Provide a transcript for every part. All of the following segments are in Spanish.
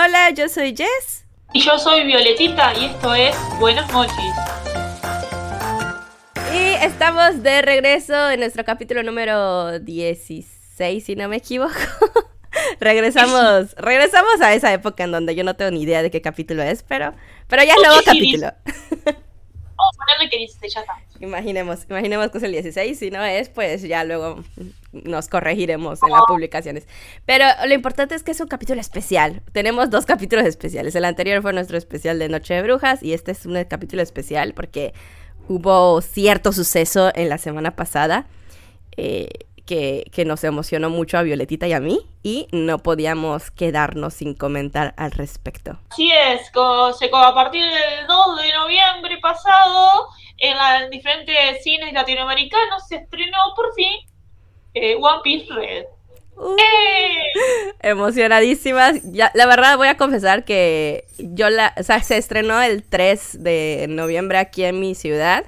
Hola, yo soy Jess. Y yo soy Violetita y esto es Buenos Mochis. Y estamos de regreso en nuestro capítulo número 16, si no me equivoco. regresamos, regresamos a esa época en donde yo no tengo ni idea de qué capítulo es, pero, pero ya es nuevo capítulo. Vamos a ponerle que dice, ya está. Imaginemos, imaginemos que es el 16, si no es, pues ya luego nos corregiremos en las publicaciones. Pero lo importante es que es un capítulo especial. Tenemos dos capítulos especiales. El anterior fue nuestro especial de Noche de Brujas y este es un capítulo especial porque hubo cierto suceso en la semana pasada. Eh, que, nos emocionó mucho a Violetita y a mí y no podíamos quedarnos sin comentar al respecto. Así es, a partir del 2 de noviembre pasado en, diferentes cines latinoamericanos se estrenó por fin eh, One Piece Red. Uh, emocionadísimas. Ya, la verdad voy a confesar que yo la, o sea, se estrenó el 3 de noviembre aquí en mi ciudad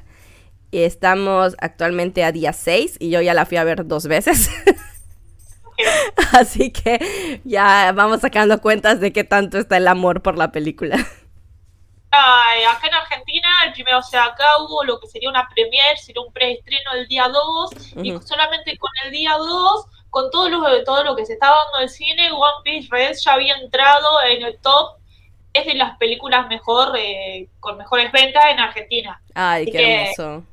estamos actualmente a día 6 y yo ya la fui a ver dos veces. Así que ya vamos sacando cuentas de qué tanto está el amor por la película. Ay, acá en Argentina, el primero, acá hubo lo que sería una premier, sería un preestreno el día 2, y solamente con el día 2, con todo lo, todo lo que se estaba dando el cine, One Piece Red ya había entrado en el top es de las películas mejor eh, con mejores ventas en Argentina. Ay, qué hermoso.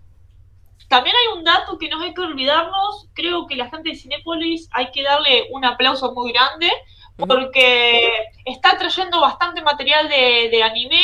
También hay un dato que no hay que olvidarnos, creo que la gente de Cinepolis hay que darle un aplauso muy grande, porque está trayendo bastante material de, de anime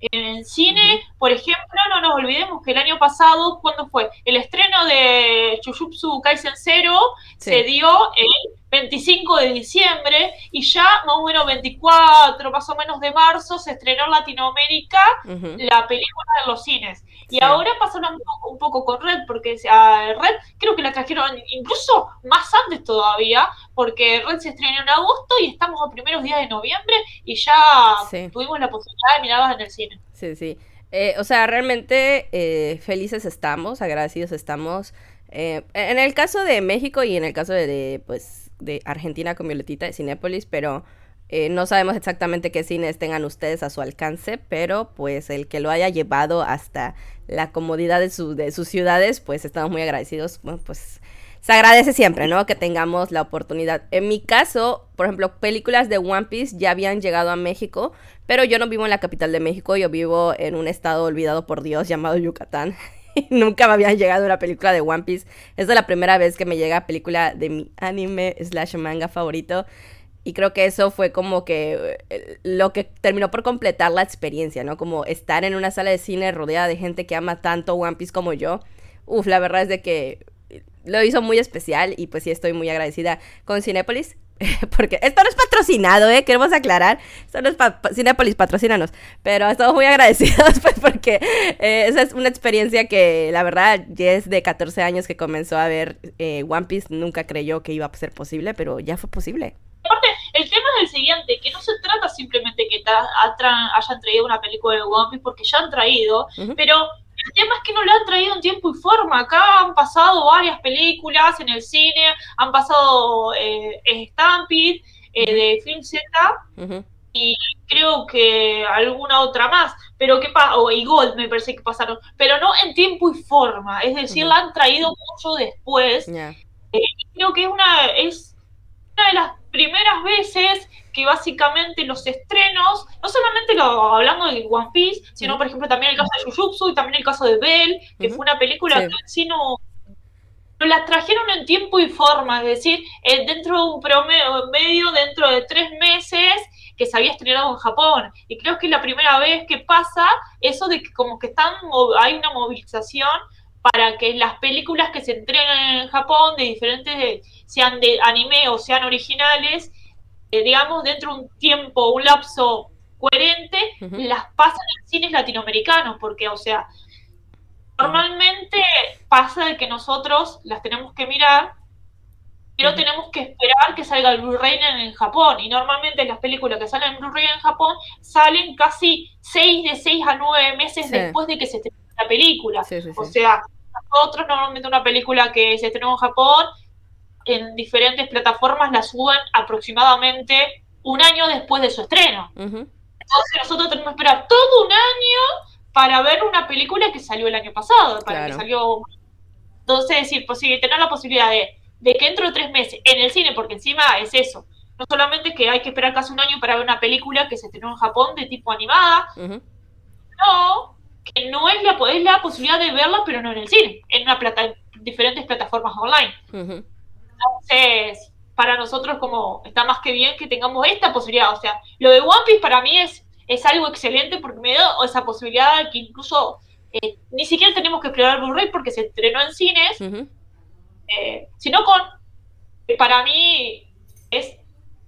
en cine, por ejemplo, no nos olvidemos que el año pasado, ¿cuándo fue? El estreno de Jujutsu Kaisen Zero se dio el 25 de diciembre y ya más o menos 24, más o menos de marzo, se estrenó en Latinoamérica la película de los cines. Y ahora pasaron un poco, un poco, con Red, porque a Red creo que la trajeron incluso más antes todavía, porque Red se estrenó en agosto y estamos a primeros días de noviembre y ya tuvimos la posibilidad de mirarlas en el cine. Sí, sí. Eh, o sea, realmente eh, felices estamos, agradecidos estamos. Eh, en el caso de México y en el caso de, pues, de Argentina con Violetita de Cinépolis, pero no sabemos exactamente qué cines tengan ustedes a su alcance, pero pues el que lo haya llevado hasta la comodidad de, de sus ciudades, pues estamos muy agradecidos. Bueno, pues se agradece siempre, ¿no? Que tengamos la oportunidad. En mi caso, por ejemplo, películas de One Piece ya habían llegado a México, pero yo no vivo en la capital de México, yo vivo en un estado olvidado por Dios llamado Yucatán. Nunca me había llegado una película de One Piece. Esta es la primera vez que me llega película de mi anime slash manga favorito. Y creo que eso fue como que eh, lo que terminó por completar la experiencia, ¿no? Como estar en una sala de cine rodeada de gente que ama tanto One Piece como yo. Uf, la verdad es de que lo hizo muy especial y pues sí estoy muy agradecida con Cinépolis. Porque esto no es patrocinado, ¿eh? Queremos aclarar. Esto no es Cinépolis, patrocínanos. Pero estamos muy agradecidos pues, porque eh, esa es una experiencia que la verdad ya es de 14 años que comenzó a ver eh, One Piece. Nunca creyó que iba a ser posible, pero ya fue posible. Aparte, el tema es el siguiente, que no se trata simplemente que hayan traído una película de One Piece, porque ya han traído, pero el tema es que no lo han traído en tiempo y forma. Acá han pasado varias películas en el cine, han pasado eh, Stampede eh, de Film Z y creo que alguna otra más. Pero que o y Gold me parece que pasaron, pero no en tiempo y forma. Es decir, la han traído mucho después. Eh, creo que es una es una de las primeras veces que básicamente los estrenos, no solamente lo, hablando de One Piece, sino por ejemplo también el caso de Jujutsu y también el caso de Bell, que fue una película que sí no, la trajeron en tiempo y forma, es decir, eh, dentro de un promedio, medio, dentro de tres meses que se había estrenado en Japón. Y creo que es la primera vez que pasa eso de que como que están, hay una movilización para que las películas que se entrenan en Japón de diferentes, sean de anime o sean originales, eh, digamos, dentro de un tiempo, un lapso coherente, las pasan en cines latinoamericanos, porque, o sea, normalmente pasa de que nosotros las tenemos que mirar, pero tenemos que esperar que salga el Blu-ray en, Japón. Y normalmente las películas que salen en Blu-ray en Japón salen casi 6 de 6 a 9 meses después de que se estrene la película. o sea, nosotros normalmente una película que se estrenó en Japón en diferentes plataformas la suben aproximadamente un año después de su estreno. Entonces nosotros tenemos que esperar todo un año para ver una película que salió el año pasado, para que salió... Entonces, decir, pues sí, tener la posibilidad de, de que dentro de tres meses en el cine, porque encima es eso, no solamente que hay que esperar casi un año para ver una película que se estrenó en Japón de tipo animada, no, que no es la, es la posibilidad de verla, pero no en el cine, en una plata, diferentes plataformas online. Entonces, para nosotros como está más que bien que tengamos esta posibilidad. O sea, lo de One Piece para mí es, es algo excelente porque me da esa posibilidad de que incluso eh, ni siquiera tenemos que esperar Blu-ray porque se estrenó en cines, eh, sino con, para mí es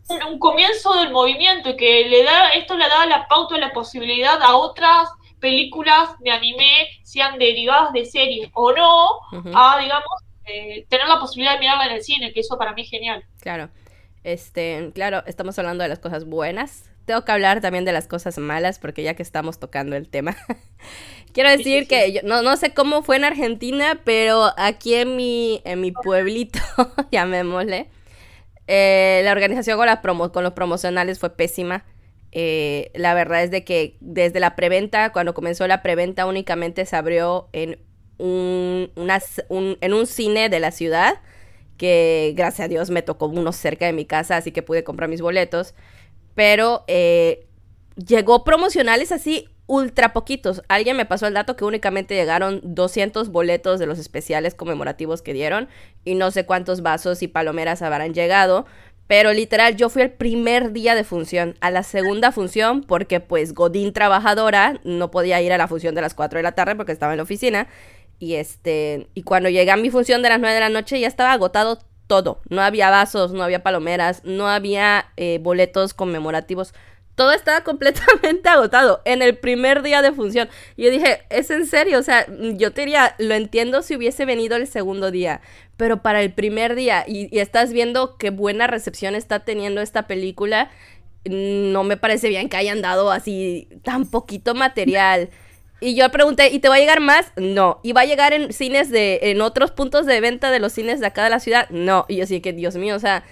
un, comienzo del movimiento y que le da, esto le da la pauta la posibilidad a otras películas de anime, sean derivadas de series o no, a, digamos, eh, tener la posibilidad de mirarla en el cine, que eso para mí es genial. Claro. Este, claro, estamos hablando de las cosas buenas. Tengo que hablar también de las cosas malas, porque ya que estamos tocando el tema. Quiero decir que yo, no, no sé cómo fue en Argentina, pero aquí en mi, en mi pueblito, llamémosle, eh, la organización con, la promo, con los promocionales fue pésima. Eh, la verdad es de que desde la preventa, cuando comenzó la preventa, únicamente se abrió en un, en un cine de la ciudad, que gracias a Dios me tocó uno cerca de mi casa, así que pude comprar mis boletos. Pero eh, llegó promocionales así ultra poquitos. Alguien me pasó el dato que únicamente llegaron 200 boletos de los especiales conmemorativos que dieron y no sé cuántos vasos y palomeras habrán llegado. Pero literal, yo fui el primer día de función, a la segunda función, porque pues Godín trabajadora no podía ir a la función de las 4 de la tarde porque estaba en la oficina. Y este, y cuando llegué a mi función de las 9 de la noche ya estaba agotado todo. No había vasos, no había palomeras, no había eh, boletos conmemorativos. Todo estaba completamente agotado en el primer día de función. Yo dije, es en serio, o sea, yo te diría, lo entiendo si hubiese venido el segundo día, pero para el primer día, y, y estás viendo qué buena recepción está teniendo esta película, no me parece bien que hayan dado así tan poquito material. Y yo pregunté, ¿y te va a llegar más? No. ¿Y va a llegar en cines de, en otros puntos de venta de los cines de acá de la ciudad? No. Y yo sí que, Dios mío, o sea,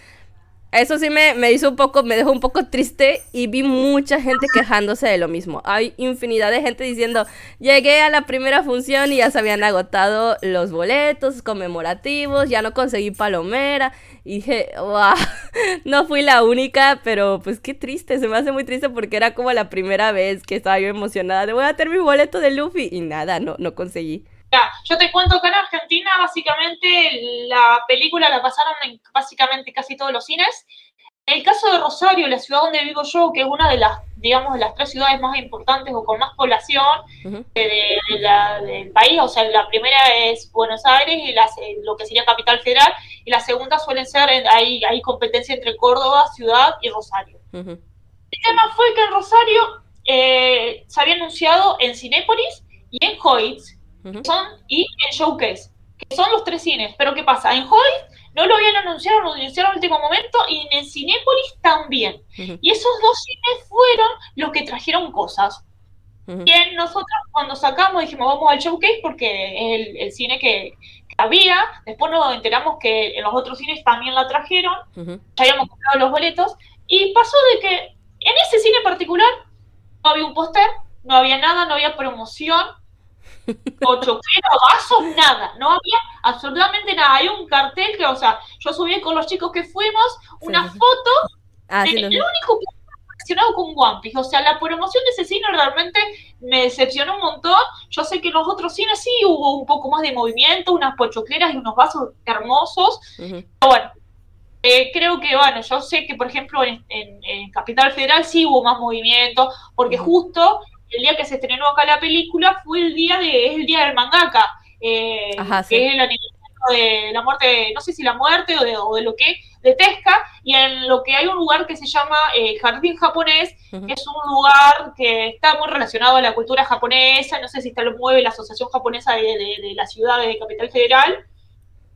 eso sí me, me, hizo un poco, me dejó un poco triste y vi mucha gente quejándose de lo mismo. Hay infinidad de gente diciendo, llegué a la primera función y ya se habían agotado los boletos conmemorativos, ya no conseguí palomera. Y dije, wow, no fui la única, pero pues qué triste, se me hace muy triste porque era como la primera vez que estaba yo emocionada de voy a tener mi boleto de Luffy y nada, no, no conseguí yo te cuento que en Argentina básicamente la película la pasaron en básicamente casi todos los cines. En el caso de Rosario, la ciudad donde vivo yo, que es una de las, digamos, de las tres ciudades más importantes o con más población del país, o sea, la primera es Buenos Aires y la, lo que sería Capital Federal, y la segunda suelen ser, hay, hay competencia entre Córdoba, Ciudad y Rosario. El tema fue que en Rosario eh, se había anunciado en Cinépolis y en Hoyts, son, y en Showcase, que son los tres cines. Pero ¿qué pasa? En Hoy no lo habían anunciado, lo anunciaron el último momento, y en Cinépolis también. Y esos dos cines fueron los que trajeron cosas. Y nosotros cuando sacamos dijimos, vamos al Showcase porque es el, cine que, había. Después nos enteramos que en los otros cines también la trajeron. Ya habíamos comprado los boletos. Y pasó de que en ese cine particular no había un póster, no había nada, no había promoción, ocho vasos, nada, no había absolutamente nada. Hay un cartel que, o sea, yo subí con los chicos que fuimos una foto ah, el único relacionado con One Piece. O sea, la promoción de ese cine realmente me decepcionó un montón. Yo sé que en los otros cines sí hubo un poco más de movimiento, unas pochocleras y unos vasos hermosos. Pero bueno, eh, creo que, bueno, yo sé que, por ejemplo, en, Capital Federal sí hubo más movimiento, porque justo el día que se estrenó acá la película fue el día de, es el día del mangaka, eh, que es el aniversario de la muerte, no sé si la muerte o de, o de, lo que, de Tesca, y en lo que hay un lugar que se llama eh, Jardín Japonés, que es un lugar que está muy relacionado a la cultura japonesa, no sé si está lo mueve la Asociación Japonesa de, de la ciudad de Capital Federal,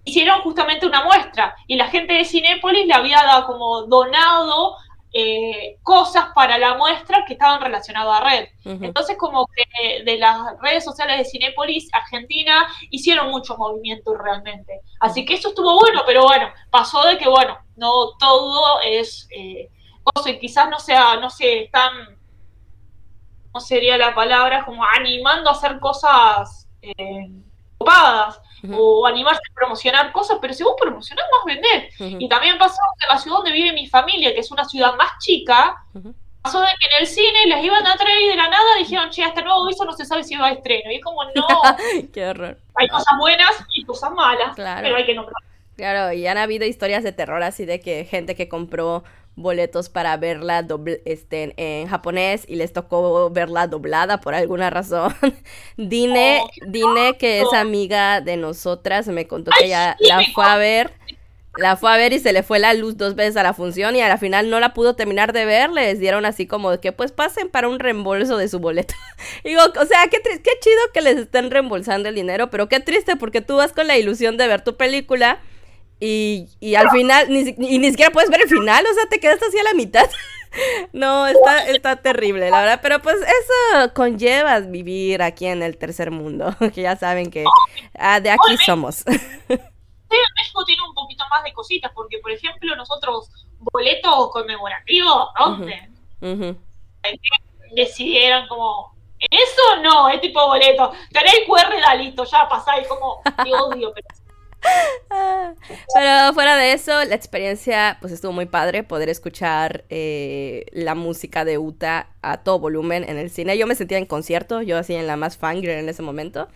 hicieron justamente una muestra y la gente de Cinépolis le había dado como donado eh, cosas para la muestra que estaban relacionadas a red. Entonces, como que de las redes sociales de Cinepolis Argentina hicieron mucho movimiento realmente. Así que eso estuvo bueno, pero bueno, pasó de que, bueno, no todo es... Eh, o sea, quizás no sea, no sé, están, no sería la palabra, como animando a hacer cosas eh, o animarse a promocionar cosas, pero si vos promocionás más vendés. Y también pasó que la ciudad donde vive mi familia, que es una ciudad más chica, pasó de que en el cine les iban a traer y de la nada dijeron, che, este nuevo aviso no se sabe si va a estreno. Y es como, no. Qué horror. Hay cosas buenas y cosas malas, pero hay que nombrar. Claro, y han habido historias de terror así de que gente que compró boletos para verla doble, este, en japonés y les tocó verla doblada por alguna razón. Dine, oh, Dine, que es amiga de nosotras, me contó que ya la fue a ver la fue a ver y se le fue la luz dos veces a la función y a la final no la pudo terminar de ver. Les dieron así como que pues pasen para un reembolso de su boleto. Digo, o sea, qué, qué chido que les estén reembolsando el dinero, pero qué triste porque tú vas con la ilusión de ver tu película y, y al final ni, y ni siquiera puedes ver el final, o sea, te quedaste así a la mitad. No, está, está terrible, la verdad. Pero pues eso conlleva vivir aquí en el tercer mundo, que ya saben que ah, de aquí somos. México tiene un poquito más de cositas, porque por ejemplo nosotros boletos conmemorativos, ¿dónde? Decidieron como, eso no, es tipo boleto, tenés el QR, listo, ya pasáis como, te odio, pero... Pero fuera de eso, la experiencia pues estuvo muy padre poder escuchar eh, la música de Uta a todo volumen en el cine. Yo me sentía en concierto, yo así en la más fangirl en ese momento.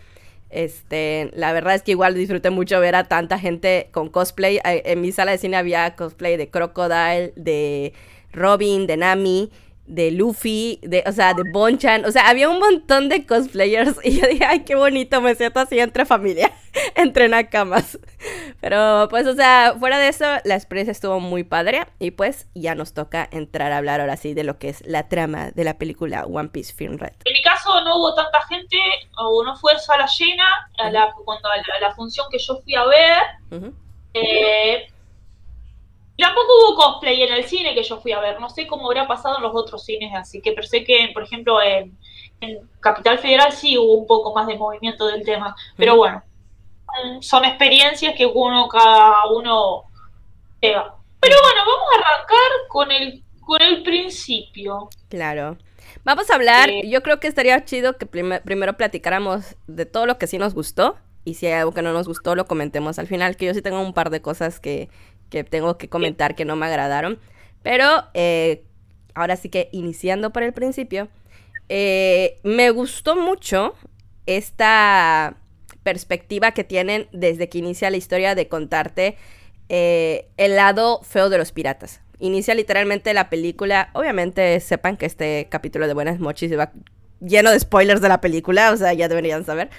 Este, la verdad es que igual disfruté mucho ver a tanta gente con cosplay. En mi sala de cine había cosplay de Crocodile, de Robin, de Nami de Luffy, de, o sea, de Bonchan, o sea, había un montón de cosplayers y yo dije, ay, qué bonito, me siento así entre familia, entre nakamas. Pero pues, o sea, fuera de eso, la experiencia estuvo muy padre y pues ya nos toca entrar a hablar ahora sí de lo que es la trama de la película One Piece Film Red. En mi caso no hubo tanta gente, o no fue sala llena, a la, cuando a la, función que yo fui a ver. eh, tampoco hubo cosplay en el cine que yo fui a ver. No sé cómo habrá pasado en los otros cines, así que pensé que, por ejemplo, en, Capital Federal sí hubo un poco más de movimiento del tema. Pero bueno, son experiencias que uno, cada uno lleva. Pero bueno, vamos a arrancar con el, con el principio. Claro. Vamos a hablar, yo creo que estaría chido que primero platicáramos de todo lo que sí nos gustó y si hay algo que no nos gustó lo comentemos al final, que yo sí tengo un par de cosas que, que tengo que comentar que no me agradaron. Pero eh, ahora sí que iniciando por el principio, eh, me gustó mucho esta perspectiva que tienen desde que inicia la historia de contarte eh, el lado feo de los piratas. Inicia literalmente la película. Obviamente sepan que este capítulo de Buenas Mochis va lleno de spoilers de la película, o sea, ya deberían saber.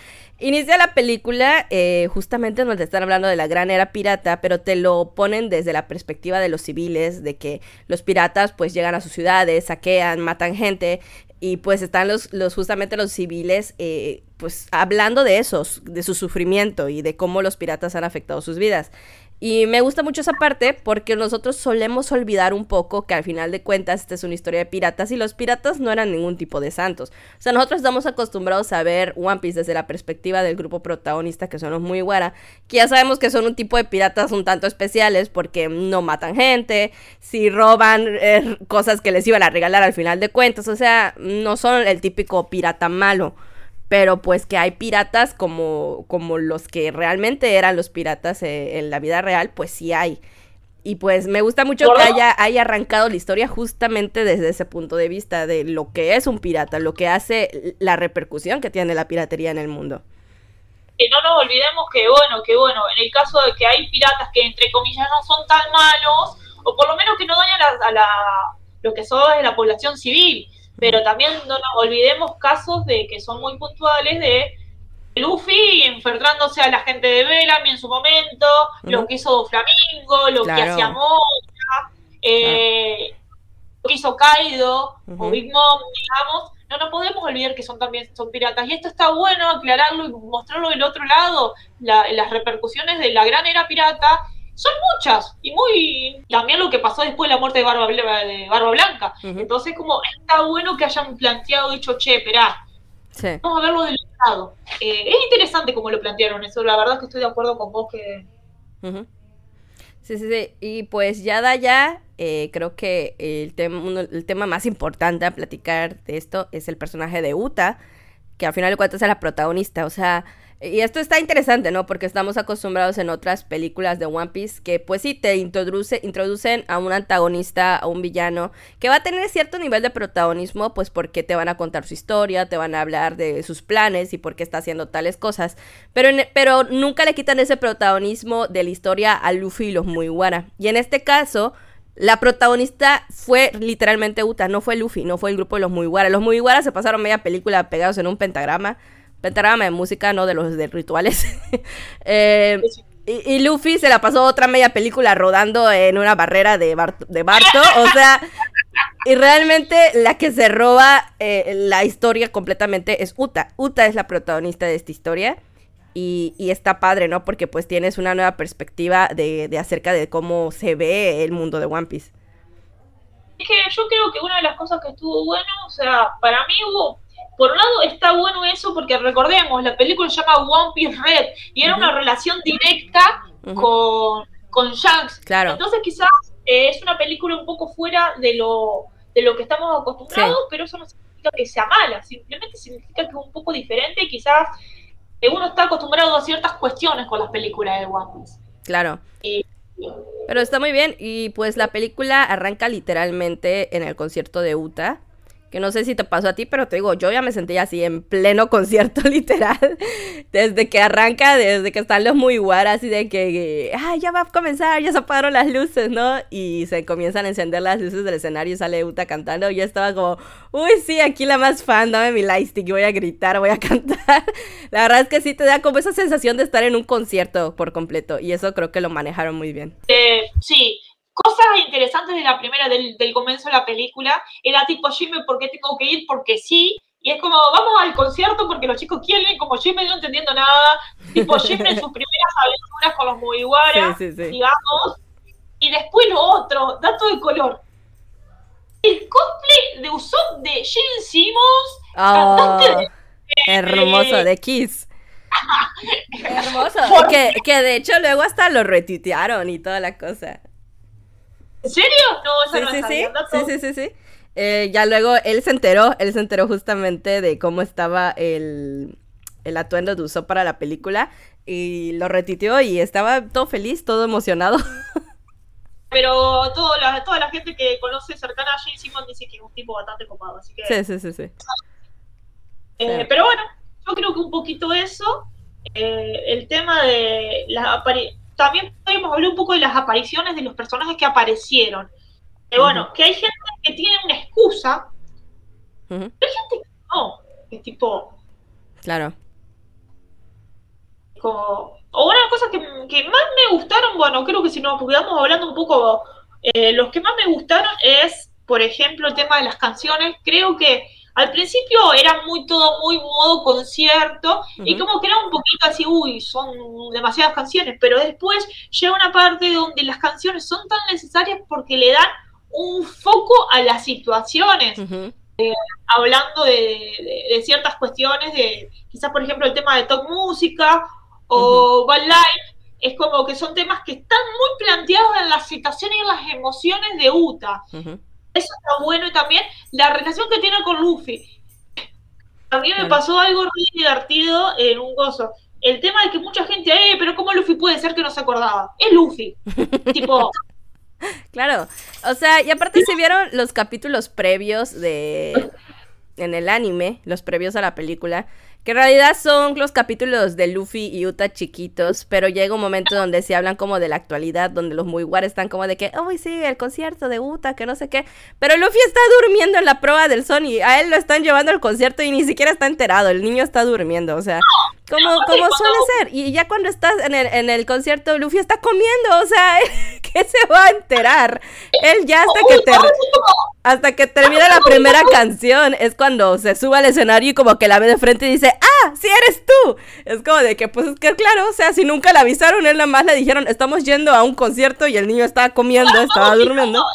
Inicia la película eh, justamente donde están hablando de la gran era pirata, pero te lo ponen desde la perspectiva de los civiles, de que los piratas pues llegan a sus ciudades, saquean, matan gente, y pues están los, los justamente los civiles eh, pues hablando de esos, de su sufrimiento y de cómo los piratas han afectado sus vidas. Y me gusta mucho esa parte porque nosotros solemos olvidar un poco que al final de cuentas esta es una historia de piratas y los piratas no eran ningún tipo de santos. O sea, nosotros estamos acostumbrados a ver One Piece desde la perspectiva del grupo protagonista que son los muy guara, que ya sabemos que son un tipo de piratas un tanto especiales porque no matan gente, si roban eh, cosas que les iban a regalar al final de cuentas, o sea, no son el típico pirata malo pero pues que hay piratas como, como los que realmente eran los piratas eh, en la vida real, pues sí hay. Y pues me gusta mucho que haya, haya arrancado la historia justamente desde ese punto de vista de lo que es un pirata, lo que hace la repercusión que tiene la piratería en el mundo. Que no nos olvidemos que, bueno, que bueno, en el caso de que hay piratas que entre comillas no son tan malos, o por lo menos que no dañan a, la, lo que son de la población civil pero también no nos olvidemos casos de que son muy puntuales de Luffy enfrentándose a la gente de Bellamy en su momento, lo que hizo Flamingo, lo que hacía Mocha, eh, lo que hizo Kaido o Big Mom, digamos. No nos podemos olvidar que son también son piratas. Y esto está bueno aclararlo y mostrarlo del otro lado, las repercusiones de la gran era pirata son muchas y muy también lo que pasó después de la muerte de Barba, de Barba Blanca. Entonces como está bueno que hayan planteado, dicho, che, esperá, vamos a verlo del lado. Eh, es interesante como lo plantearon eso, la verdad es que estoy de acuerdo con vos que... Sí, sí, sí. Y pues ya da ya, eh, creo que el, tema, el tema más importante a platicar de esto es el personaje de Uta, que al final de cuentas es la protagonista. O sea, y esto está interesante, ¿no? Porque estamos acostumbrados en otras películas de One Piece que pues sí te introduce, introducen a un antagonista, a un villano, que va a tener cierto nivel de protagonismo, pues porque te van a contar su historia, te van a hablar de sus planes y por qué está haciendo tales cosas. Pero, pero nunca le quitan ese protagonismo de la historia a Luffy y los Mugiwara. Y en este caso... La protagonista fue literalmente Uta, no fue Luffy, no fue el grupo de los Mugiwara. Los Mugiwara se pasaron media película pegados en un pentagrama pentagrama de música, no de los de rituales. Eh, y, Luffy se la pasó otra media película rodando en una barrera de, de Barto. O sea, y realmente la que se roba eh, la historia completamente es Uta. Uta es la protagonista de esta historia. Y, está padre, ¿no? Porque pues tienes una nueva perspectiva de, de acerca de cómo se ve el mundo de One Piece. Es que yo creo que una de las cosas que estuvo bueno, o sea, para mí hubo por un lado está bueno eso porque recordemos, la película se llama One Piece Red y era una relación directa con, con Shanks. Claro. Entonces quizás eh, es una película un poco fuera de lo, de lo que estamos acostumbrados, pero eso no significa que sea mala, simplemente significa que es un poco diferente y quizás uno está acostumbrado a ciertas cuestiones con las películas de One Piece. Claro. pero está muy bien y pues la película arranca literalmente en el concierto de Uta que no sé si te pasó a ti, pero te digo, yo ya me sentía así en pleno concierto literal, desde que arranca, desde que están los muy guaras, así de que, ah, ya va a comenzar, ya se apagaron las luces, ¿no? Y se comienzan a encender las luces del escenario y sale Uta cantando, y yo estaba como, uy, sí, aquí la más fan, dame mi lightstick, voy a gritar, voy a cantar. La verdad es que sí te da como esa sensación de estar en un concierto por completo, y eso creo que lo manejaron muy bien. Eh, sí, cosas interesantes de la primera, del, comienzo de la película, era tipo, Jimmy, ¿por qué tengo que ir? Porque sí. Y es como, vamos al concierto porque los chicos quieren, como Jimmy no entendiendo nada. Tipo, Jimmy en sus primeras aventuras con los Mugiwara, digamos. Y después lo otro, dato de color. El cosplay de Usopp de Jane Simmons, oh, hermoso, de Kiss. hermoso. Que, que de hecho luego hasta lo retuitearon y toda la cosa. ¿En serio? No, eso sí, no sí, sí, sí, sí, sí, eh, ya luego él se enteró, él se enteró justamente de cómo estaba el, el atuendo de Usopp para la película y lo retitió y estaba todo feliz, todo emocionado. Pero toda la, toda la gente que conoce cercana a Jane Simon dice que es un tipo bastante copado, así que... Sí, sí, sí, sí. Eh, pero bueno, yo creo que un poquito eso, eh, el tema de las apariciones también podemos hablar un poco de las apariciones de los personajes que aparecieron. Que bueno, que hay gente que tiene una excusa, pero hay gente que no, que tipo... Claro. o una cosa que, más me gustaron, bueno, creo que si nos quedamos hablando un poco, eh, los que más me gustaron es, por ejemplo, el tema de las canciones. Creo que al principio era muy todo muy modo concierto y como que era un poquito así, uy, son demasiadas canciones, pero después llega una parte donde las canciones son tan necesarias porque le dan un foco a las situaciones. Eh, hablando de, ciertas cuestiones, de quizás por ejemplo el tema de top música o uh Life, es como que son temas que están muy planteados en las situaciones y en las emociones de Uta. Eso está bueno y también la relación que tiene con Luffy. A mí me pasó algo muy divertido en un gozo. El tema de que mucha gente, eh, pero ¿cómo Luffy puede ser que no se acordaba? Es Luffy. tipo. Claro. O sea, y aparte se vieron los capítulos previos de. en el anime, los previos a la película. Que en realidad son los capítulos de Luffy y Uta chiquitos, pero llega un momento donde se hablan como de la actualidad, donde los Mugiwara están como de que, oh, sí, el concierto de Uta, que no sé qué. Pero Luffy está durmiendo en la prueba del Sony, a él lo están llevando al concierto y ni siquiera está enterado, el niño está durmiendo, o sea, como, como suele ser. Y ya cuando estás en el, en el concierto, Luffy está comiendo, o sea, ¿qué se va a enterar? Él ya hasta que te hasta que termina la primera canción es cuando se sube al escenario y como que la ve de frente y dice, ah, sí eres tú. Es como de que, pues es que claro, o sea, si nunca la avisaron, él nada más le dijeron, estamos yendo a un concierto y el niño estaba comiendo, estaba durmiendo.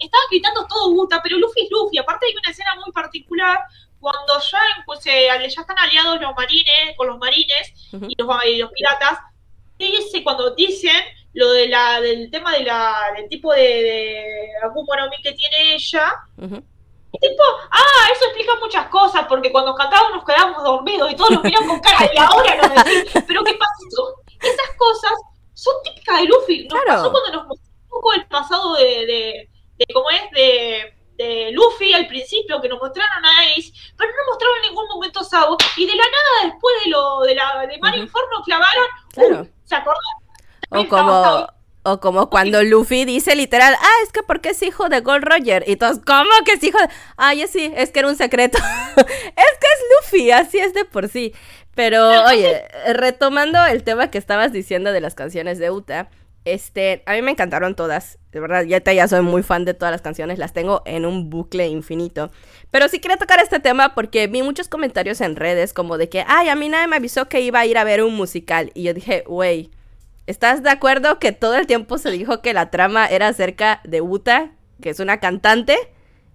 Estaba gritando todo gusta, pero Luffy es Luffy. Aparte hay una escena muy particular cuando ya, pues, eh, ya están aliados los marines con los marines y, los, y los piratas. Y cuando dicen lo de la, del tema de la, del tipo de, de Akuma no Mi que tiene ella. Y tipo, ah, eso explica muchas cosas, porque cuando cantábamos nos quedábamos dormidos y todos nos miran con cara, y ahora nos decís, pero ¿qué pasó? Esas cosas son típicas de Luffy. Nos pasó cuando nos mostró un poco el pasado de, de, de cómo es, de, de Luffy al principio, que nos mostraron a Ace, pero no mostraron en ningún momento a Sabo, y de la nada después de lo de la de Marineford nos clavaron, claro. uh, ¿se acordaron? O como, o como cuando Luffy dice literal, ah, es que porque es hijo de Gold Roger. Y todos, ¿cómo que es hijo de.? Ay, sí, es que era un secreto. es que es Luffy, así es de por sí. Pero, oye, retomando el tema que estabas diciendo de las canciones de Uta, este, a mí me encantaron todas. De verdad, ya, ya soy muy fan de todas las canciones, las tengo en un bucle infinito. Pero sí quería tocar este tema porque vi muchos comentarios en redes como de que, ay, a mí nadie me avisó que iba a ir a ver un musical. Y yo dije, wey ¿Estás de acuerdo que todo el tiempo se dijo que la trama era acerca de Uta, que es una cantante,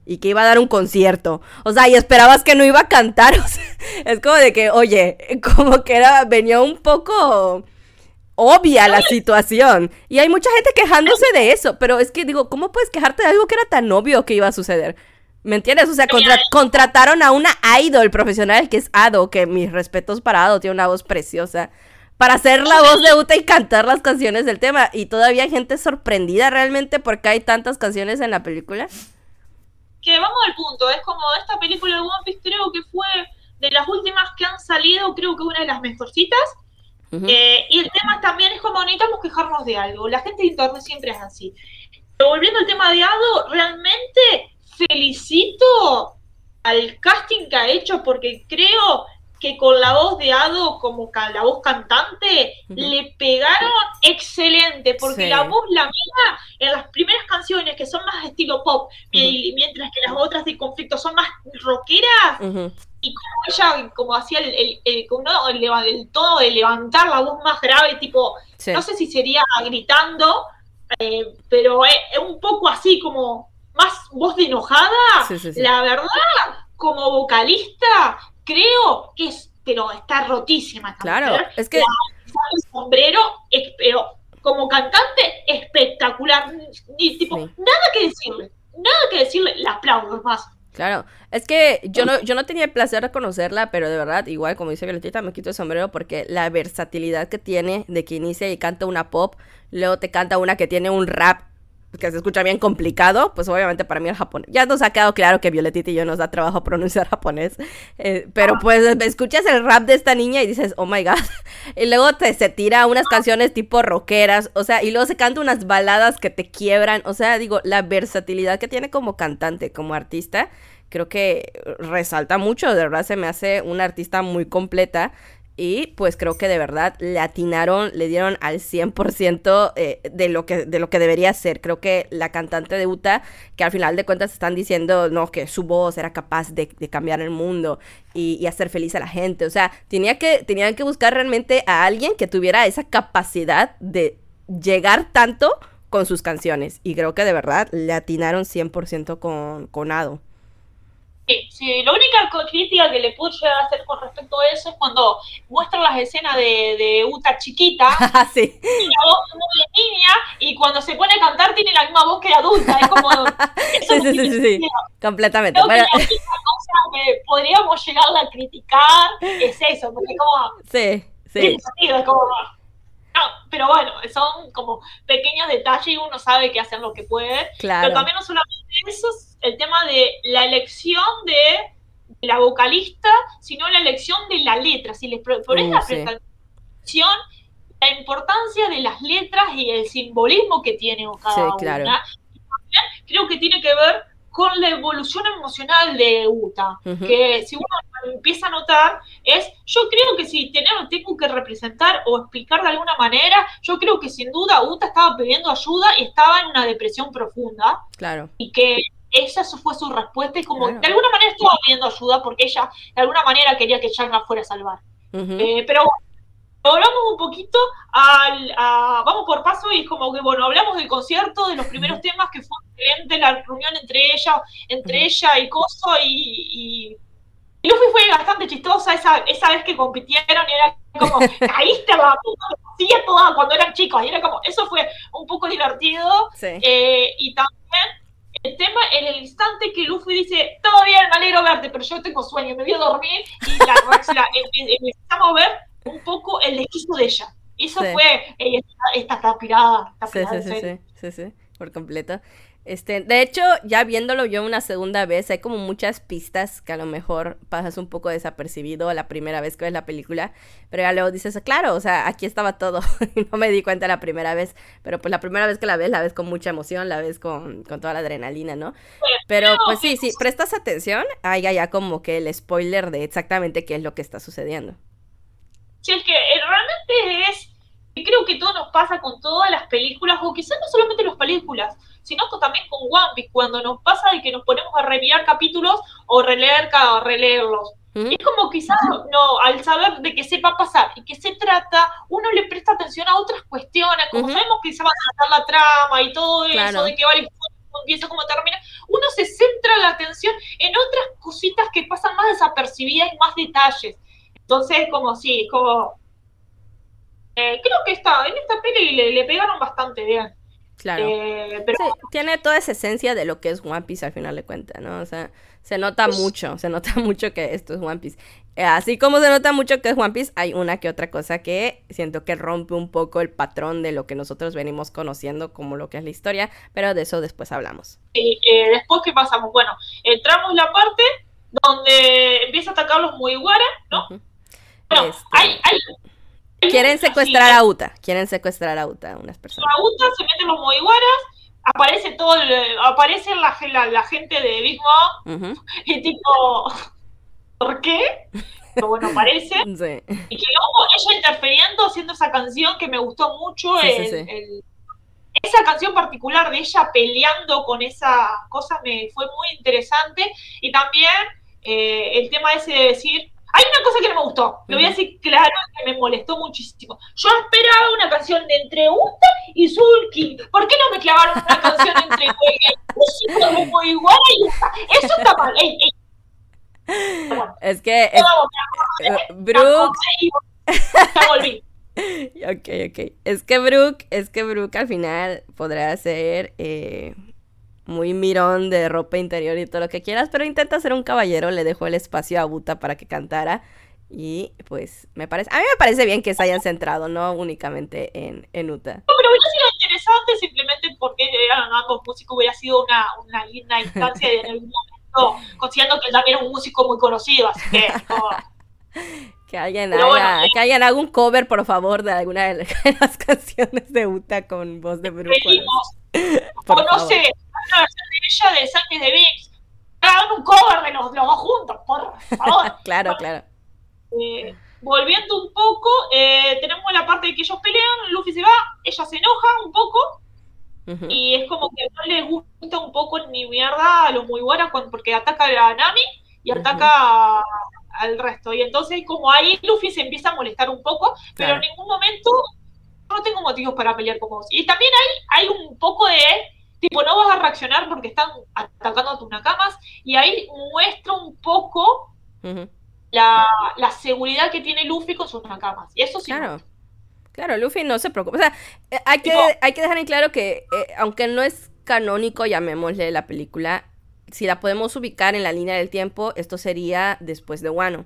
y que iba a dar un concierto? O sea, y esperabas que no iba a cantar. es como de que, oye, como que era, venía un poco obvia la situación. Y hay mucha gente quejándose de eso, pero es que digo, ¿cómo puedes quejarte de algo que era tan obvio que iba a suceder? ¿Me entiendes? O sea, contrataron a una idol profesional que es Ado, que mis respetos para Ado, tiene una voz preciosa para hacer la voz de Uta y cantar las canciones del tema. Y todavía hay gente sorprendida realmente porque hay tantas canciones en la película. Que vamos al punto, es como esta película de One Piece creo que fue de las últimas que han salido, creo que una de las mejorcitas. Eh, y el tema también es como necesitamos quejarnos de algo. La gente de internet siempre es así. Pero volviendo al tema de Ado, realmente felicito al casting que ha hecho porque creo que con la voz de Ado como la voz cantante le pegaron excelente, porque la voz la mía en las primeras canciones que son más estilo pop, mientras que las otras de conflicto son más rockeras, y como ella como hacía el, el, el, todo de levantar la voz más grave, tipo, no sé si sería gritando, eh, pero es, un poco así como más voz de enojada, la verdad, como vocalista, creo que es, pero está rotísima. Claro, es que... el sombrero, pero como cantante, espectacular. Tipo, nada que decirle, nada que decirle, la aplaudo más. Claro, es que yo no, yo no tenía el placer de conocerla, pero de verdad, igual como dice Violetita, me quito el sombrero porque la versatilidad que tiene de que inicia y canta una pop, luego te canta una que tiene un rap que se escucha bien complicado, pues obviamente para mí el japonés. Ya nos ha quedado claro que Violetita y yo nos da trabajo pronunciar japonés, eh, pero pues escuchas el rap de esta niña y dices, oh my god, y luego te se tira unas canciones tipo rockeras, o sea, y luego se canta unas baladas que te quiebran, o sea, digo, la versatilidad que tiene como cantante, como artista, creo que resalta mucho, de verdad se me hace una artista muy completa y pues creo que de verdad le atinaron, le dieron al 100% eh, de, lo que, de lo que debería ser. Creo que la cantante de Uta, que al final de cuentas están diciendo, no, que su voz era capaz de, cambiar el mundo y, hacer feliz a la gente. O sea, tenía que, tenían que buscar realmente a alguien que tuviera esa capacidad de llegar tanto con sus canciones. Y creo que de verdad le atinaron 100% con, con Ado. Sí, sí, la única crítica que le puedo llegar a hacer con respecto a eso es cuando muestran las escenas de, de Uta chiquita, ah, sí. tiene la voz de niña y cuando se pone a cantar tiene la misma voz que la adulta. Es como. sí, sí, sí, sí, completamente. Creo que la única cosa que podríamos llegar a criticar es eso, porque como. Sí, sí. Es como. No, pero bueno, son como pequeños detalles y uno sabe que hacen lo que puede. Claro. Pero también no solamente eso, el tema de la elección de, la vocalista, sino la elección de la letra. Si les pones la presentación, la importancia de las letras y el simbolismo que tiene cada sí, claro. una. creo que tiene que ver con la evolución emocional de Uta, que si uno empieza a notar es, yo creo que si tenemos, tengo que representar o explicar de alguna manera, yo creo que sin duda Uta estaba pidiendo ayuda y estaba en una depresión profunda. Claro. Y que esa fue su respuesta y como de alguna manera estaba pidiendo ayuda porque ella de alguna manera quería que Jack la fuera a salvar. Eh, pero hablamos un poquito al, vamos por paso y es como que bueno hablamos del concierto de los primeros temas que fue excelente la reunión entre ella entre ella y Coso y, y, Luffy fue bastante chistosa esa, esa vez que compitieron era como, caíste la puta, toda cuando eran chicos, y era como, eso fue un poco divertido, eh, y también el tema en el instante que Luffy dice, todo bien, me alegro verte, pero yo tengo sueño, me voy a dormir, y la, la, empezamos a ver un poco el desquicio de ella. Eso fue, ella está, está, pirada, está pirada sí, sí, sí, sí, sí, por completo. Este, de hecho, ya viéndolo yo una segunda vez, hay como muchas pistas que a lo mejor pasas un poco desapercibido la primera vez que ves la película, pero ya luego dices, claro, o sea, aquí estaba todo, no me di cuenta la primera vez, pero pues la primera vez que la ves, la ves con mucha emoción, la ves con, con toda la adrenalina, ¿no? Pero pues sí, sí, prestas atención, hay ya como que el spoiler de exactamente qué es lo que está sucediendo. Sí, es que eh, realmente es, creo que todo nos pasa con todas las películas, o quizás no solamente las películas, sino también con One Piece, cuando nos pasa de que nos ponemos a reenviar capítulos o releer cada releerlos. Es como quizás no, al saber de qué se va a pasar y qué se trata, uno le presta atención a otras cuestiones, como sabemos que se va a tratar la trama y todo eso, de que vale empieza, cómo termina, uno se centra la atención en otras cositas que pasan más desapercibidas y más detalles. Entonces, como sí, como... Eh, creo que está, en esta peli le, le pegaron bastante bien. Claro. Eh, tiene toda esa esencia de lo que es One Piece al final de cuentas, ¿no? O sea, se nota pues mucho, se nota mucho que esto es One Piece. Eh, así como se nota mucho que es One Piece, hay una que otra cosa que siento que rompe un poco el patrón de lo que nosotros venimos conociendo como lo que es la historia, pero de eso después hablamos. Y eh, después, ¿qué pasamos? Bueno, entramos en la parte donde empieza a atacar los Mugiwara, ¿no? Bueno, este, hay, hay Quieren secuestrar a Uta, quieren secuestrar a Uta, unas personas. A Uta se meten los Moiguaras, aparece todo, aparece la, la, gente de Big Mom, y tipo, ¿por qué? Pero bueno, aparece. Y que luego ella interfiriendo haciendo esa canción que me gustó mucho, esa canción particular de ella peleando con esa cosa me fue muy interesante. Y también eh, el tema ese de decir, hay una cosa que no me gustó, lo voy a decir claro, que me molestó muchísimo. Yo esperaba una canción de entre Uta y Zulki. ¿Por qué no me clavaron una canción entre igual y Uta? Eso está mal. es que es, eh, Brooke. Ya volví. ok, ok. Es que Brooke, es que Brooke al final podrá ser eh, muy mirón de ropa interior y todo lo que quieras, pero intenta ser un caballero, le dejó el espacio a Buta para que cantara y pues me parece, a mí me parece bien que se hayan centrado, no únicamente en, en Uta. No, pero hubiera sido interesante simplemente porque eran ambos músicos, hubiera sido una, una linda instancia en algún momento, considerando que él también era un músico muy conocido, así que... Que alguien, haga, que alguien haga un cover, por favor, de alguna de las canciones de Uta con voz de Bruce. O no sé, una versión de ella de Sánchez de Vix. Hagan un cover de los, dos juntos, por favor. claro, claro. Eh, volviendo un poco, eh, tenemos la parte de que ellos pelean, Luffy se va, ella se enoja un poco. Y es como que no le gusta un poco ni mierda a los muy buenos porque ataca a Nami y ataca al resto. Y entonces como ahí Luffy se empieza a molestar un poco, pero en ningún momento no tengo motivos para pelear con vos. Y también hay, hay un poco de tipo, no vas a reaccionar porque están atacando a tus nakamas, y ahí muestra un poco la, seguridad que tiene Luffy con sus nakamas. Y eso sí. Claro. Claro, Luffy no se preocupa. O sea, eh, hay que, hay que dejar en claro que, eh, aunque no es canónico, llamémosle la película, si la podemos ubicar en la línea del tiempo, esto sería después de Wano.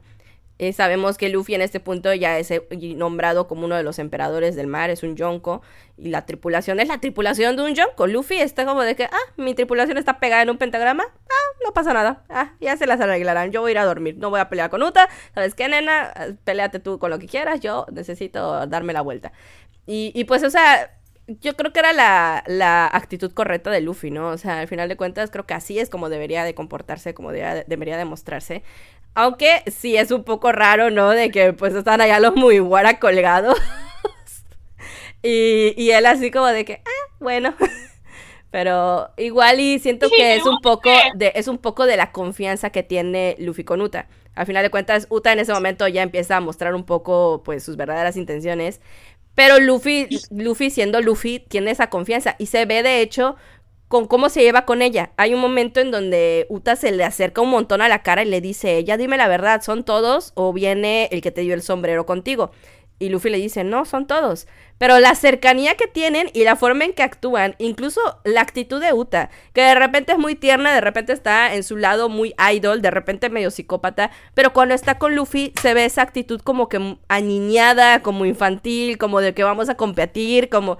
Eh, sabemos que Luffy en este punto ya es eh, nombrado como uno de los emperadores del mar, es un Yonko. Y la tripulación es la tripulación de un Yonko. Luffy está como de que, ah, mi tripulación está pegada en un pentagrama. Ah, no pasa nada. Ah, ya se las arreglarán. Yo voy a ir a dormir. No voy a pelear con Uta. ¿Sabes qué, nena? Peleate tú con lo que quieras. Yo necesito darme la vuelta. Y, y pues, o sea, yo creo que era la, actitud correcta de Luffy, ¿no? O sea, al final de cuentas, creo que así es como debería de comportarse, como debería, debería demostrarse. Aunque sí es un poco raro, ¿no? De que pues están allá los muy guara colgados. y, y él así como de que, ah, bueno. Pero igual y siento que es un poco de, es un poco de la confianza que tiene Luffy con Uta. Al final de cuentas, Uta en ese momento ya empieza a mostrar un poco pues sus verdaderas intenciones. Pero Luffy, Luffy siendo Luffy, tiene esa confianza. Y se ve de hecho con cómo se lleva con ella. Hay un momento en donde Uta se le acerca un montón a la cara y le dice, ya dime la verdad, ¿son todos o viene el que te dio el sombrero contigo? Y Luffy le dice, no, son todos. Pero la cercanía que tienen y la forma en que actúan, incluso la actitud de Uta, que de repente es muy tierna, de repente está en su lado muy idol, de repente medio psicópata, pero cuando está con Luffy se ve esa actitud como que aniñada, como infantil, como de que vamos a competir, como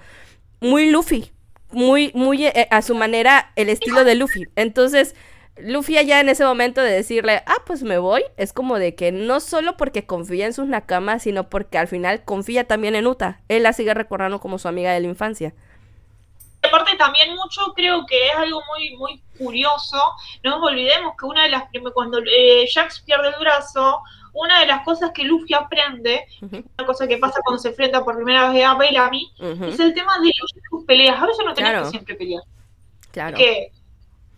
muy Luffy, muy, muy eh, a su manera el estilo de Luffy. Entonces, Luffy allá en ese momento de decirle, ah, pues me voy, es como de que no solo porque confía en sus nakamas, sino porque al final confía también en Uta. Él la sigue recordando como su amiga de la infancia. Aparte también mucho creo que es algo muy muy curioso, no nos olvidemos que una de las cuando eh, Jax pierde el brazo, una de las cosas que Luffy aprende, una cosa que pasa cuando se enfrenta por primera vez a Bellamy, es el tema de sus peleas. A veces no tenés que siempre pelear. Claro. Que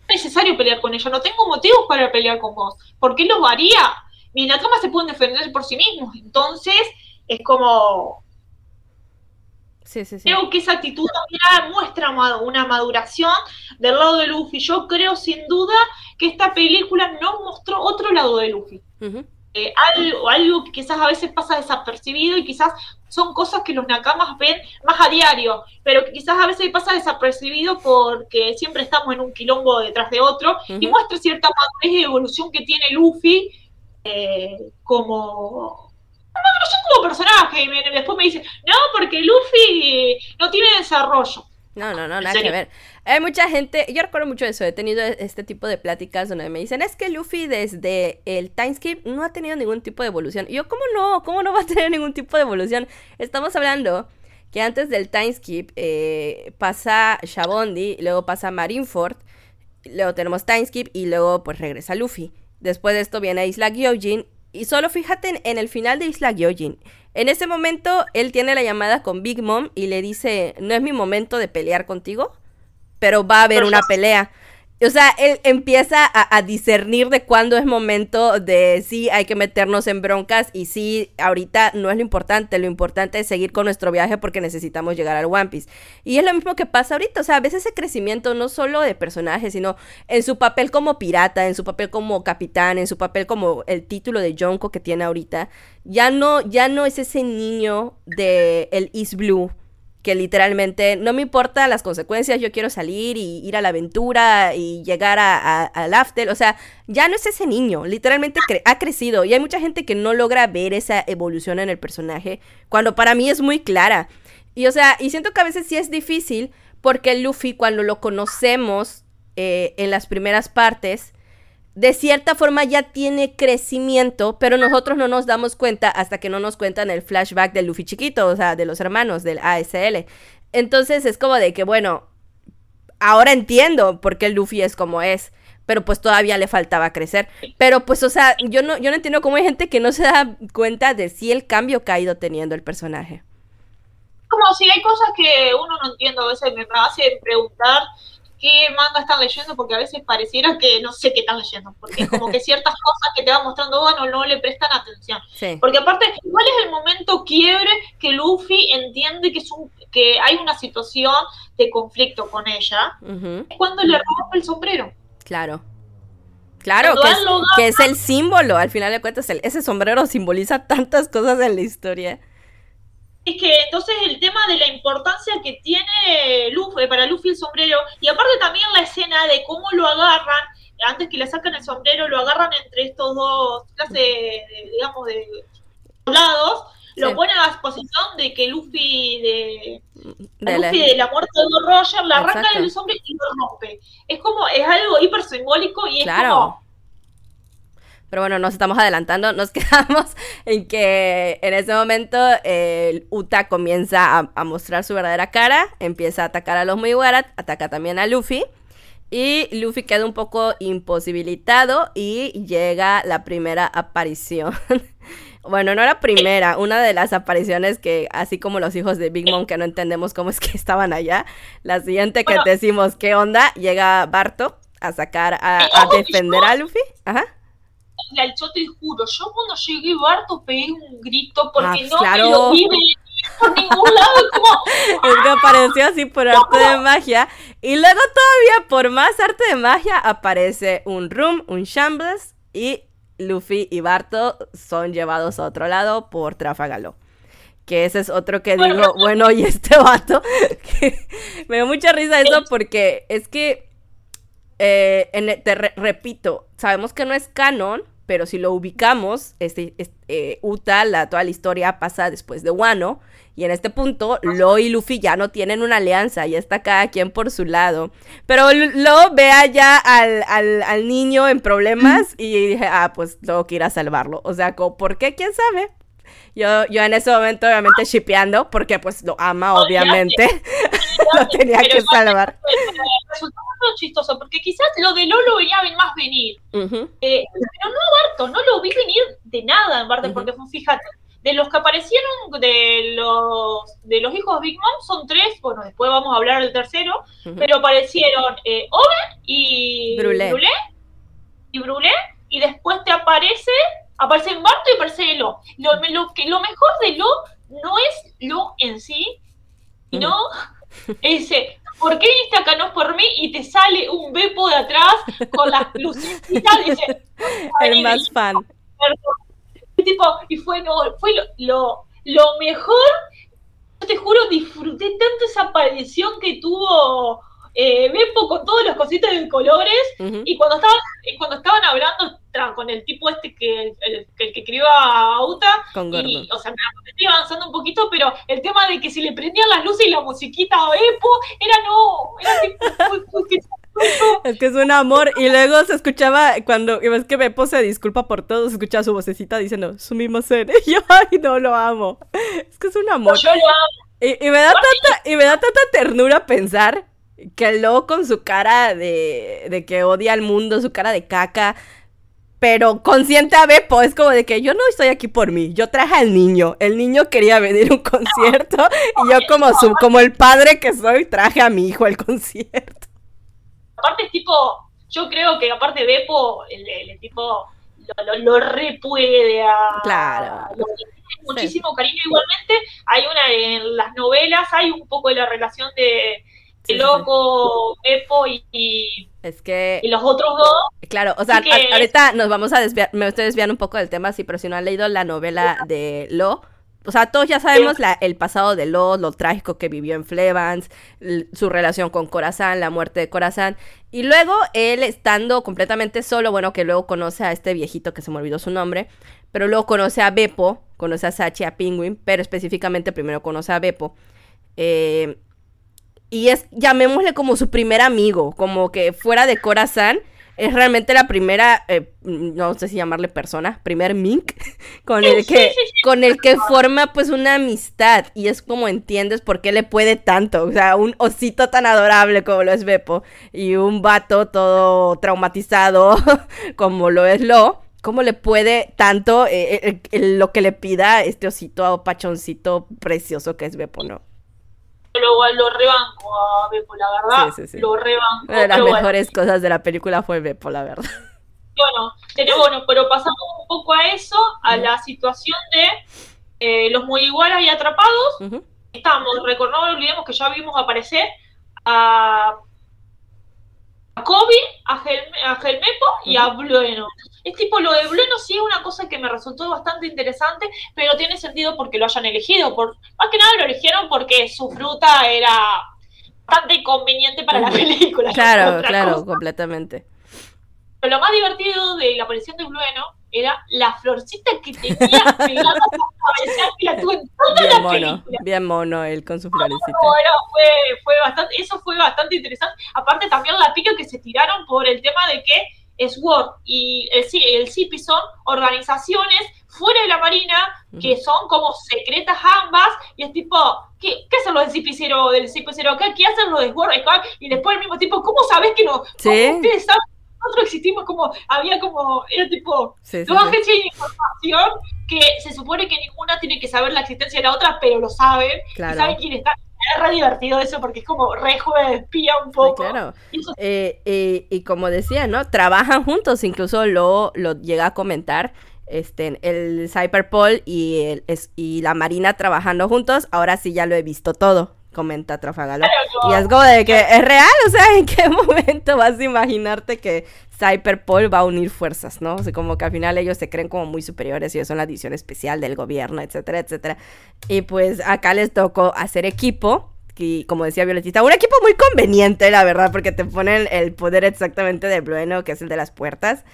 necesario pelear con ella, no tengo motivos para pelear con vos. ¿Por qué lo haría? Mis nakamas se pueden defender por sí mismos, entonces es como... Sí, sí, sí. Creo que esa actitud también muestra una maduración del lado de Luffy. Yo creo sin duda que esta película no mostró otro lado de Luffy. Eh, algo, algo que quizás a veces pasa desapercibido y quizás son cosas que los nakamas ven más a diario, pero que quizás a veces pasa desapercibido porque siempre estamos en un quilombo detrás de otro y muestra cierta madurez y evolución que tiene Luffy eh, como como personaje. Y después me dice, no, porque Luffy no tiene desarrollo. No, no, no, nada que ver. Hay mucha gente, yo recuerdo mucho eso, he tenido este tipo de pláticas donde me dicen, es que Luffy desde el timeskip no ha tenido ningún tipo de evolución. Y yo, ¿cómo no? ¿Cómo no va a tener ningún tipo de evolución? Estamos hablando que antes del timeskip eh, pasa Shabondi, luego pasa Marineford, luego tenemos timeskip y luego pues regresa Luffy. Después de esto viene Isla Gyojin y solo fíjate en el final de Isla Gyojin. En ese momento, él tiene la llamada con Big Mom y le dice, no es mi momento de pelear contigo, pero va a haber una pelea. O sea, él empieza a, discernir de cuándo es momento de sí, hay que meternos en broncas y sí, ahorita no es lo importante, lo importante es seguir con nuestro viaje porque necesitamos llegar al One Piece. Y es lo mismo que pasa ahorita, o sea, a veces ese crecimiento no solo de personajes, sino en su papel como pirata, en su papel como capitán, en su papel como el título de Jonko que tiene ahorita, ya no, ya no es ese niño de el East Blue que literalmente no me importa las consecuencias, yo quiero salir y ir a la aventura y llegar al after, o sea, ya no es ese niño, literalmente ha crecido y hay mucha gente que no logra ver esa evolución en el personaje, cuando para mí es muy clara. Y o sea, y siento que a veces sí es difícil porque Luffy cuando lo conocemos eh, en las primeras partes, de cierta forma ya tiene crecimiento, pero nosotros no nos damos cuenta hasta que no nos cuentan el flashback del Luffy chiquito, o sea, de los hermanos del ASL. Entonces es como de que, bueno, ahora entiendo por qué el Luffy es como es, pero pues todavía le faltaba crecer. Pero pues, o sea, yo no, yo no entiendo cómo hay gente que no se da cuenta de si el cambio que ha ido teniendo el personaje. Como si hay cosas que uno no entiende, a veces me hace preguntar qué manga están leyendo, porque a veces pareciera que no sé qué están leyendo, porque como que ciertas cosas que te va mostrando bueno no le prestan atención. Porque aparte, ¿cuál es el momento quiebre que Luffy entiende que es un, que hay una situación de conflicto con ella? Es cuando le rompe el sombrero. Claro. Claro, que es, que es, el símbolo, al final de cuentas, ese sombrero simboliza tantas cosas en la historia. Es que entonces el tema de la importancia que tiene Luffy, para Luffy el sombrero, y aparte también la escena de cómo lo agarran, antes que le sacan el sombrero, lo agarran entre estos dos clases, de, digamos, de lados, lo ponen a la exposición de que Luffy de, de, Luffy la... de la muerte de Roger la arranca del sombrero y lo rompe. Es como, es algo hiper simbólico y es como pero bueno, nos estamos adelantando. Nos quedamos en que en ese momento el Uta comienza a, mostrar su verdadera cara. Empieza a atacar a los Mugiwara. Ataca también a Luffy. Y Luffy queda un poco imposibilitado. Y llega la primera aparición. bueno, no la primera. Una de las apariciones que, así como los hijos de Big Mom, que no entendemos cómo es que estaban allá. La siguiente que decimos, ¿qué onda? Llega Barto a sacar, a, a defender a Luffy. Ajá al yo te juro, yo cuando llegué Barto pegué un grito porque ah, no me lo vi por ningún lado, como... Es que apareció así por arte de magia. Y luego todavía por más arte de magia aparece un Room, un Shambles y Luffy y Barto son llevados a otro lado por Trafagalo. Que ese es otro que digo, bueno, y este vato, que me da mucha risa eso porque es que, eh, te repito, sabemos que no es canon, pero si lo ubicamos, este, este Uta, la, toda la historia pasa después de Wano, y en este punto, Lo y Luffy ya no tienen una alianza, ya está cada quien por su lado. Pero Lo ve allá al, al, niño en problemas y dije, ah, pues tengo que ir a salvarlo. O sea, ¿por qué? ¿Quién sabe? Yo, yo en ese momento, obviamente, shipeando, porque pues lo ama, obviamente. lo tenía que salvar. Resultó muy chistoso, porque quizás lo de Lolo venía más venir. Eh, pero no Barto, no lo vi venir de nada en parte, porque fíjate, de los que aparecieron de los de los hijos de Big Mom son tres, bueno, después vamos a hablar del tercero, pero aparecieron eh, Owen y Brulé. y Brulé, y después te aparece aparece Barto y aparece Lo. Lo, lo, que, lo mejor de Lo no es Lo en sí, sino ese, ¿por qué viniste acá no por mí? Y te sale un bepo de atrás con las luces y dice, el más fan. Tipo, y fue, no, fue lo, lo, lo mejor, yo te juro, disfruté tanto esa aparición que tuvo eh, Beppo con todas las cositas de colores y cuando estaban, cuando estaban hablando con el tipo este que el, que, escribió a Uta y, o sea, me estoy avanzando un poquito, pero el tema de que si le prendían las luces y la musiquita a Beppo, era no, era tipo, es que es un amor. Y luego se escuchaba, cuando ves que Beppo se disculpa por todo, se escuchaba su vocecita diciendo, ser Y yo, ay, no, lo amo. Es que es un amor. Yo lo amo. Y, y, me da tanta, y me da tanta ternura pensar que luego con su cara de, de que odia al mundo, su cara de caca, pero consciente a Beppo, es como de que yo no estoy aquí por mí, yo traje al niño, el niño quería venir a un concierto y yo como su, como el padre que soy, traje a mi hijo al concierto. Aparte es tipo, yo creo que aparte Beppo, el, el, tipo lo, lo, repuede a... Claro. muchísimo cariño igualmente, hay una en las novelas, hay un poco de la relación de loco, Epo y, es que... y los otros dos. Claro, o sea, ahorita nos vamos a desviar, me estoy desviando un poco del tema, sí, pero si no han leído la novela de Lo, o sea, todos ya sabemos la, el pasado de Lo, lo trágico que vivió en Flevans, su relación con Corazán, la muerte de Corazán. Y luego él estando completamente solo, bueno, que luego conoce a este viejito que se me olvidó su nombre, pero luego conoce a Beppo, conoce a Sachi, a Penguin, pero específicamente primero conoce a Beppo. Eh, y es, llamémosle como su primer amigo, como que fuera de Corazán, es realmente la primera, eh, no sé si llamarle persona, primer mink, con el que, con el que forma pues una amistad. Y es como entiendes por qué le puede tanto. O sea, un osito tan adorable como lo es Beppo y un vato todo traumatizado como lo es Lo. ¿Cómo le puede tanto eh, eh, lo que le pida este osito pachoncito precioso que es Beppo, no? Lo, lo rebanco a Beppo, la verdad. Sí, sí, sí. Lo rebanco. Una de las mejores cosas de la película fue Beppo, la verdad. Bueno, pero bueno, pero pasamos un poco a eso, a la situación de eh, los muy iguales y atrapados. Estamos, recordamos, no olvidemos que ya vimos aparecer a, a Kobe, a, a Gelmepo y a Blueno. Es tipo, lo de Blueno sí es una cosa que me resultó bastante interesante, pero tiene sentido porque lo hayan elegido. Por, más que nada lo eligieron porque su fruta era bastante conveniente para la película. Claro, claro, completamente. Pero lo más divertido de la aparición de Blueno era la florcita que tenía pegada a cabeza que la tuvo en toda bien la mono, película. Bien mono él con su florecita. Bueno, fue, fue bastante, eso fue bastante interesante. Aparte también la pica que se tiraron por el tema de que SWORD y el, el CIPI son organizaciones fuera de la Marina que son como secretas ambas y es tipo, ¿qué, qué hacen los del CIPI0? Del CIPI ¿Qué, ¿Qué hacen los de SWORD? Y después el mismo tipo, ¿cómo sabes que no? ¿Sí? ustedes saben? Nosotros existimos como, había como, era tipo, sí, dos agencias de información que se supone que ninguna tiene que saber la existencia de la otra, pero lo saben, claro. saben quién está es re divertido eso porque es como re de espía un poco. claro. Eh, y como decía, ¿no? Trabajan juntos, incluso lo, lo llega a comentar este, el Cyberpol y, el, y la Marina trabajando juntos, ahora sí ya lo he visto todo, comenta Trafagalo. Y es como de que es real, o sea, ¿en qué momento vas a imaginarte que Cyberpol va a unir fuerzas, ¿no? O sea, como que al final ellos se creen como muy superiores ellos son la edición especial del gobierno, etcétera, etcétera. Y pues acá les tocó hacer equipo. Y como decía Violetita, un equipo muy conveniente, la verdad, porque te ponen el poder exactamente de Brueno, que es el de las puertas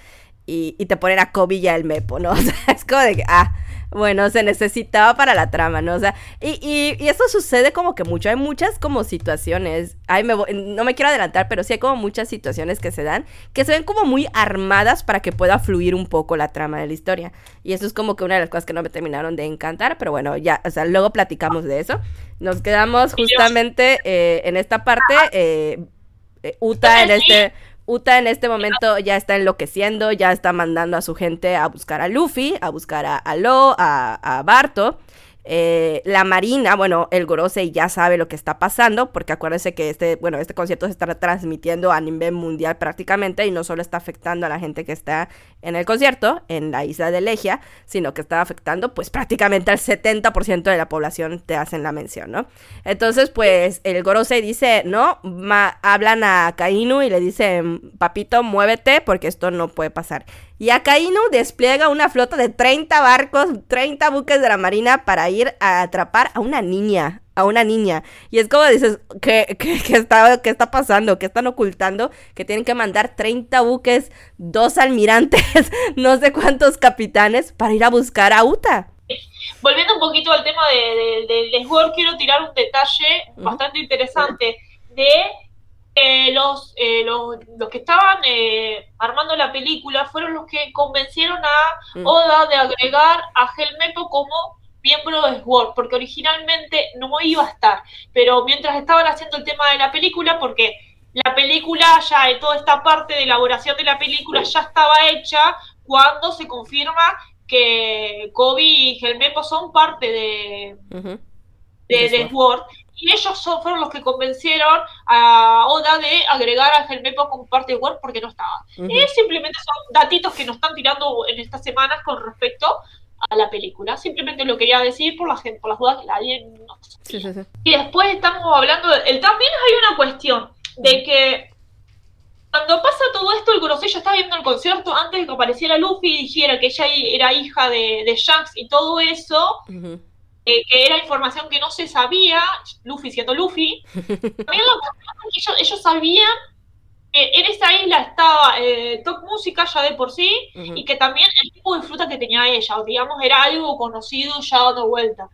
y, y, te ponen a Kobe y a el Mepo, ¿no? O sea, es como de que, ah, bueno, se necesitaba para la trama, ¿no? O sea, y, y, y esto sucede como que mucho, hay muchas como situaciones, ay, me no me quiero adelantar, pero sí hay como muchas situaciones que se dan, que se ven como muy armadas para que pueda fluir un poco la trama de la historia. Y eso es como que una de las cosas que no me terminaron de encantar, pero bueno, ya, o sea, luego platicamos de eso. Nos quedamos justamente eh, en esta parte, eh, eh Uta en este Uta en este momento ya está enloqueciendo, ya está mandando a su gente a buscar a Luffy, a buscar a, a Lo, a, a Barto. Eh, la Marina, bueno, el Gorosei ya sabe lo que está pasando, porque acuérdense que este, bueno, este concierto se está transmitiendo a nivel mundial prácticamente y no solo está afectando a la gente que está en el concierto, en la isla de Legia, sino que está afectando pues prácticamente al 70% de la población, te hacen la mención, ¿no? Entonces, pues el Gorosei dice, no, hablan a Kainu y le dicen, papito, muévete porque esto no puede pasar. Y Akainu despliega una flota de 30 barcos, 30 buques de la marina para ir a atrapar a una niña, a una niña. Y es como dices, ¿qué, está, ¿qué está pasando? ¿Qué están ocultando? Que tienen que mandar 30 buques, dos almirantes, no sé cuántos capitanes para ir a buscar a Uta. Volviendo un poquito al tema del de, de, quiero tirar un detalle bastante interesante de eh, los, eh, los, los, que estaban eh, armando la película fueron los que convencieron a mm. Oda de agregar a Helmepo como miembro de SWORD, porque originalmente no iba a estar, pero mientras estaban haciendo el tema de la película, porque la película ya, toda esta parte de elaboración de la película ya estaba hecha cuando se confirma que Kobe y Helmepo son parte de, de, de Sword y ellos fueron los que convencieron a Oda de agregar a Helmepo como parte de Word porque no estaba. Y simplemente son datitos que nos están tirando en estas semanas con respecto a la película. Simplemente lo quería decir por la gente, por las dudas que nadie no sí, sí, sí. Y después estamos hablando de, también hay una cuestión de que cuando pasa todo esto, el Grosello estaba viendo el concierto antes de que apareciera Luffy y dijera que ella era hija de, de Shanks y todo eso que era información que no se sabía, Luffy siendo Luffy, también lo que ellos, ellos sabían en esa isla estaba eh, Top Música ya de por sí, y que también el tipo de fruta que tenía ella, digamos, era algo conocido ya dando vuelta.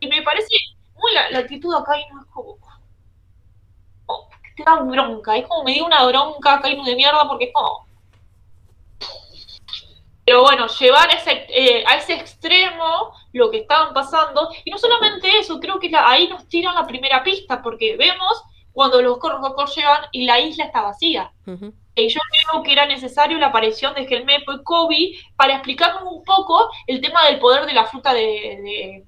Y me parece muy la, actitud acá y no es como... te da bronca, es como me dio una bronca acá de mierda porque es como pero bueno, llevar ese, eh, a ese extremo lo que estaban pasando, y no solamente eso, creo que ahí nos tiran la primera pista, porque vemos cuando los corros llegan y la isla está vacía. Y yo creo que era necesario la aparición de Gelmepo y Kobe para explicarnos un poco el tema del poder de la fruta de,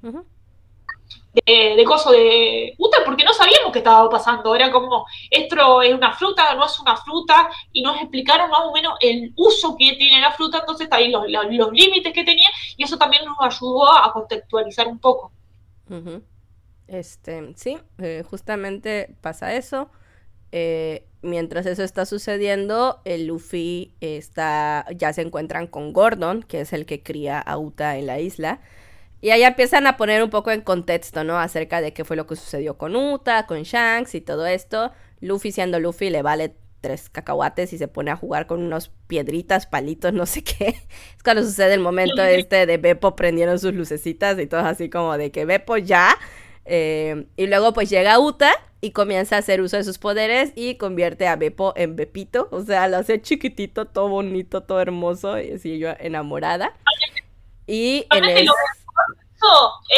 de, de coso de Uta, porque no sabíamos qué estaba pasando. Era como, esto es una fruta, no es una fruta, y nos explicaron más o menos el uso que tiene la fruta, entonces ahí los, los, límites que tenía, y eso también nos ayudó a contextualizar un poco. Este, sí, eh, justamente pasa eso. Eh, mientras eso está sucediendo, el Luffy está, ya se encuentran con Gordon, que es el que cría a Uta en la isla. Y ahí empiezan a poner un poco en contexto, ¿no? Acerca de qué fue lo que sucedió con Uta, con Shanks y todo esto. Luffy siendo Luffy le vale tres cacahuates y se pone a jugar con unos piedritas, palitos, no sé qué. Es cuando sucede el momento este de Beppo prendieron sus lucecitas y todo así como de que Beppo ya. Eh, y luego pues llega Uta y comienza a hacer uso de sus poderes y convierte a Beppo en Bepito. O sea, lo hace chiquitito, todo bonito, todo hermoso y así yo enamorada. Y en el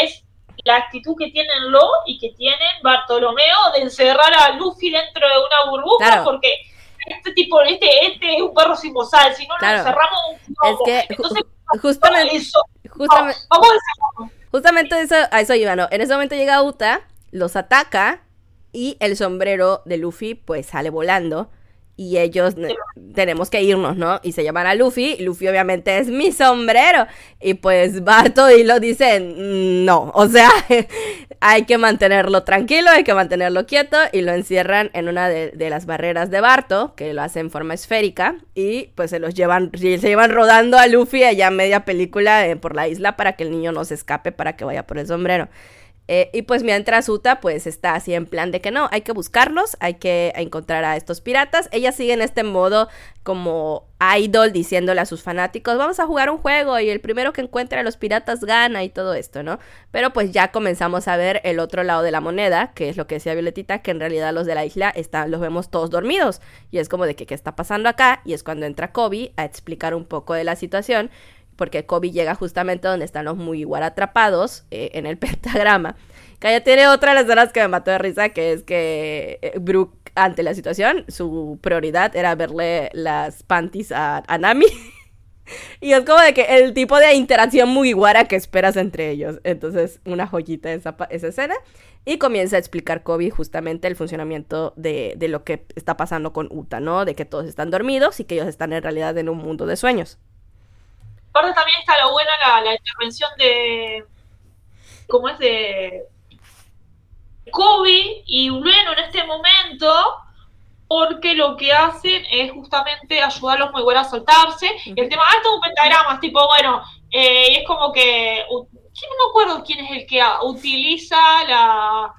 es la actitud que tienen Lo y que tienen Bartolomeo de encerrar a Luffy dentro de una burbuja porque este tipo, este, este es un perro sin bozal, si no lo encerramos Es que Entonces, justamente, eso, justamente, vamos a justamente eso, a eso iba, ¿no? En ese momento llega Uta, los ataca y el sombrero de Luffy pues sale volando y ellos tenemos que irnos, ¿no? Y se llaman a Luffy, Luffy obviamente es mi sombrero y pues Barto y lo dicen, no, o sea, hay que mantenerlo tranquilo, hay que mantenerlo quieto y lo encierran en una de, las barreras de Barto, que lo hace en forma esférica y pues se los llevan, se llevan rodando a Luffy allá media película eh, por la isla para que el niño no se escape, para que vaya por el sombrero. Eh, y pues mientras Uta pues está así en plan de que no, hay que buscarlos, hay que encontrar a estos piratas. Ella sigue en este modo como idol diciéndole a sus fanáticos, vamos a jugar un juego y el primero que encuentre a los piratas gana y todo esto, ¿no? Pero pues ya comenzamos a ver el otro lado de la moneda, que es lo que decía Violetita, que en realidad los de la isla están, los vemos todos dormidos. Y es como de que qué está pasando acá y es cuando entra Kobe a explicar un poco de la situación porque Kobe llega justamente donde están los muy igual atrapados eh, en el pentagrama. Que tiene otra de las escenas que me mató de risa, que es que eh, Brooke, ante la situación, su prioridad era verle las panties a, Nami. y es como de que el tipo de interacción muy guara que esperas entre ellos. Entonces, una joyita esa, esa escena. Y comienza a explicar Kobe justamente el funcionamiento de, de lo que está pasando con Uta, ¿no? De que todos están dormidos y que ellos están en realidad en un mundo de sueños. Aparte también está la buena la, intervención de, ¿cómo es? De Kobe y Ueno en este momento, porque lo que hacen es justamente ayudarlos muy bueno a soltarse. El tema, ah, todo un pentagrama, tipo, bueno, eh, es como que, no me acuerdo quién es el que utiliza la,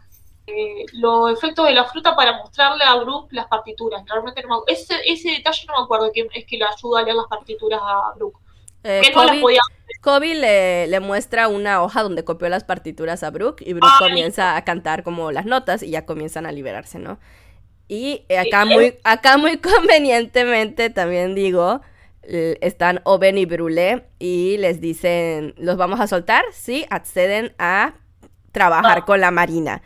eh, los efectos de la fruta para mostrarle a Brooke las partituras. Realmente no me, ese, ese detalle no me acuerdo quién es que le ayuda a leer las partituras a Brooke. Eh, Kobe, le, muestra una hoja donde copió las partituras a Brooke y Brooke comienza a cantar como las notas y ya comienzan a liberarse, ¿no? Y acá muy, acá muy convenientemente también digo, están Oben y Brule y les dicen, ¿los vamos a soltar? Sí, acceden a trabajar con la marina.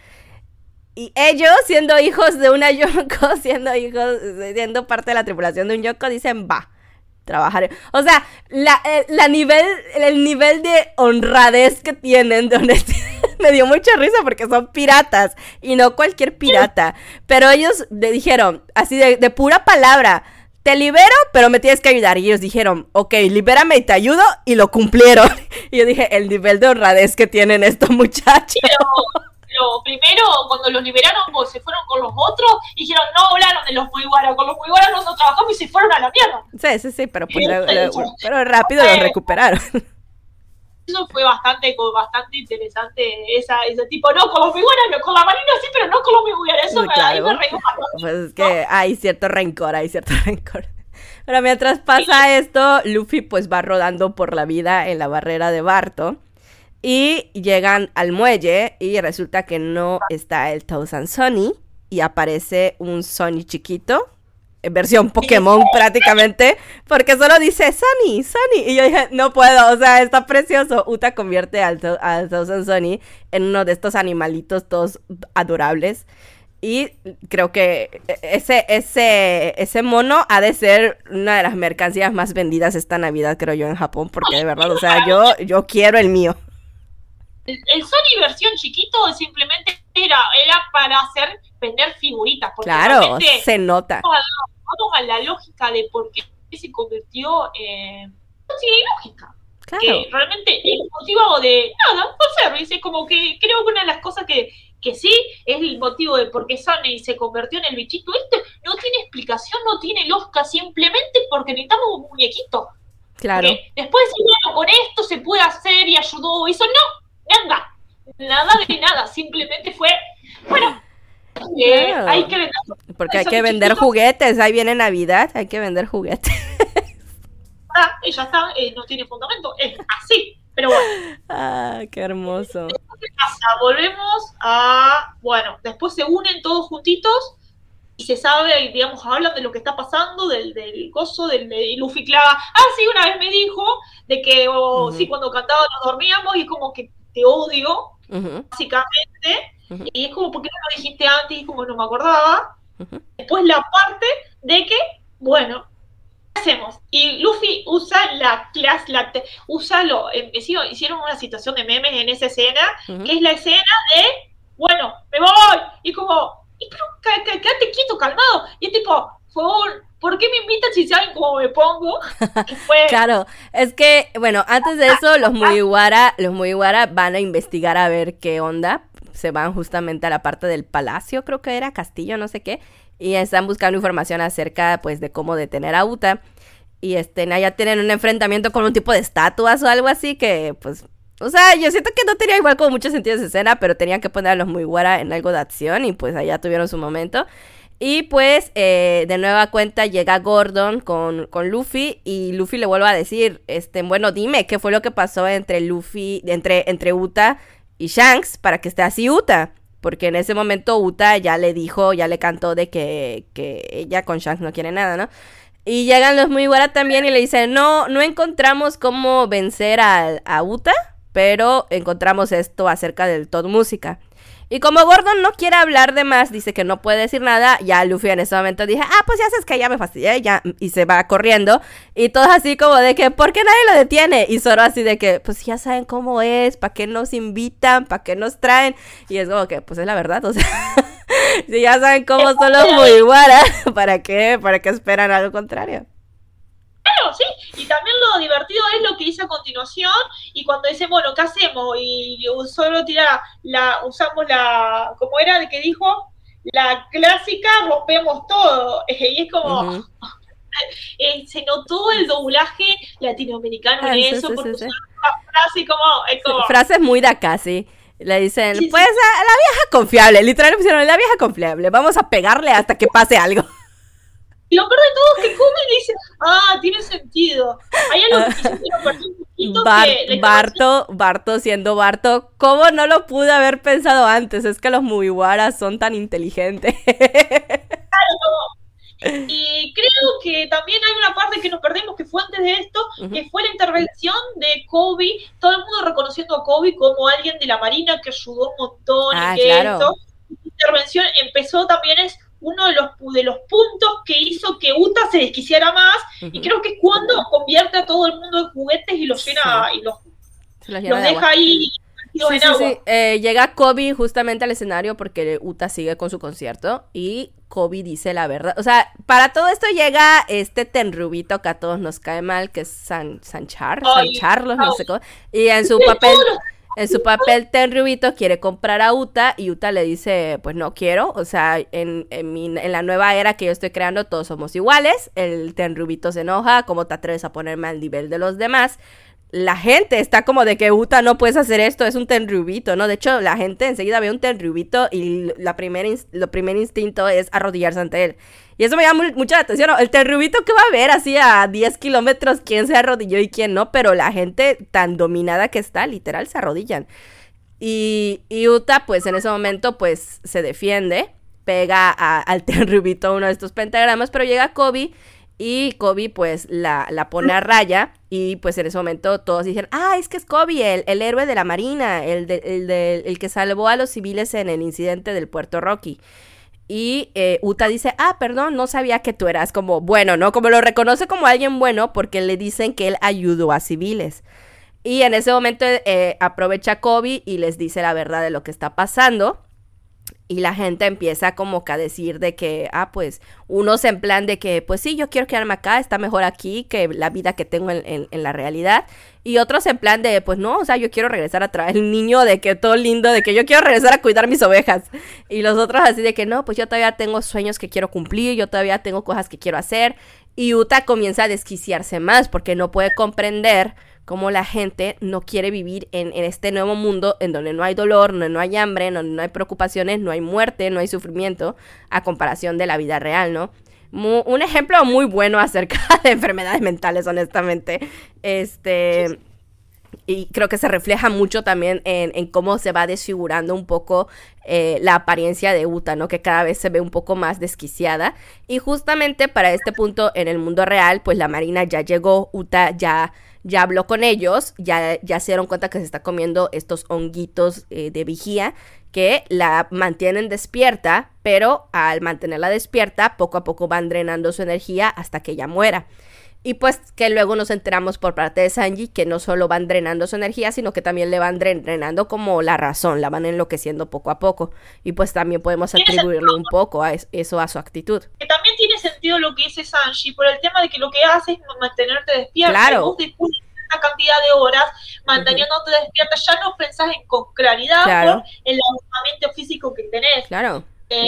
Y ellos, siendo hijos de una Yoko, siendo hijos, siendo parte de la tripulación de un Yoko, dicen, va trabajar. O sea, la, eh, la nivel, el nivel de honradez que tienen me dio mucha risa porque son piratas y no cualquier pirata. Pero ellos le dijeron, así de, de pura palabra, te libero, pero me tienes que ayudar. Y ellos dijeron, ok, libérame y te ayudo, y lo cumplieron. Y yo dije, el nivel de honradez que tienen estos muchachos primero, cuando los liberaron, pues, se fueron con los otros y dijeron, no hablaron de los Muiguara, con los Muiguara no trabajamos y se fueron a la mierda. Sí, sí, sí, pero, pues, pero rápido los recuperaron. Eso fue bastante, bastante interesante, esa, ese tipo, no, con los Muiguara, no, con la Marina sí, pero no con los Muiguara, eso me, ahí me reí Pues es que hay cierto rencor, hay cierto rencor. Pero mientras pasa esto, Luffy pues va rodando por la vida en la barrera de Barto. Y llegan al muelle y resulta que no está el Thousand Sony y aparece un Sony chiquito, en versión Pokémon prácticamente, porque solo dice Sony, Sony. Y yo dije, no puedo, o sea, está precioso. Uta convierte al, al Thousand Sony en uno de estos animalitos todos adorables. Y creo que ese, ese, ese mono ha de ser una de las mercancías más vendidas esta Navidad, creo yo, en Japón, porque de verdad, o sea, yo, yo quiero el mío el Sony versión chiquito simplemente era, era para hacer vender figuritas. claro, se nota. Vamos a, la, lógica de por qué se convirtió en... No tiene lógica. Claro. Que realmente el motivo de nada, por service, es como que creo que una de las cosas que, que sí es el motivo de por qué Sony se convirtió en el bichito este, no tiene explicación, no tiene lógica, simplemente porque necesitamos un muñequito. Claro. después, bueno, con esto se puede hacer y ayudó, eso no, nada, nada de nada, simplemente fue, bueno, eh, hay que vender. Porque hay que vender juguetes, ahí viene Navidad, hay que vender juguetes. Ah, y ya está, eh, no tiene fundamento, es así, pero bueno. Ah, qué hermoso. ¿Qué pasa? Volvemos a, bueno, después se unen todos juntitos y se sabe, digamos, hablan de lo que está pasando, del, del gozo, del de Luffy Clava. Ah, sí, una vez me dijo de que, oh, sí, cuando cantaba nos dormíamos y como que te odio, básicamente. Y es como, ¿por qué no lo dijiste antes? Y como no me acordaba. Después la parte de que, bueno, ¿qué hacemos? Y Luffy usa la clase, la usa lo, eh, hicieron una situación de memes en esa escena, que es la escena de, bueno, me voy, y como, y pero quédate quieto, calmado, y es tipo, fue ¿por qué me invitan si saben cómo me pongo? Claro, es que, bueno, antes de eso, los Mugiwara, los van a investigar a ver qué onda. Se van justamente a la parte del palacio, creo que era, castillo, no sé qué. Y están buscando información acerca, pues, de cómo detener a Uta. Y este, ya tienen un enfrentamiento con un tipo de estatuas o algo así que, pues, o sea, yo siento que no tenía igual como mucho sentido esa escena, pero tenían que poner a los Mugiwara en algo de acción y pues allá tuvieron su momento. Y pues eh, de nueva cuenta llega Gordon con, con, Luffy y Luffy le vuelve a decir, este, bueno, dime, ¿qué fue lo que pasó entre Luffy, entre, entre Uta y Shanks para que esté así Uta? Porque en ese momento Uta ya le dijo, ya le cantó de que, que ella con Shanks no quiere nada, ¿no? Y llegan los muy buenas también y le dicen, no, no encontramos cómo vencer a, a Uta, pero encontramos esto acerca del Todd Música. Y como Gordon no quiere hablar de más, dice que no puede decir nada, ya Luffy en ese momento dije, ah, pues ya sabes que ya me fastidié, ya, y se va corriendo. Y todos así como de que, ¿por qué nadie lo detiene? Y Zoro así de que, pues ya saben cómo es, ¿para qué nos invitan? ¿Para qué nos traen? Y es como que, pues es la verdad, o sea, si ya saben cómo son los muy ¿para qué? ¿Para qué esperan algo contrario? Claro, sí, y también lo divertido es lo que dice a continuación y cuando dice, bueno, ¿qué hacemos? Y solo tira la, usamos la, ¿cómo era el que dijo? La clásica, rompemos todo. Y es como, eh, se notó el doblaje latinoamericano en ah, eso, porque frase como, es como... Frases muy de acá, sí. Le dicen, pues la vieja confiable, literalmente pusieron la vieja confiable, vamos a pegarle hasta que pase algo. Y lo peor de todo es que come y dice, ah, tiene sentido. Hay algo que un poquito que Barto, Barto siendo Barto, ¿cómo no lo pude haber pensado antes? Es que los Mugiwaras son tan inteligentes. Claro, y creo que también hay una parte que nos perdimos que fue antes de esto, que fue la intervención de Kobe, todo el mundo reconociendo a Kobe como alguien de la Marina que ayudó un montón y ah, que esto. intervención empezó también es uno de los, de los puntos que hizo que Uta se desquiciara más y creo que es cuando convierte a todo el mundo en juguetes y los llena y los, deja ahí Sí, sí, sí. Eh, llega Kobe justamente al escenario porque Uta sigue con su concierto y Kobe dice la verdad. O sea, para todo esto llega este tenrubito que a todos nos cae mal, que es San, San San Charlos, no sé cómo. Y en su papel... En su papel, Ten Rubito quiere comprar a Uta y Uta le dice, pues no quiero, o sea, en, en, la nueva era que yo estoy creando todos somos iguales, el Ten Rubito se enoja, ¿cómo te atreves a ponerme al nivel de los demás? La gente está como de que Uta no puedes hacer esto, es un tenrubito, ¿no? De hecho, la gente enseguida ve un tenrubito y la primer, lo primer instinto es arrodillarse ante él. Y eso me llama mucha atención. El terrubito que va a ver así a 10 kilómetros quién se arrodilló y quién no, pero la gente tan dominada que está, literal, se arrodillan. Y, Uta, pues en ese momento, pues se defiende, pega al terrubito uno de estos pentagramas, pero llega Kobe y Kobe pues la, la, pone a raya y pues en ese momento todos dicen, ah, es que es Kobe, el, el héroe de la marina, el, el, el, que salvó a los civiles en el incidente del puerto Rocky. Y eh, Uta dice, ah, perdón, no sabía que tú eras como bueno, ¿no? Como lo reconoce como alguien bueno porque le dicen que él ayudó a civiles. Y en ese momento eh, aprovecha Kobe y les dice la verdad de lo que está pasando. Y la gente empieza como que a decir de que, ah, pues, unos en plan de que, pues sí, yo quiero quedarme acá, está mejor aquí que la vida que tengo en, la realidad. Y otros en plan de, pues no, o sea, yo quiero regresar a traer el niño de que todo lindo, de que yo quiero regresar a cuidar mis ovejas. Y los otros así de que no, pues yo todavía tengo sueños que quiero cumplir, yo todavía tengo cosas que quiero hacer. Y Uta comienza a desquiciarse más porque no puede comprender cómo la gente no quiere vivir en, este nuevo mundo en donde no hay dolor, donde no hay hambre, donde no hay preocupaciones, no hay muerte, no hay sufrimiento, a comparación de la vida real, ¿no? un ejemplo muy bueno acerca de enfermedades mentales, honestamente. Este. Y creo que se refleja mucho también en, cómo se va desfigurando un poco eh, la apariencia de Uta, ¿no? Que cada vez se ve un poco más desquiciada. Y justamente para este punto en el mundo real, pues la Marina ya llegó, Uta ya ya habló con ellos, ya, ya se dieron cuenta que se está comiendo estos honguitos eh, de vigía que la mantienen despierta, pero al mantenerla despierta, poco a poco van drenando su energía hasta que ella muera. Y pues que luego nos enteramos por parte de Sanji que no solo van drenando su energía, sino que también le van drenando como la razón, la van enloqueciendo poco a poco. Y pues también podemos atribuirle un poco a eso a su actitud. Que también tiene sentido lo que dice Sanji por el tema de que lo que hace es mantenerte despierto. Claro. una cantidad de horas manteniéndote despierta, ya no pensás en, con claridad por el agotamiento físico que tenés. Claro. Eh,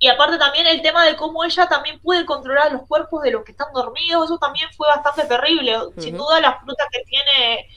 y aparte también el tema de cómo ella también puede controlar los cuerpos de los que están dormidos, eso también fue bastante terrible. Sin duda la fruta que tiene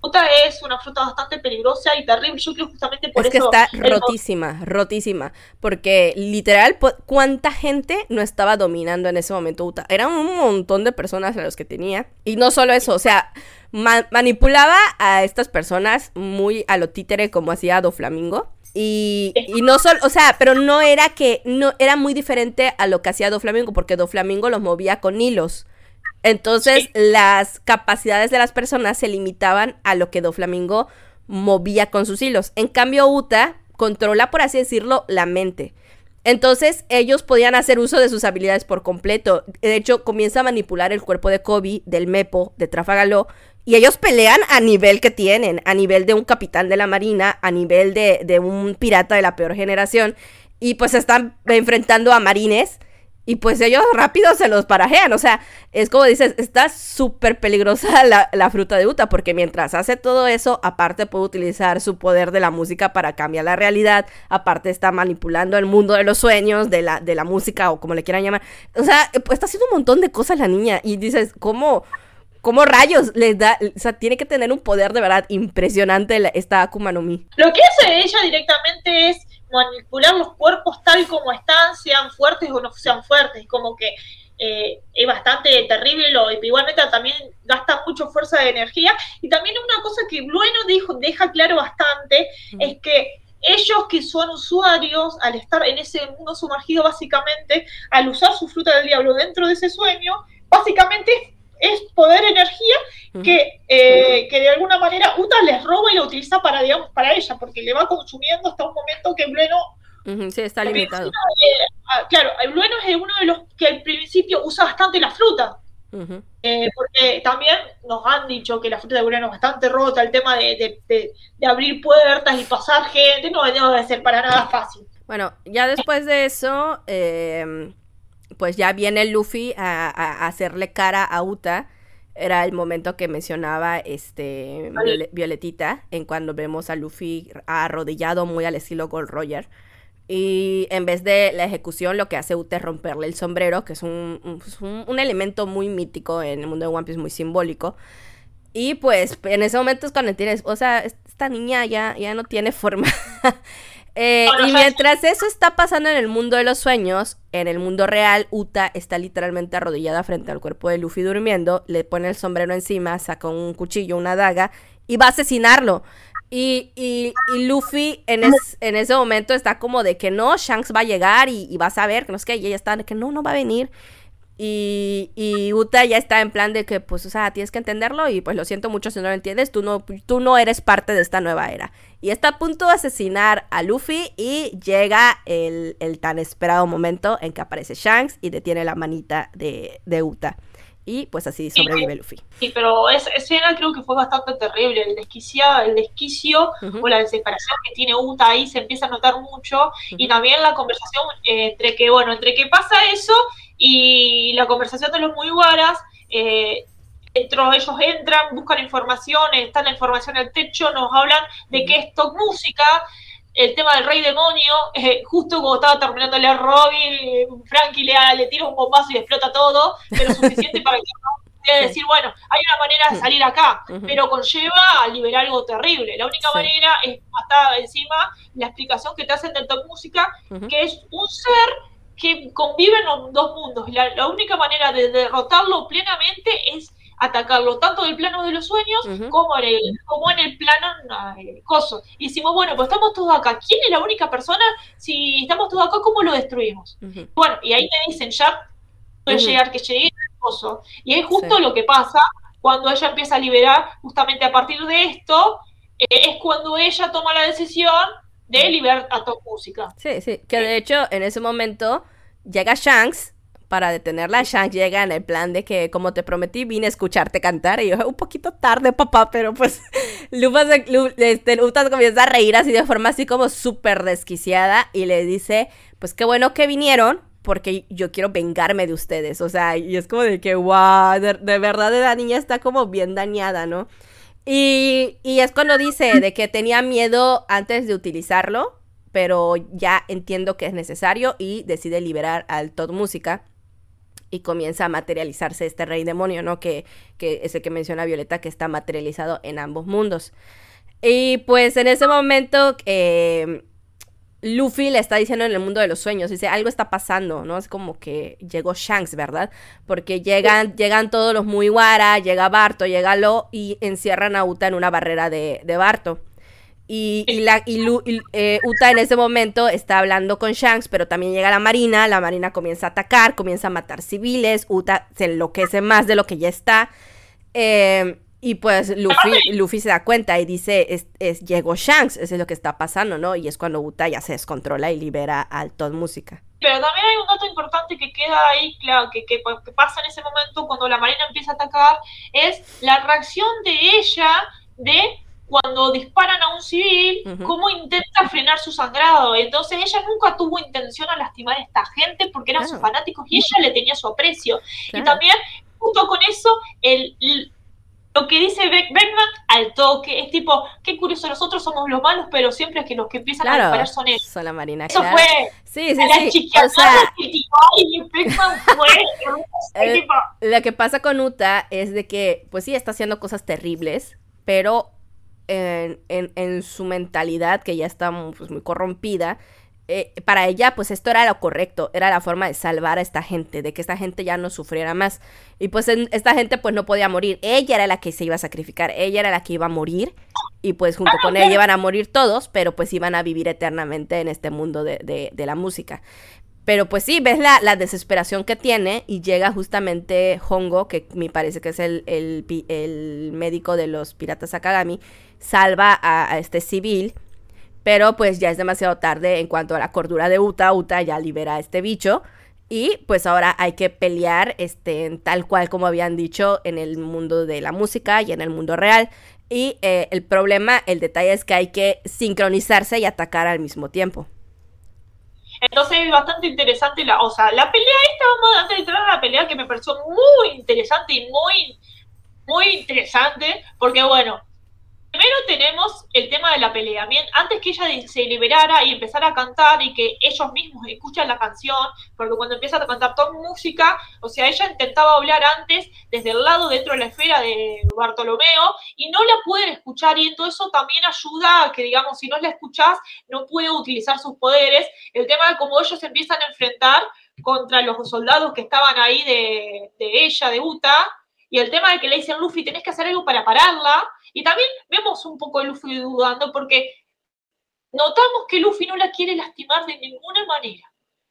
fruta es una fruta bastante peligrosa y terrible. Yo creo justamente por eso. Es que está rotísima, rotísima. Porque literal, ¿cuánta gente no estaba dominando en ese momento Uta? Eran un montón de personas a los que tenía. Y no solo eso, o sea, manipulaba a estas personas muy a lo títere como hacía Do Flamingo. Y, no solo, o sea, pero no era que, no, era muy diferente a lo que hacía Do Flamingo, porque Do Flamingo los movía con hilos. Entonces, las capacidades de las personas se limitaban a lo que Do Flamingo movía con sus hilos. En cambio, Uta controla, por así decirlo, la mente. Entonces, ellos podían hacer uso de sus habilidades por completo. De hecho, comienza a manipular el cuerpo de Kobe, del Mepo, de Trafalgar y ellos pelean a nivel que tienen, a nivel de un capitán de la marina, a nivel de, de un pirata de la peor generación. Y pues están enfrentando a marines. Y pues ellos rápido se los parajean. O sea, es como dices, está súper peligrosa la, la, fruta de Uta. Porque mientras hace todo eso, aparte puede utilizar su poder de la música para cambiar la realidad. Aparte está manipulando el mundo de los sueños, de la, de la música o como le quieran llamar. O sea, pues está haciendo un montón de cosas la niña. Y dices, ¿cómo? ¿Cómo rayos les da? O sea, tiene que tener un poder de verdad impresionante esta Akuma no Mi. Lo que hace ella directamente es manipular los cuerpos tal como están, sean fuertes o no sean fuertes. Como que eh, es bastante terrible, lo, igualmente también gasta mucho fuerza de energía. Y también una cosa que Bueno dijo, deja claro bastante es que ellos que son usuarios, al estar en ese mundo sumergido básicamente, al usar su fruta del diablo dentro de ese sueño, básicamente es poder energía que, eh, que de alguna manera Uta les roba y lo utiliza para, digamos, para ella, porque le va consumiendo hasta un momento que Blueno... sí, está limitado. Eh, ah, claro, el Blueno es uno de los que al principio usa bastante la fruta. Eh, porque también nos han dicho que la fruta de Blueno es bastante rota, el tema de, de, abrir puertas y pasar gente, no, no debe ser para nada fácil. Bueno, ya después de eso, eh, pues ya viene Luffy a, hacerle cara a Uta. Era el momento que mencionaba este Violetita, en cuando vemos a Luffy arrodillado muy al estilo Gold Roger. Y en vez de la ejecución, lo que hace Uta es romperle el sombrero, que es un, pues, elemento muy mítico en el mundo de One Piece, muy simbólico. Y pues en ese momento es cuando tienes, o sea, esta niña ya, ya no tiene forma. Eh, y mientras eso está pasando en el mundo de los sueños, en el mundo real, Uta está literalmente arrodillada frente al cuerpo de Luffy durmiendo, le pone el sombrero encima, saca un cuchillo, una daga y va a asesinarlo. Y, y, Luffy en, en, ese momento está como de que no, Shanks va a llegar y, y vas a ver, que no es que, y ella está de que no, no va a venir. Y, y, Uta ya está en plan de que, pues, o sea, tienes que entenderlo y pues lo siento mucho si no lo entiendes, tú no, tú no eres parte de esta nueva era. Y está a punto de asesinar a Luffy y llega el, tan esperado momento en que aparece Shanks y detiene la manita de, de Uta. Y pues así sobrevive Luffy. Sí, pero esa escena creo que fue bastante terrible. El desquicia, el desquicio o la desesperación que tiene Uta ahí se empieza a notar mucho. Y también la conversación entre que, bueno, entre que pasa eso y la conversación de los muy guaras. Eh, dentro ellos entran, buscan información, está la información en el techo, nos hablan de que esto música, el tema del rey demonio, eh, justo como estaba terminando leer Robin, Frankie le, le tira un bombazo y explota todo, pero suficiente para que pueda decir, bueno, hay una manera de salir acá, pero conlleva a liberar algo terrible. La única manera es hasta encima la explicación que te hacen de Top Música, que es un ser que convive en dos mundos. La, la única manera de derrotarlo plenamente es atacarlo tanto del plano de los sueños como, en el, como en el plano eh, coso. Y decimos, bueno, pues estamos todos acá. ¿Quién es la única persona? Si estamos todos acá, ¿cómo lo destruimos? Bueno, y ahí me dicen, ya puede llegar que llegue el coso. Y es justo lo que pasa cuando ella empieza a liberar, justamente a partir de esto, eh, es cuando ella toma la decisión de liberar a tu música. Sí, sí, que de hecho en ese momento llega Shanks para detenerla. Shanks llega en el plan de que, como te prometí, vine a escucharte cantar. Y yo, un poquito tarde, papá, pero pues Lupa este, comienza a reír así de forma así como súper desquiciada y le dice, pues qué bueno que vinieron, porque yo quiero vengarme de ustedes. O sea, y es como de que, wow, de, de verdad la niña está como bien dañada, ¿no? Y, y es cuando dice de que tenía miedo antes de utilizarlo, pero ya entiendo que es necesario y decide liberar al Todd Música y comienza a materializarse este rey demonio, ¿no? Que, que es el que menciona Violeta, que está materializado en ambos mundos. Y pues en ese momento eh, Luffy le está diciendo en el mundo de los sueños, dice, algo está pasando, ¿no? Es como que llegó Shanks, ¿verdad? Porque llegan, llegan todos los Mugiwara, llega Barto, llega Lo y encierran a Uta en una barrera de, de Barto. Y, la, y, eh, Uta en ese momento está hablando con Shanks, pero también llega la Marina, la Marina comienza a atacar, comienza a matar civiles, Uta se enloquece más de lo que ya está. Eh, y pues Luffy, Luffy se da cuenta y dice, es, es, llegó Shanks, eso es lo que está pasando, ¿no? Y es cuando Uta ya se descontrola y libera al Todd Música. Pero también hay un dato importante que queda ahí, claro, que, que, pasa en ese momento cuando la Marina empieza a atacar, es la reacción de ella de cuando disparan a un civil, cómo intenta frenar su sangrado. Entonces ella nunca tuvo intención a lastimar a esta gente porque eran sus fanáticos y ella le tenía su aprecio. Y también, junto con eso, el lo que dice Beckman al toque es tipo, qué curioso, nosotros somos los malos, pero siempre es que los que empiezan a disparar son ellos. Son la Marina, Eso fue. Sí, sí, sí. O sea, y Beckman fue. Eh, lo que pasa con Uta es de que, pues sí, está haciendo cosas terribles, pero en, su mentalidad, que ya está pues, muy corrompida, eh, para ella, pues esto era lo correcto, era la forma de salvar a esta gente, de que esta gente ya no sufriera más. Y pues esta gente pues no podía morir, ella era la que se iba a sacrificar, ella era la que iba a morir y pues junto con ella iban a morir todos, pero pues iban a vivir eternamente en este mundo de, la música. Pero pues sí, ves la, desesperación que tiene y llega justamente Hongo, que me parece que es el, el, el médico de los piratas Akagami, salva a, este civil pero pues ya es demasiado tarde en cuanto a la cordura de Uta. Uta ya libera a este bicho. Y pues ahora hay que pelear este, tal cual como habían dicho en el mundo de la música y en el mundo real. Y eh, el problema, el detalle es que hay que sincronizarse y atacar al mismo tiempo. Entonces es bastante interesante la, o sea, la pelea esta, vamos a entrar a la pelea que me pareció muy interesante y muy, muy interesante, porque bueno, Primero tenemos el tema de la pelea. Antes que ella se liberara y empezara a cantar y que ellos mismos escuchan la canción, porque cuando empieza a cantar toda música, o sea, ella intentaba hablar antes desde el lado dentro de la esfera de Bartolomeo y no la pueden escuchar y todo eso también ayuda a que, digamos, si no la escuchás, no puede utilizar sus poderes. El tema de cómo ellos se empiezan a enfrentar contra los soldados que estaban ahí de, de ella, de Uta, y el tema de que le dicen Luffy, tenés que hacer algo para pararla, y también vemos un poco a Luffy dudando porque notamos que Luffy no la quiere lastimar de ninguna manera.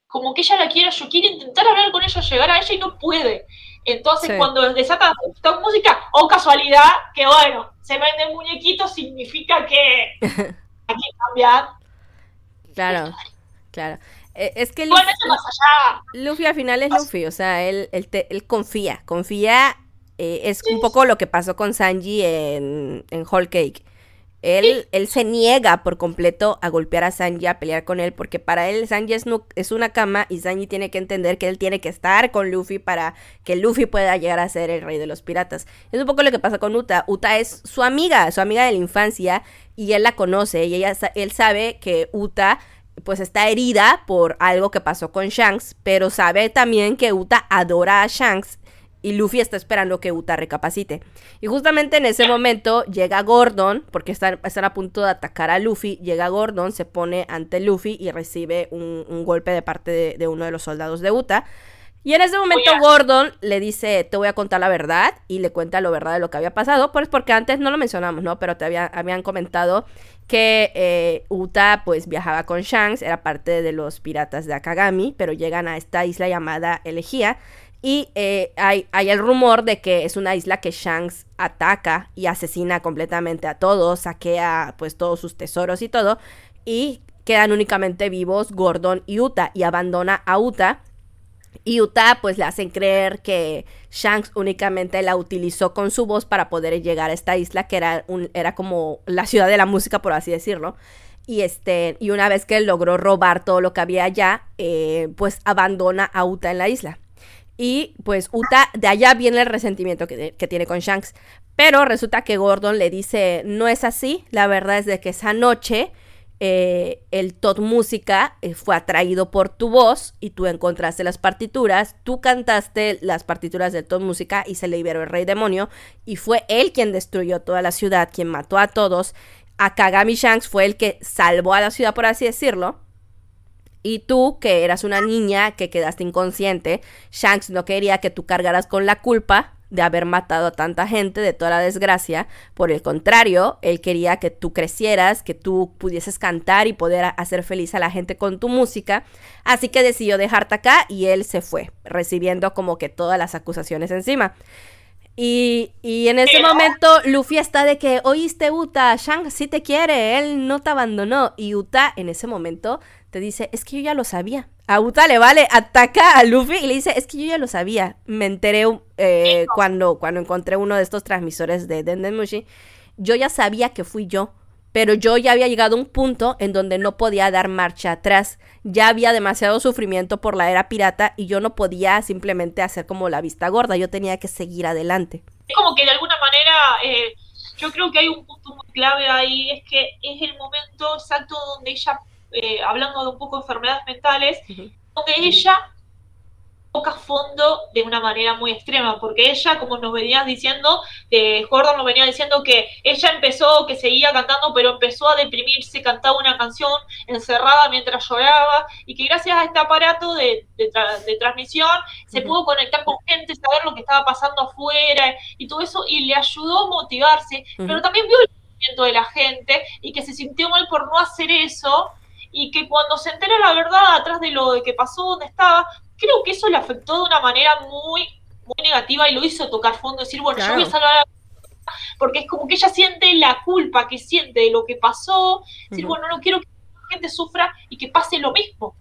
Como que ella la quiera, yo quiero intentar hablar con ella, llegar a ella y no puede. Entonces, cuando desata esta música, o casualidad, que bueno, se vende muñequito, significa que hay que cambiar. Claro, claro. Eh, es que Luffy, Luffy, al final es Luffy, o sea, él, él, él confía, confía eh, es un poco lo que pasó con Sanji en, en Whole Cake. Él, él se niega por completo a golpear a Sanji, a pelear con él, porque para él Sanji es, es, una cama y Sanji tiene que entender que él tiene que estar con Luffy para que Luffy pueda llegar a ser el rey de los piratas. Es un poco lo que pasa con Uta. Uta es su amiga, su amiga de la infancia, y él la conoce, y ella, él sabe que Uta pues está herida por algo que pasó con Shanks, pero sabe también que Uta adora a Shanks y Luffy está esperando que Uta recapacite. Y justamente en ese momento llega Gordon, porque están, están a punto de atacar a Luffy. Llega Gordon, se pone ante Luffy y recibe un, golpe de parte de, uno de los soldados de Uta. Y en ese momento Gordon le dice, te voy a contar la verdad, y le cuenta lo verdad de lo que había pasado, pues porque antes no lo mencionamos, ¿no? Pero te habían comentado que eh, Uta pues viajaba con Shanks, era parte de los piratas de Akagami, pero llegan a esta isla llamada Elegía, y eh, hay, el rumor de que es una isla que Shanks ataca y asesina completamente a todos, saquea pues todos sus tesoros y todo. Y quedan únicamente vivos Gordon y Uta y abandona a Uta Y Utah pues le hacen creer que Shanks únicamente la utilizó con su voz para poder llegar a esta isla que era, un, era como la ciudad de la música por así decirlo. Y, este, y una vez que logró robar todo lo que había allá, eh, pues abandona a Uta en la isla. Y pues Uta, de allá viene el resentimiento que, tiene con Shanks. Pero resulta que Gordon le dice, no es así, la verdad es de que esa noche eh, el Todd Música eh, fue atraído por tu voz y tú encontraste las partituras, tú cantaste las partituras de Todd Música y se liberó el rey demonio y fue él quien destruyó toda la ciudad, quien mató a todos Akagami Shanks fue el que salvó a la ciudad, por así decirlo. Y tú, que eras una niña que quedaste inconsciente, Shanks no quería que tú cargaras con la culpa de haber matado a tanta gente, de toda la desgracia. Por el contrario, él quería que tú crecieras, que tú pudieses cantar y poder hacer feliz a la gente con tu música. Así que decidió dejarte acá y él se fue, recibiendo como que todas las acusaciones encima. Y, en ese momento Luffy está de que, oíste Uta, Shang sí te quiere, él no te abandonó. Y Uta en ese momento te dice, es que yo ya lo sabía. A Uta le vale, ataca a Luffy y le dice, es que yo ya lo sabía. Me enteré eh, cuando, cuando encontré uno de estos transmisores de Dendemushi. Yo ya sabía que fui yo pero yo ya había llegado a un punto en donde no podía dar marcha atrás. Ya había demasiado sufrimiento por la era pirata y yo no podía simplemente hacer como la vista gorda, yo tenía que seguir adelante. Es como que de alguna manera eh, yo creo que hay un punto muy clave ahí, es que es el momento exacto donde ella, eh, hablando de un poco de enfermedades mentales, donde ella toca fondo de una manera muy extrema, porque ella, como nos venías diciendo, eh, Gordon nos venía diciendo que ella empezó, que seguía cantando, pero empezó a deprimirse, cantaba una canción encerrada mientras lloraba, y que gracias a este aparato de, transmisión se pudo conectar con gente, saber lo que estaba pasando afuera y todo eso, y le ayudó a motivarse, pero también vio el movimiento de la gente y que se sintió mal por no hacer eso, y que cuando se entera la verdad atrás de lo de que pasó, donde estaba, creo que eso le afectó de una manera muy, muy negativa y lo hizo tocar fondo, decir, bueno, yo voy a salvar a la porque es como que ella siente la culpa que siente de lo que pasó, decir, bueno, no quiero que la gente sufra y que pase lo mismo.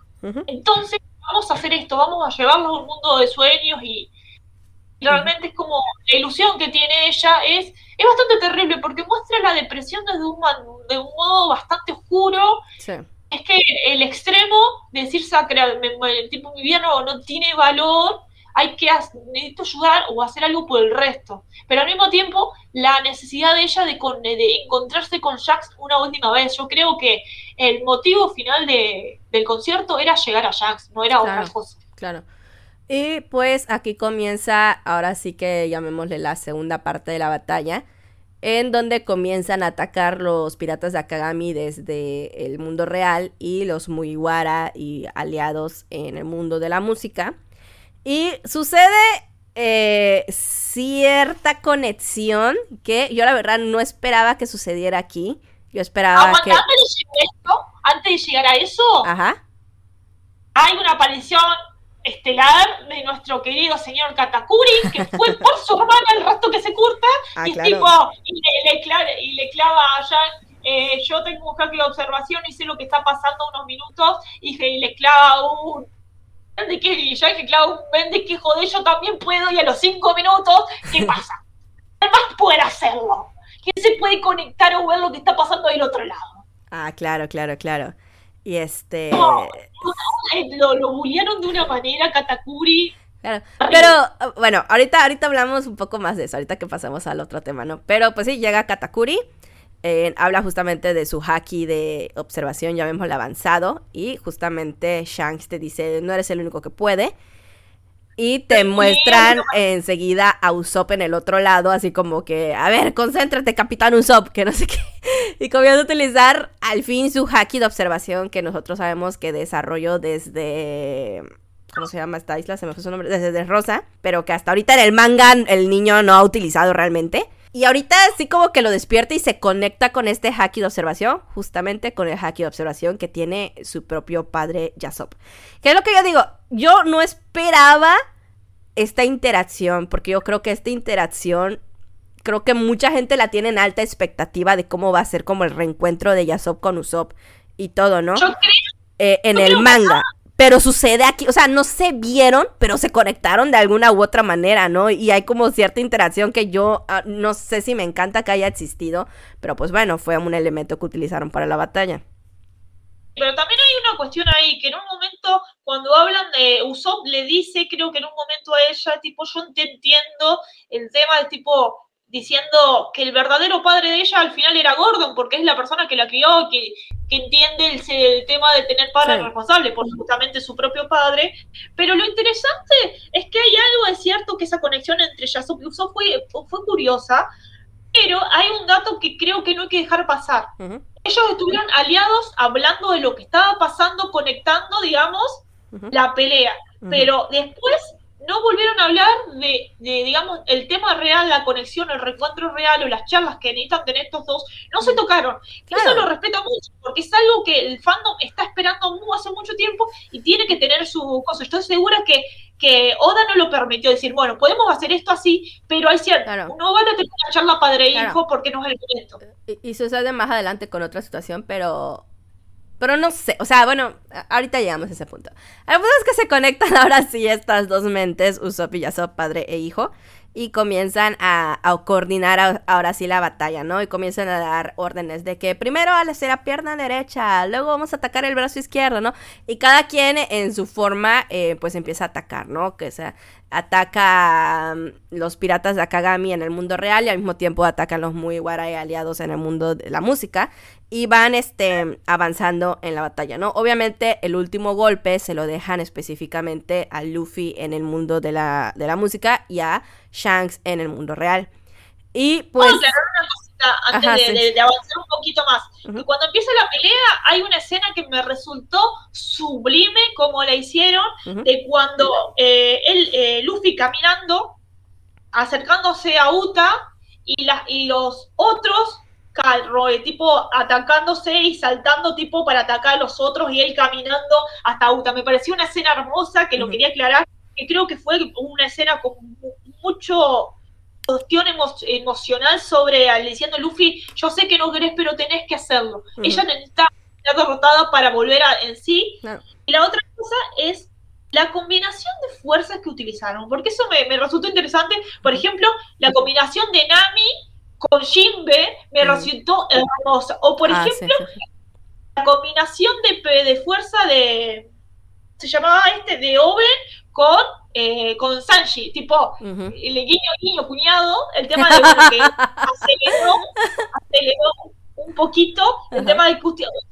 Entonces, vamos a hacer esto, vamos a llevarlo a un mundo de sueños y, realmente es como la ilusión que tiene ella es, es bastante terrible porque muestra la depresión desde un, de un modo bastante oscuro. Sí es que el extremo de decir sacra, el tipo mi vida no, tiene valor, hay que necesito ayudar o hacer algo por el resto. Pero al mismo tiempo, la necesidad de ella de, de encontrarse con Jax una última vez. Yo creo que el motivo final de, del concierto era llegar a Jax, no era otra cosa. Claro. Y pues aquí comienza, ahora sí que llamémosle la segunda parte de la batalla en donde comienzan a atacar los piratas de Akagami desde el mundo real y los Mugiwara y aliados en el mundo de la música. Y sucede eh, cierta conexión que yo la verdad no esperaba que sucediera aquí. Yo esperaba que... Antes de, esto, antes de llegar a eso, Ajá. hay una aparición estelar de nuestro querido señor Katakuri, que fue por su hermana el rato que se curta, ah, y, tipo, y, le, y, le, clava a Jan, eh, yo tengo un hack de observación y sé lo que está pasando unos minutos, y, le clava un... ¿De qué? Y Jan le clava un vende que joder, yo también puedo, y a los cinco minutos, ¿qué pasa? Además puede hacerlo. ¿Quién se puede conectar o ver lo que está pasando del otro lado? Ah, claro, claro, claro. Y este. lo, lo bullearon de una manera, Katakuri. Claro. Pero bueno, ahorita, ahorita hablamos un poco más de eso, ahorita que pasamos al otro tema, ¿no? Pero pues sí, llega Katakuri. Eh, habla justamente de su haki de observación, ya vemos el avanzado. Y justamente Shanks te dice: No eres el único que puede. Y te muestran enseguida a Usopp en el otro lado, así como que, a ver, concéntrate, capitán Usopp, que no sé qué. Y comienza a utilizar al fin su haki de observación que nosotros sabemos que desarrolló desde... ¿Cómo se llama esta isla? Se me fue su nombre. Desde Rosa, pero que hasta ahorita en el manga el niño no ha utilizado realmente. Y ahorita sí como que lo despierta y se conecta con este haki de observación, justamente con el haki de observación que tiene su propio padre Yasop. Que es lo que yo digo, yo no esperaba esta interacción, porque yo creo que esta interacción, creo que mucha gente la tiene en alta expectativa de cómo va a ser como el reencuentro de Yasop con Usopp y todo, ¿no? Yo creo, eh, en el manga. Pero sucede aquí, o sea, no se vieron, pero se conectaron de alguna u otra manera, ¿no? Y hay como cierta interacción que yo ah, no sé si me encanta que haya existido, pero pues bueno, fue un elemento que utilizaron para la batalla. Pero también hay una cuestión ahí, que en un momento, cuando hablan de Usopp, le dice, creo que en un momento a ella, tipo, yo te entiendo el tema de tipo, diciendo que el verdadero padre de ella al final era Gordon, porque es la persona que la crió, que, que entiende el, tema de tener padre responsable por justamente su propio padre. Pero lo interesante es que hay algo de cierto que esa conexión entre Yasop y Usopp fue, fue curiosa, pero hay un dato que creo que no hay que dejar pasar. Ellos estuvieron aliados hablando de lo que estaba pasando, conectando, digamos, la pelea. Pero después no volvieron a hablar de, digamos, el tema real, la conexión, el reencuentro real o las charlas que necesitan tener estos dos, no se tocaron. Eso lo respeto mucho, porque es algo que el fandom está esperando hace mucho tiempo y tiene que tener su cosa. Estoy segura que, que Oda no lo permitió decir, bueno, podemos hacer esto así, pero hay cierto, no van a tener una charla padre e hijo porque no es el momento. Y, y sucede más adelante con otra situación, pero pero no sé, o sea, bueno, ahorita llegamos a ese punto. El punto es que se conectan ahora sí estas dos mentes, Usopp y Yasop, padre e hijo, y comienzan a, coordinar ahora sí la batalla, ¿no? Y comienzan a dar órdenes de que primero a la pierna derecha, luego vamos a atacar el brazo izquierdo, ¿no? Y cada quien en su forma, eh, pues empieza a atacar, ¿no? Que sea, ataca mm, los piratas de Akagami en el mundo real y al mismo tiempo atacan los Mugiwara y aliados en el mundo de la música y van este, avanzando en la batalla, ¿no? Obviamente el último golpe se lo dejan específicamente a Luffy en el mundo de la, de la música y a Shanks en el mundo real. Y pues... antes de, avanzar un poquito más. Cuando empieza la pelea hay una escena que me resultó sublime como la hicieron, de cuando eh, eh, Luffy caminando, acercándose a Uta y, la, y los otros Roy, tipo atacándose y saltando tipo para atacar a los otros y él caminando hasta Uta. Me pareció una escena hermosa que lo quería aclarar, que creo que fue una escena con mucho cuestión emocional sobre diciendo Luffy, yo sé que no querés, pero tenés que hacerlo. Ella necesita ser derrotada para volver a, en sí. Y la otra cosa es la combinación de fuerzas que utilizaron, porque eso me, me resultó interesante. Por ejemplo, la combinación de Nami con Jinbe me resultó hermosa. O por ah, ejemplo, la combinación de, de fuerza de. Se llamaba este de Oben con, eh, con Sanji, tipo, el guiño, guiño, cuñado, el tema de que aceleró, aceleró un poquito el tema de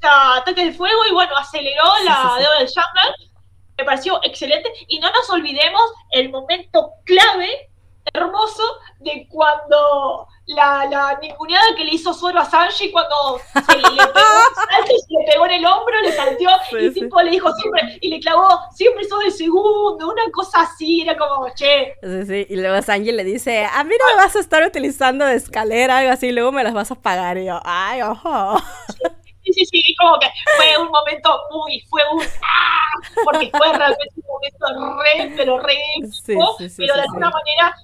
ataques de fuego y bueno, aceleró la de del jungle. Me pareció excelente. Y no nos olvidemos el momento clave, hermoso, de cuando la, la ninguneada que le hizo Zoro a Sanji cuando se le, pegó, en el hombro, le salteó y tipo le dijo siempre, y le clavó, siempre sos el segundo, una cosa así, era como, che. Sí, sí, y luego Sanji le dice, a mí no me vas a estar utilizando de escalera, algo así, luego me las vas a pagar, y yo, ay, ojo. Sí, sí, sí, como que fue un momento muy, fue un, ¡ah! porque fue realmente un momento re, pero re, sí, pero de alguna manera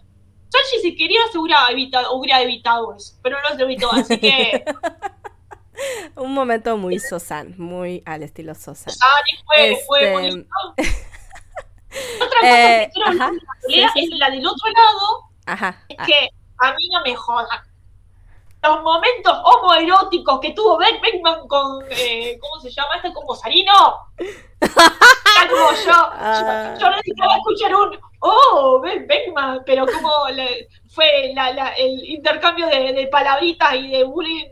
Sanji si quería se hubiera evitado, hubiera evitado eso, pero no lo evitó, así que... Un momento muy Sosan, muy al estilo Sosan. Sosan fue, fue este, bonito. Otra cosa que eh, quiero ajá, la es la del otro lado, ajá, es que a mí no me jodan. Los momentos homoeróticos que tuvo Ben Beckman con, eh, ¿cómo se llama este? Con Bozarino. como yo, yo, ah. yo necesitaba escuchar un, oh, Ben Beckman, pero como fue el intercambio de, palabritas y de bullying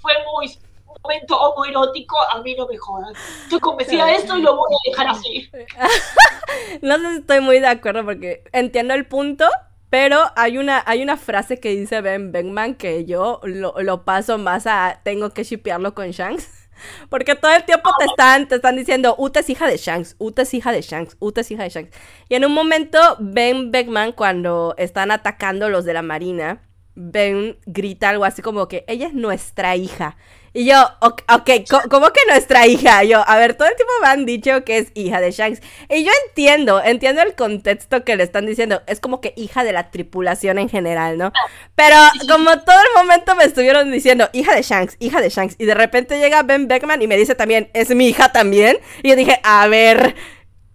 fue muy un momento homoerótico, a mí no me jodan. Estoy convencida de esto y lo voy a dejar así. no sé si estoy muy de acuerdo porque entiendo el punto, pero hay una, hay una frase que dice Ben Beckman que yo lo, lo paso más a tengo que shipearlo con Shanks. Porque todo el tiempo te están, te están diciendo, Uta es hija de Shanks, Uta es hija de Shanks, Uta es hija de Shanks. Y en un momento, Ben Beckman, cuando están atacando los de la Marina, Ben grita algo así como que ella es nuestra hija. Y yo, ok, okay ¿cómo que nuestra hija? Yo, a ver, todo el tiempo me han dicho que es hija de Shanks. Y yo entiendo, entiendo el contexto que le están diciendo. Es como que hija de la tripulación en general, ¿no? Pero como todo el momento me estuvieron diciendo, hija de Shanks, hija de Shanks. Y de repente llega Ben Beckman y me dice también, es mi hija también. Y yo dije, a ver,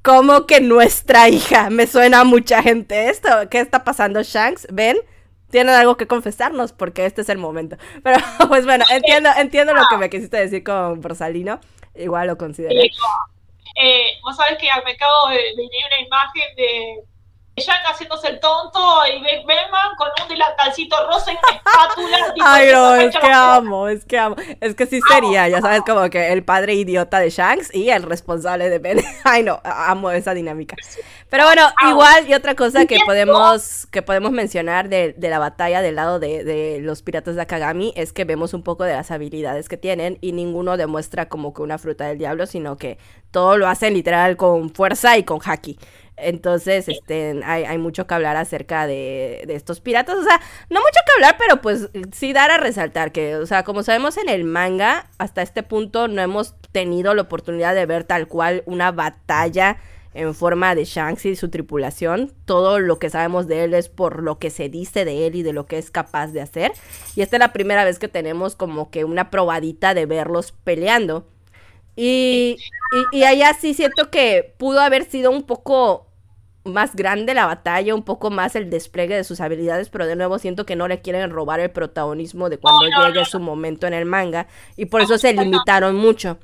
¿Cómo que nuestra hija? Me suena a mucha gente esto. ¿Qué está pasando, Shanks? ¿Ven? Tienen algo que confesarnos porque este es el momento. Pero pues bueno, entiendo, entiendo lo que me quisiste decir con Rosalino. Igual lo considero. Eh, vos sabés que me acabo de una imagen de Yang haciéndose el tonto y Batman con un delantalcito rosa y una espátula. Ay, no, es que amo, es que amo. Es que sí sería, ya sabes, como que el padre idiota de Shanks y el responsable de Ben. Ay, no, amo esa dinámica. Pero bueno, igual y otra cosa que podemos, que podemos mencionar de, de la batalla del lado de, de, los piratas de Akagami es que vemos un poco de las habilidades que tienen y ninguno demuestra como que una fruta del diablo, sino que todo lo hacen literal con fuerza y con haki. Entonces, este, hay, hay, mucho que hablar acerca de, de, estos piratas. O sea, no mucho que hablar, pero pues sí dar a resaltar que, o sea, como sabemos en el manga, hasta este punto no hemos tenido la oportunidad de ver tal cual una batalla en forma de Shanks y su tripulación. Todo lo que sabemos de él es por lo que se dice de él y de lo que es capaz de hacer. Y esta es la primera vez que tenemos como que una probadita de verlos peleando. Y, y, y, allá sí siento que pudo haber sido un poco más grande la batalla, un poco más el despliegue de sus habilidades, pero de nuevo siento que no le quieren robar el protagonismo de cuando llegue su momento en el manga y por eso se limitaron mucho.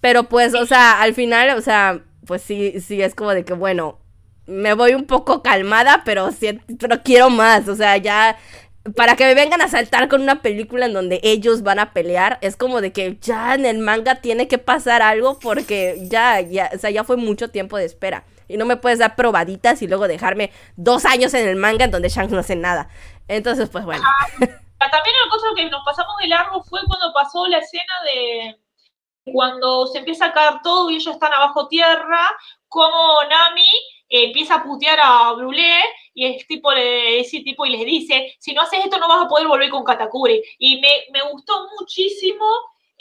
Pero pues, o sea, al final, o sea, pues sí, sí es como de que, bueno, me voy un poco calmada, pero, sí, pero quiero más, o sea, ya para que me vengan a saltar con una película en donde ellos van a pelear, es como de que ya en el manga tiene que pasar algo porque ya, ya, o sea, ya fue mucho tiempo de espera. Y no me puedes dar probaditas y luego dejarme dos años en el manga en donde Shanks no hace nada. Entonces, pues bueno. también una cosa que nos pasamos de largo fue cuando pasó la escena de cuando se empieza a caer todo y ellos están abajo tierra, como Nami empieza a putear a Brulé y es tipo, ese tipo y les dice, si no haces esto no vas a poder volver con Katakuri. Y me, me gustó muchísimo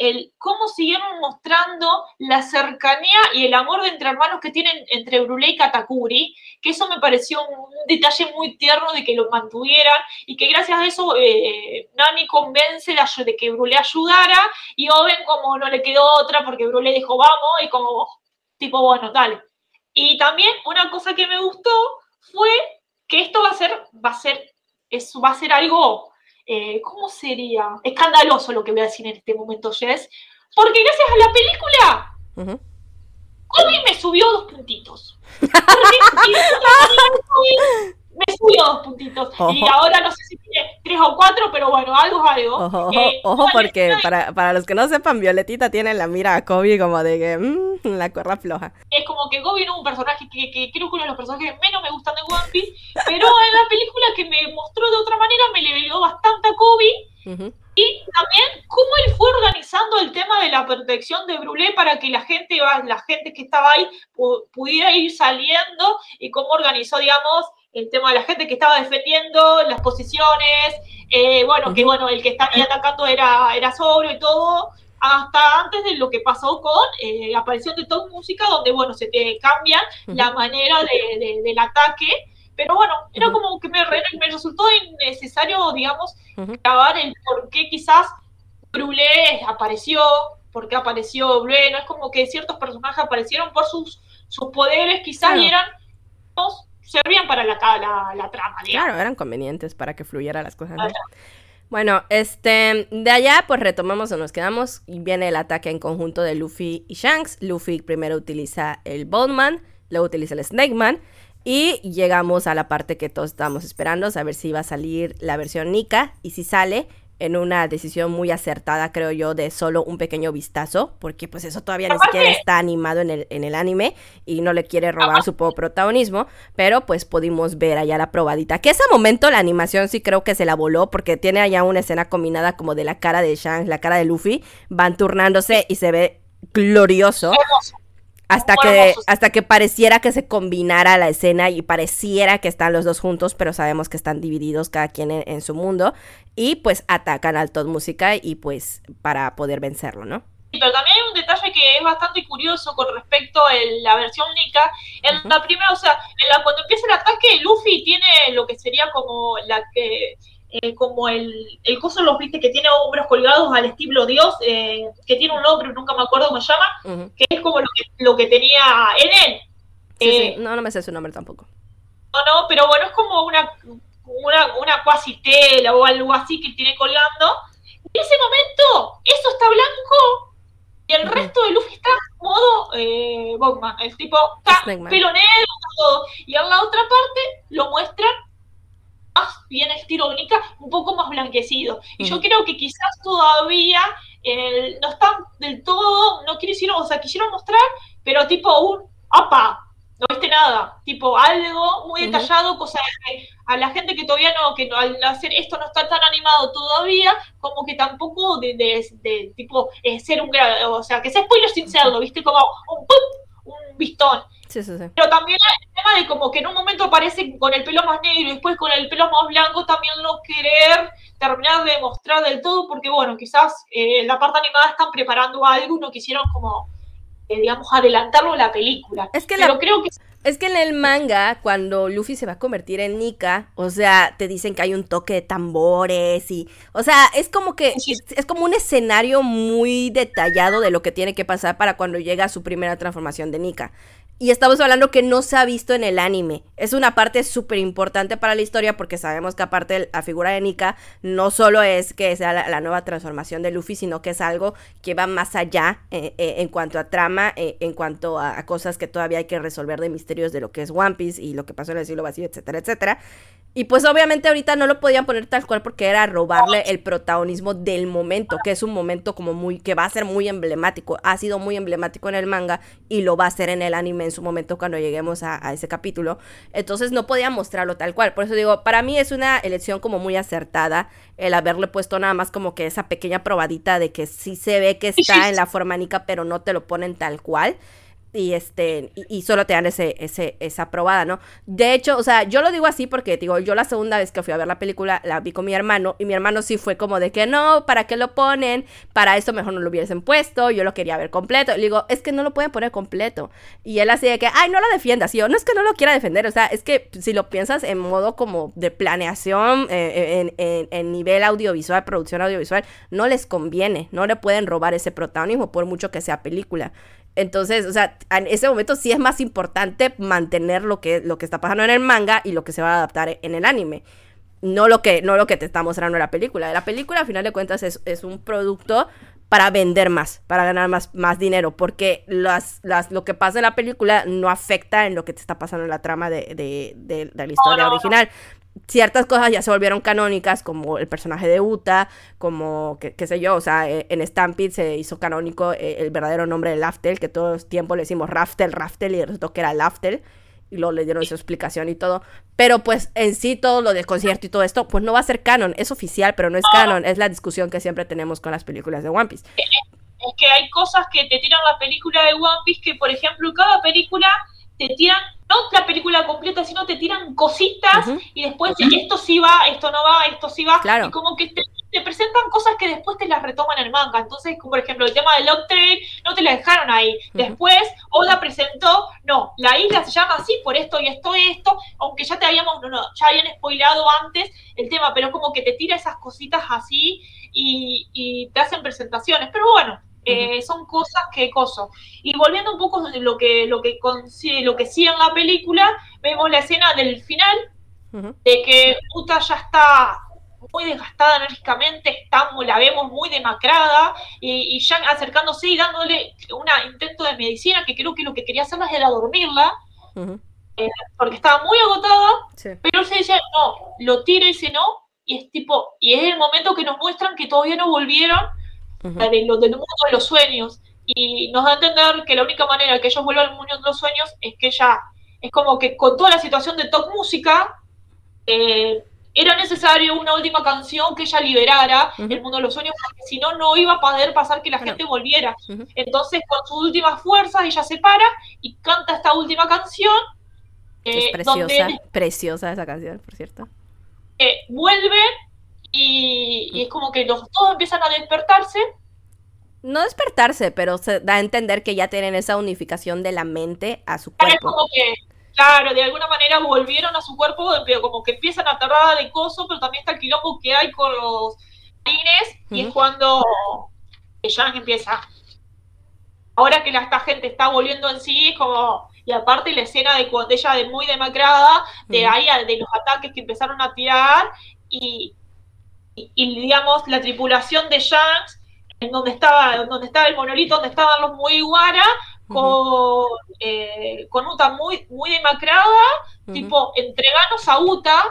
el cómo siguieron mostrando la cercanía y el amor de entre hermanos que tienen entre Brulé y Katakuri, que eso me pareció un, detalle muy tierno de que lo mantuvieran y que gracias a eso eh, Nami convence de, de que Brulé ayudara y Owen como no le quedó otra porque Brulé dijo vamos y como tipo bueno, dale. Y también una cosa que me gustó fue que esto va a ser, va a ser, eso va a ser algo, eh, ¿cómo sería? Escandaloso lo que voy a decir en este momento, Jess. Porque gracias a la película, uh me subió dos puntitos. me subió dos puntitos. Y ahora no sé si tiene tres o cuatro, pero bueno, algo es algo. Ojo, ojo, eh, ojo porque para, para, los que no sepan, Violetita tiene la mira a Kobe como de que mmm, la corra floja. Es como que Kobe no es un personaje que, que, creo que uno de los personajes que menos me gustan de One Piece, pero en la película que me mostró de otra manera me le dio bastante a Kobe. Y también cómo él fue organizando el tema de la protección de Brulé para que la gente, la gente que estaba ahí pudiera ir saliendo y cómo organizó, digamos, el tema de la gente que estaba defendiendo las posiciones, eh, bueno, que bueno, el que estaba atacando era, era sobrio y todo, hasta antes de lo que pasó con eh, la aparición de Top Música, donde bueno, se te cambia la manera de, del ataque, pero bueno, era como que me, me resultó innecesario, digamos, grabar el por qué quizás Brulé apareció, por qué apareció Brulé, no es como que ciertos personajes aparecieron por sus, sus poderes quizás y eran servían para la, la, trama, Claro, eran convenientes para que fluyera las cosas. Bueno, este, de allá pues retomamos o nos quedamos y viene el ataque en conjunto de Luffy y Shanks. Luffy primero utiliza el Bowman, luego utiliza el Snake Man y llegamos a la parte que todos estábamos esperando, saber si iba a salir la versión Nika y si sale, en una decisión muy acertada, creo yo, de solo un pequeño vistazo, porque pues eso todavía ni siquiera está animado en el, en el anime y no le quiere robar su poco protagonismo, pero pues pudimos ver allá la probadita, que ese momento la animación sí creo que se la voló, porque tiene allá una escena combinada como de la cara de Shanks, la cara de Luffy, van turnándose y se ve glorioso hasta que, hasta que pareciera que se combinara la escena y pareciera que están los dos juntos, pero sabemos que están divididos cada quien en, su mundo y pues atacan al Todd Música y pues para poder vencerlo, ¿no? Pero también hay un detalle que es bastante curioso con respecto a la versión Nika. En la primera, o sea, en la, cuando empieza el ataque, Luffy tiene lo que sería como la que eh, como el, el coso, los viste, que tiene hombros colgados al estilo Dios, eh, que tiene un nombre, nunca me acuerdo cómo se llama, que es como lo que, lo que tenía en él. Eh, no, no me sé su nombre tampoco. No, no, pero bueno, es como una, una, una cuasi tela o algo así que tiene colgando. En ese momento, eso está blanco y el resto de Luffy está modo eh, Bogman, el tipo está pelo negro, todo. Y en la otra parte lo muestran más bien estilo única, un poco más blanquecido. Y yo creo que quizás todavía no están del todo, no quiero o sea, quisieron mostrar, pero tipo un, ¡apa! No viste nada, tipo algo muy detallado, cosa que a la gente que todavía no, que al hacer esto no está tan animado todavía, como que tampoco de, de, tipo eh, ser un o sea, que sea spoiler sin serlo, viste, como un, un vistón. Pero también el tema de como que en un momento aparece con el pelo más negro y después con el pelo más blanco, también no querer terminar de mostrar del todo, porque bueno, quizás eh, la parte animada están preparando algo y no quisieron como, eh, digamos, adelantarlo a la película. Es que Pero creo que... Es que en el manga, cuando Luffy se va a convertir en Nika, o sea, te dicen que hay un toque de tambores y, o sea, es como que es, es, como un escenario muy detallado de lo que tiene que pasar para cuando llega a su primera transformación de Nika. Y estamos hablando que no se ha visto en el anime. Es una parte súper importante para la historia porque sabemos que aparte la figura de Nika no solo es que sea la, nueva transformación de Luffy, sino que es algo que va más allá eh, eh, en cuanto a trama, eh, en cuanto a, a, cosas que todavía hay que resolver de misterios de lo que es One Piece y lo que pasó en el siglo vacío, etcétera, etcétera. Y pues obviamente ahorita no lo podían poner tal cual porque era robarle el protagonismo del momento, que es un momento como muy, que va a ser muy emblemático, ha sido muy emblemático en el manga y lo va a ser en el anime en su momento cuando lleguemos a, ese capítulo. Entonces no podían mostrarlo tal cual. Por eso digo, para mí es una elección como muy acertada el haberle puesto nada más como que esa pequeña probadita de que sí se ve que está en la forma nica, pero no te lo ponen tal cual y este y, solo te dan ese, ese esa probada, ¿no? De hecho, o sea, yo lo digo así porque digo, yo la segunda vez que fui a ver la película la vi con mi hermano y mi hermano sí fue como de que no, ¿para qué lo ponen? Para eso mejor no lo hubiesen puesto, yo lo quería ver completo. Le digo, es que no lo pueden poner completo. Y él así de que, ay, no lo defiendas. Y yo, no es que no lo quiera defender, o sea, es que si lo piensas en modo como de planeación, eh, en, en nivel audiovisual, producción audiovisual, no les conviene, no le pueden robar ese protagonismo por mucho que sea película. Entonces, o sea, en ese momento sí es más importante mantener lo que, lo que está pasando en el manga y lo que se va a adaptar en el anime. No lo que, no lo que te está mostrando en la película. La película, a final de cuentas, es, es un producto para vender más, para ganar más, más dinero, porque las, las, lo que pasa en la película no afecta en lo que te está pasando en la trama de, de, de, la historia original ciertas cosas ya se volvieron canónicas, como el personaje de Uta, como, qué sé yo, o sea, e, en Stampede se hizo canónico eh, el verdadero nombre de Laftel, que todo el tiempo le decimos Raftel, Raftel, y resultó que era Laftel, y luego le dieron su explicación y todo. Pero pues en sí todo lo del concierto y todo esto, pues no va a ser canon, es oficial, pero no es canon, es la discusión que siempre tenemos con las películas de One Piece. Es que hay cosas que te tiran la película de One Piece que, por ejemplo, cada película te tiran no la película completa, sino te tiran cositas y después esto sí va, esto no va, esto sí va. Claro. Y como que te, presentan cosas que después te las retoman en el manga. Entonces, como por ejemplo, el tema del Train, no te la dejaron ahí. Después, Oda presentó, no, la isla se llama así por esto y esto y esto, aunque ya te habíamos, no, no, ya habían spoileado antes el tema, pero como que te tira esas cositas así y, y te hacen presentaciones. Pero bueno, eh, son cosas que coso. Y volviendo un poco de lo que, lo que, lo que sí en la película, vemos la escena del final, de que Uta ya está muy desgastada enérgicamente, estamos, la vemos muy demacrada, y, ya acercándose y dándole un intento de medicina, que creo que lo que quería hacer era dormirla, eh, porque estaba muy agotada, pero se dice, no, lo tira y dice no, y es tipo, y es el momento que nos muestran que todavía no volvieron, de lo, del mundo de los sueños. Y nos da a entender que la única manera que ellos vuelvan al mundo de los sueños es que ella, es como que con toda la situación de top música, eh, era necesario una última canción que ella liberara el mundo de los sueños, porque si no, no iba a poder pasar que la gente volviera. Entonces, con sus últimas fuerzas, ella se para y canta esta última canción. es eh, preciosa, preciosa esa canción, por cierto. Eh, vuelve y, es como que los, todos empiezan a despertarse. No despertarse, pero se da a entender que ya tienen esa unificación de la mente a su cuerpo. como que, claro, de alguna manera volvieron a su cuerpo, pero como que empiezan a tardar de coso, pero también está el quilombo que hay con los marines, y es cuando ya empieza. Ahora que la, esta gente está volviendo en sí, es como y aparte la escena de cuando ella de muy demacrada, de ahí de los ataques que empezaron a tirar y, y, digamos la tripulación de Shanks en donde estaba, donde estaba el monolito, donde estaban los muy guara, con, eh, con Uta muy, muy demacrada, tipo, entreganos a Uta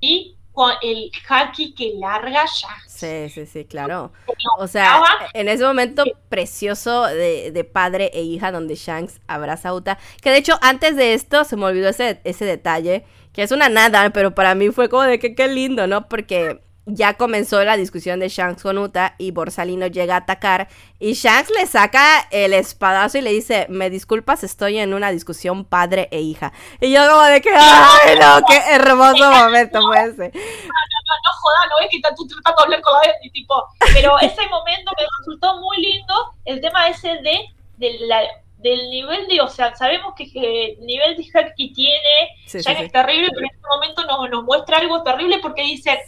y con el haki que larga ya. Sí, sí, sí, claro. O sea, en ese momento precioso de, de, padre e hija donde Shanks abraza a Uta, que de hecho antes de esto se me olvidó ese, ese detalle, que es una nada, pero para mí fue como de que qué lindo, ¿no? Porque ya comenzó la discusión de Shanks con Uta y Borsalino llega a atacar y Shanks le saca el espadazo y le dice, me disculpas, estoy en una discusión padre e hija. Y yo como de que, ay no, qué hermoso momento fue ese. No, no, no, joda, no es que tú tratando de hablar con la tipo, pero ese momento me resultó muy lindo, el tema ese de, del nivel de, o sea, sabemos que, el nivel de hack que tiene sí, es terrible, pero en este momento nos, nos muestra algo terrible porque dice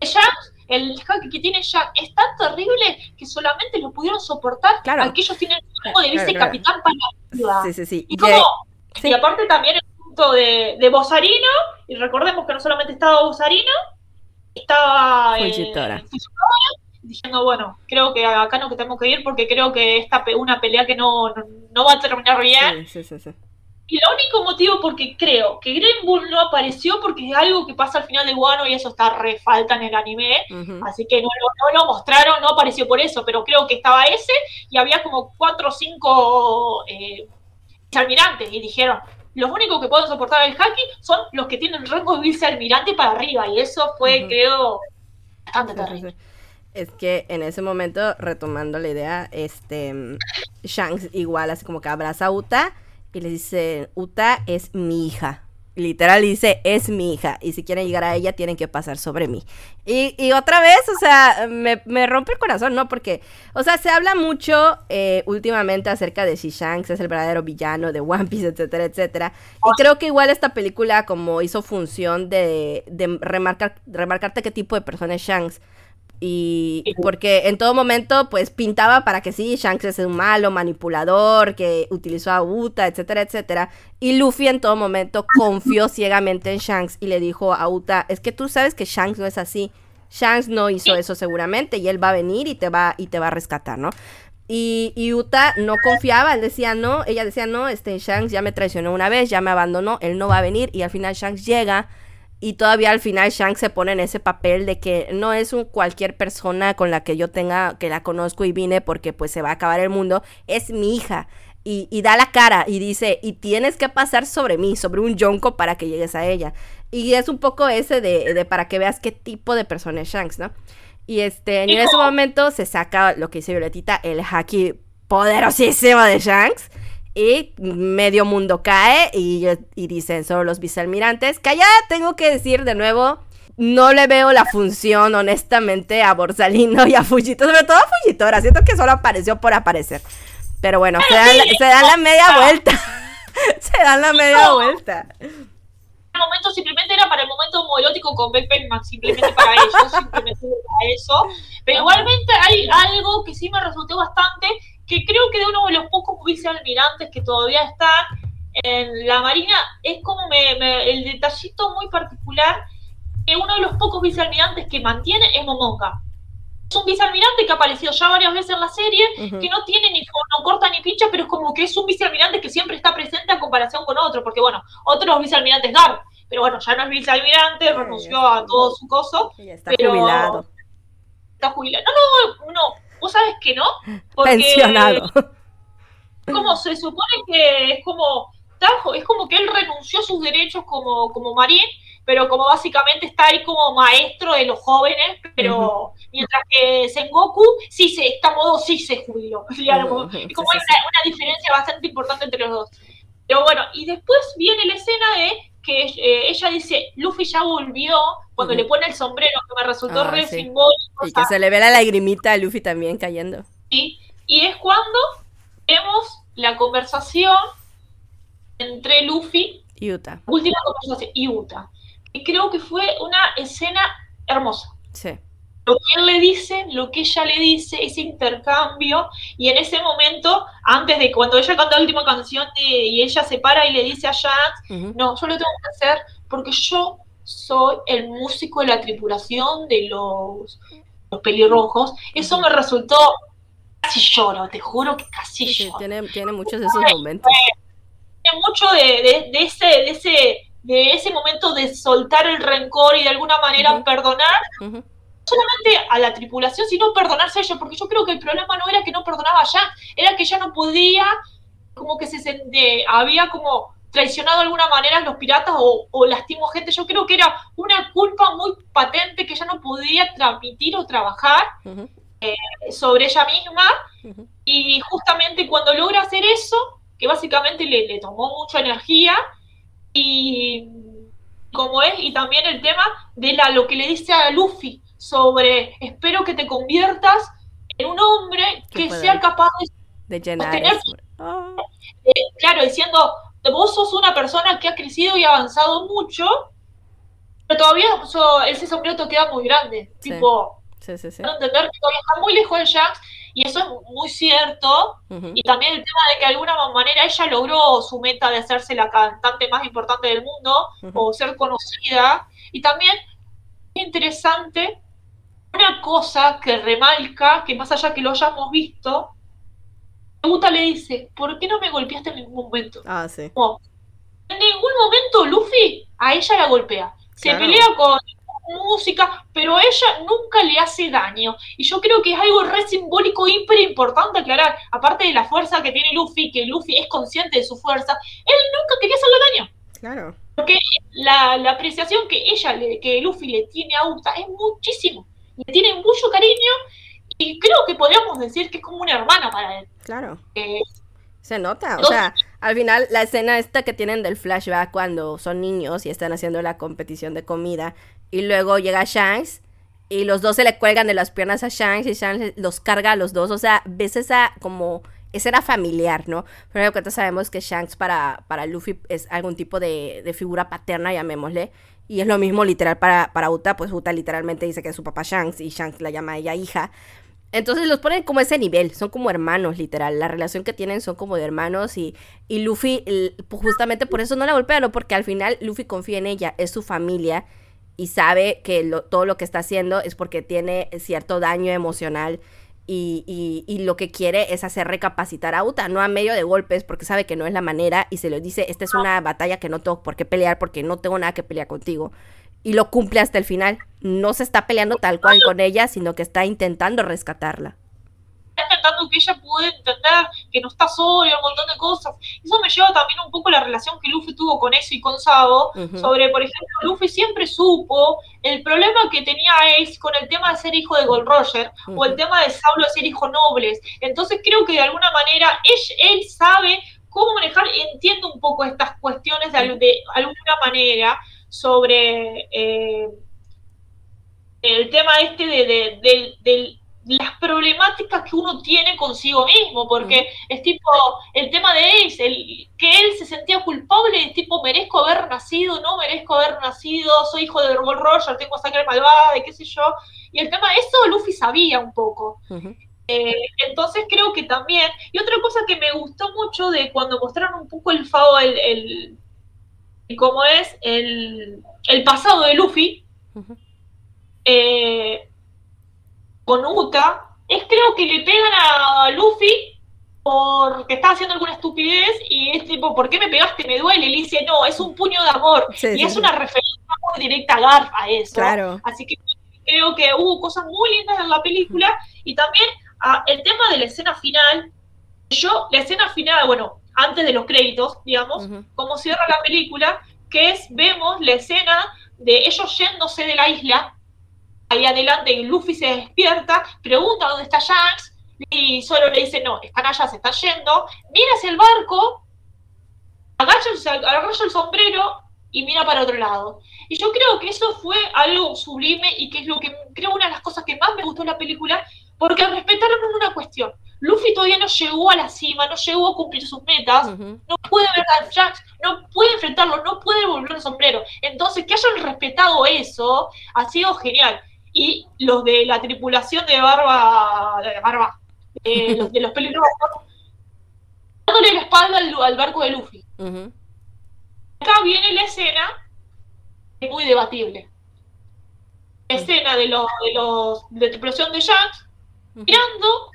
Shanks, el hack que tiene Jack es tan terrible que solamente lo pudieron soportar claro. aquellos tienen algo de ese capitán para Sí, sí, sí. Y, como, y aparte también el punto de, de Bozarino, y recordemos que no solamente estaba Bozarino, estaba eh, diciendo, bueno, creo que acá no tenemos que ir porque creo que esta una pelea que no, no, va a terminar bien. Sí, sí, sí. Y el único motivo porque creo que Green Bull no apareció porque es algo que pasa al final de Guano y eso está re falta en el anime. Así que no, lo mostraron, no apareció por eso, pero creo que estaba ese y había como cuatro o cinco eh, almirantes y dijeron, los únicos que pueden soportar el haki son los que tienen rango de vicealmirante para arriba y eso fue, creo, bastante terrible. Es que en ese momento, retomando la idea, este Shanks igual así como que abraza a Uta y le dice, Uta es mi hija. Literal dice, es mi hija. Y si quieren llegar a ella, tienen que pasar sobre mí. Y, otra vez, o sea, me, rompe el corazón, ¿no? Porque, o sea, se habla mucho eh, últimamente acerca de si Shanks es el verdadero villano de One Piece, etcétera, etcétera. Y creo que igual esta película, como hizo función de, de remarcar, remarcarte qué tipo de persona es Shanks y porque en todo momento, pues pintaba para que sí, Shanks es un malo, manipulador, que utilizó a Uta, etcétera, etcétera. Y Luffy en todo momento confió ciegamente en Shanks y le dijo a Uta: Es que tú sabes que Shanks no es así. Shanks no hizo eso seguramente y él va a venir y te va, y te va a rescatar, ¿no? Y, y, Uta no confiaba, él decía no, ella decía no, este Shanks ya me traicionó una vez, ya me abandonó, él no va a venir y al final Shanks llega y todavía al final Shanks se pone en ese papel de que no es un cualquier persona con la que yo tenga, que la conozco y vine porque pues se va a acabar el mundo, es mi hija. Y, da la cara y dice, y tienes que pasar sobre mí, sobre un yonko para que llegues a ella. Y es un poco ese de, de para que veas qué tipo de persona es Shanks, ¿no? Y este, en ese momento se saca lo que dice Violetita, el haki poderosísimo de Shanks y medio mundo cae y, y dicen solo los vicealmirantes, que tengo que decir de nuevo, no le veo la función honestamente a Borsalino y a Fujito, sobre todo a Fujitora, siento que solo apareció por aparecer. Pero bueno, se dan, se dan la media vuelta. se dan la media vuelta. El momento simplemente era para el momento homoerótico con Beck simplemente para ellos, simplemente para eso. Pero igualmente hay algo que sí me resultó bastante, que creo que de uno de los pocos vicealmirantes que todavía están en la Marina, es como el detallito muy particular que uno de los pocos vicealmirantes que mantiene es Momoka. Es un vicealmirante que ha aparecido ya varias veces en la serie, que no tiene ni no corta ni pincha, pero es como que es un vicealmirante que siempre está presente a comparación con otro, porque bueno, otros vicealmirantes Gar, pero bueno, ya no es vicealmirante, renunció a todo su coso. está jubilado. Está jubilado. No, no, no, Vos sabés que no. Porque Pensionado. Como se supone que es como. Es como que él renunció a sus derechos como, como marín, pero como básicamente está ahí como maestro de los jóvenes, pero mientras que Sengoku sí se, está modo sí se jubiló. Digamos. Es como hay una, diferencia bastante importante entre los dos. Pero bueno, y después viene la escena de que eh, ella dice, Luffy ya volvió, cuando le pone el sombrero, que me resultó ah, re simbólico. Y que se le ve la lagrimita a Luffy también cayendo. Sí, y es cuando vemos la conversación entre Luffy y Uta. Última conversación, y Uta. Que creo que fue una escena hermosa. Sí. Lo que él le dice, lo que ella le dice, ese intercambio, y en ese momento, antes de cuando ella canta la última canción y ella se para y le dice a Jax, no, yo lo tengo que hacer porque yo soy el músico de la tripulación de los, los pelirrojos, eso me resultó casi lloro, te juro que casi lloro. Tiene, tiene, muchos de esos momentos. Tiene mucho de, de, ese, de ese de ese momento de soltar el rencor y de alguna manera perdonar, solamente a la tripulación, sino perdonarse a ella, porque yo creo que el problema no era que no perdonaba ya, era que ya no podía, como que se había como traicionado de alguna manera a los piratas o, o lastimó gente. Yo creo que era una culpa muy patente que ya no podía transmitir o trabajar eh, sobre ella misma. Y justamente cuando logra hacer eso, que básicamente le, le tomó mucha energía, y como es, y también el tema de la, lo que le dice a Luffy, sobre espero que te conviertas en un hombre que sea capaz de, llenar ah. eh, claro, diciendo, vos sos una persona que ha crecido y avanzado mucho, pero todavía ese sombrero te queda muy grande. Tipo, sí, sí, entender que todavía está muy lejos de Jax y eso es muy cierto. Y también el tema de que de alguna manera ella logró su meta de hacerse la cantante más importante del mundo o ser conocida. Y también interesante una cosa que remarca, que más allá que lo hayamos visto, Uta le dice, ¿por qué no me golpeaste en ningún momento? Ah, sí. en ningún momento Luffy a ella la golpea. Se pelea con música, pero ella nunca le hace daño. Y yo creo que es algo re simbólico, hiper importante aclarar. Aparte de la fuerza que tiene Luffy, que Luffy es consciente de su fuerza, él nunca quería hacerle daño. Claro. Porque la, la apreciación que ella, le, que Luffy le tiene a Uta es muchísimo le tiene mucho cariño y creo que podríamos decir que es como una hermana para él. Claro. Eh, se nota, o sea, al final la escena esta que tienen del flashback cuando son niños y están haciendo la competición de comida y luego llega Shanks y los dos se le cuelgan de las piernas a Shanks y Shanks los carga a los dos, o sea, ves esa como esa era familiar, ¿no? Pero de sabemos que Shanks para, para Luffy es algún tipo de, de figura paterna, llamémosle. Y es lo mismo literal para, para Uta, pues Uta literalmente dice que es su papá Shanks y Shanks la llama a ella hija. Entonces los ponen como ese nivel, son como hermanos, literal. La relación que tienen son como de hermanos y, y Luffy, pues, justamente por eso no la golpea, ¿no? Porque al final Luffy confía en ella, es su familia y sabe que todo lo que está haciendo es porque tiene cierto daño emocional y, y, lo que quiere es hacer recapacitar a Uta, no a medio de golpes, porque sabe que no es la manera y se le dice, esta es una batalla que no tengo por qué pelear porque no tengo nada que pelear contigo. Y lo cumple hasta el final. No se está peleando tal cual con ella, sino que está intentando rescatarla intentando que ella pueda entender que no está sola, un montón de cosas. Eso me lleva también un poco a la relación que Luffy tuvo con eso y con Sabo, sobre, por ejemplo, Luffy siempre supo el problema que tenía Ace con el tema de ser hijo de Gold Roger, o el tema de Saulo de ser hijo nobles. Entonces creo que de alguna manera él, él sabe cómo manejar, entiende un poco estas cuestiones de, alguna manera sobre... Eh, el tema este de, del las problemáticas que uno tiene consigo mismo, porque es tipo, el tema de Ace, el, que él se sentía culpable, es tipo, merezco haber nacido, no merezco haber nacido, soy hijo de Gold Roger, tengo sangre malvada, y qué sé yo, y el tema, eso Luffy sabía un poco. Eh, entonces creo que también, y otra cosa que me gustó mucho de cuando mostraron un poco el FAO, el, el, cómo es el, el pasado de Luffy, eh, con Uta es creo que le pegan a Luffy porque está haciendo alguna estupidez y es tipo, ¿por qué me pegaste? Me duele. Y le dice, no, es un puño de amor. y es una referencia muy directa a Garf a eso. Claro. Así que creo que hubo cosas muy lindas en la película y también ah, el tema de la escena final. Yo, la escena final, bueno, antes de los créditos, digamos, como cierra la película, que es, vemos la escena de ellos yéndose de la isla ahí adelante Luffy se despierta, pregunta dónde está Shanks y solo le dice, no, están allá, se están yendo, mira hacia el barco, agacha el, el sombrero y mira para otro lado. Y yo creo que eso fue algo sublime y que es lo que creo una de las cosas que más me gustó en la película, porque respetaron una cuestión. Luffy todavía no llegó a la cima, no llegó a cumplir sus metas, no puede ver a Shanks, no puede enfrentarlo, no puede volver el sombrero. Entonces, que hayan respetado eso ha sido genial. Y los de la tripulación de Barba, de Barba, los, de los peligrosos, dándole la espalda al, barco de Luffy. Acá viene la escena, muy debatible. La escena de los de los de tripulación de Shanks mirando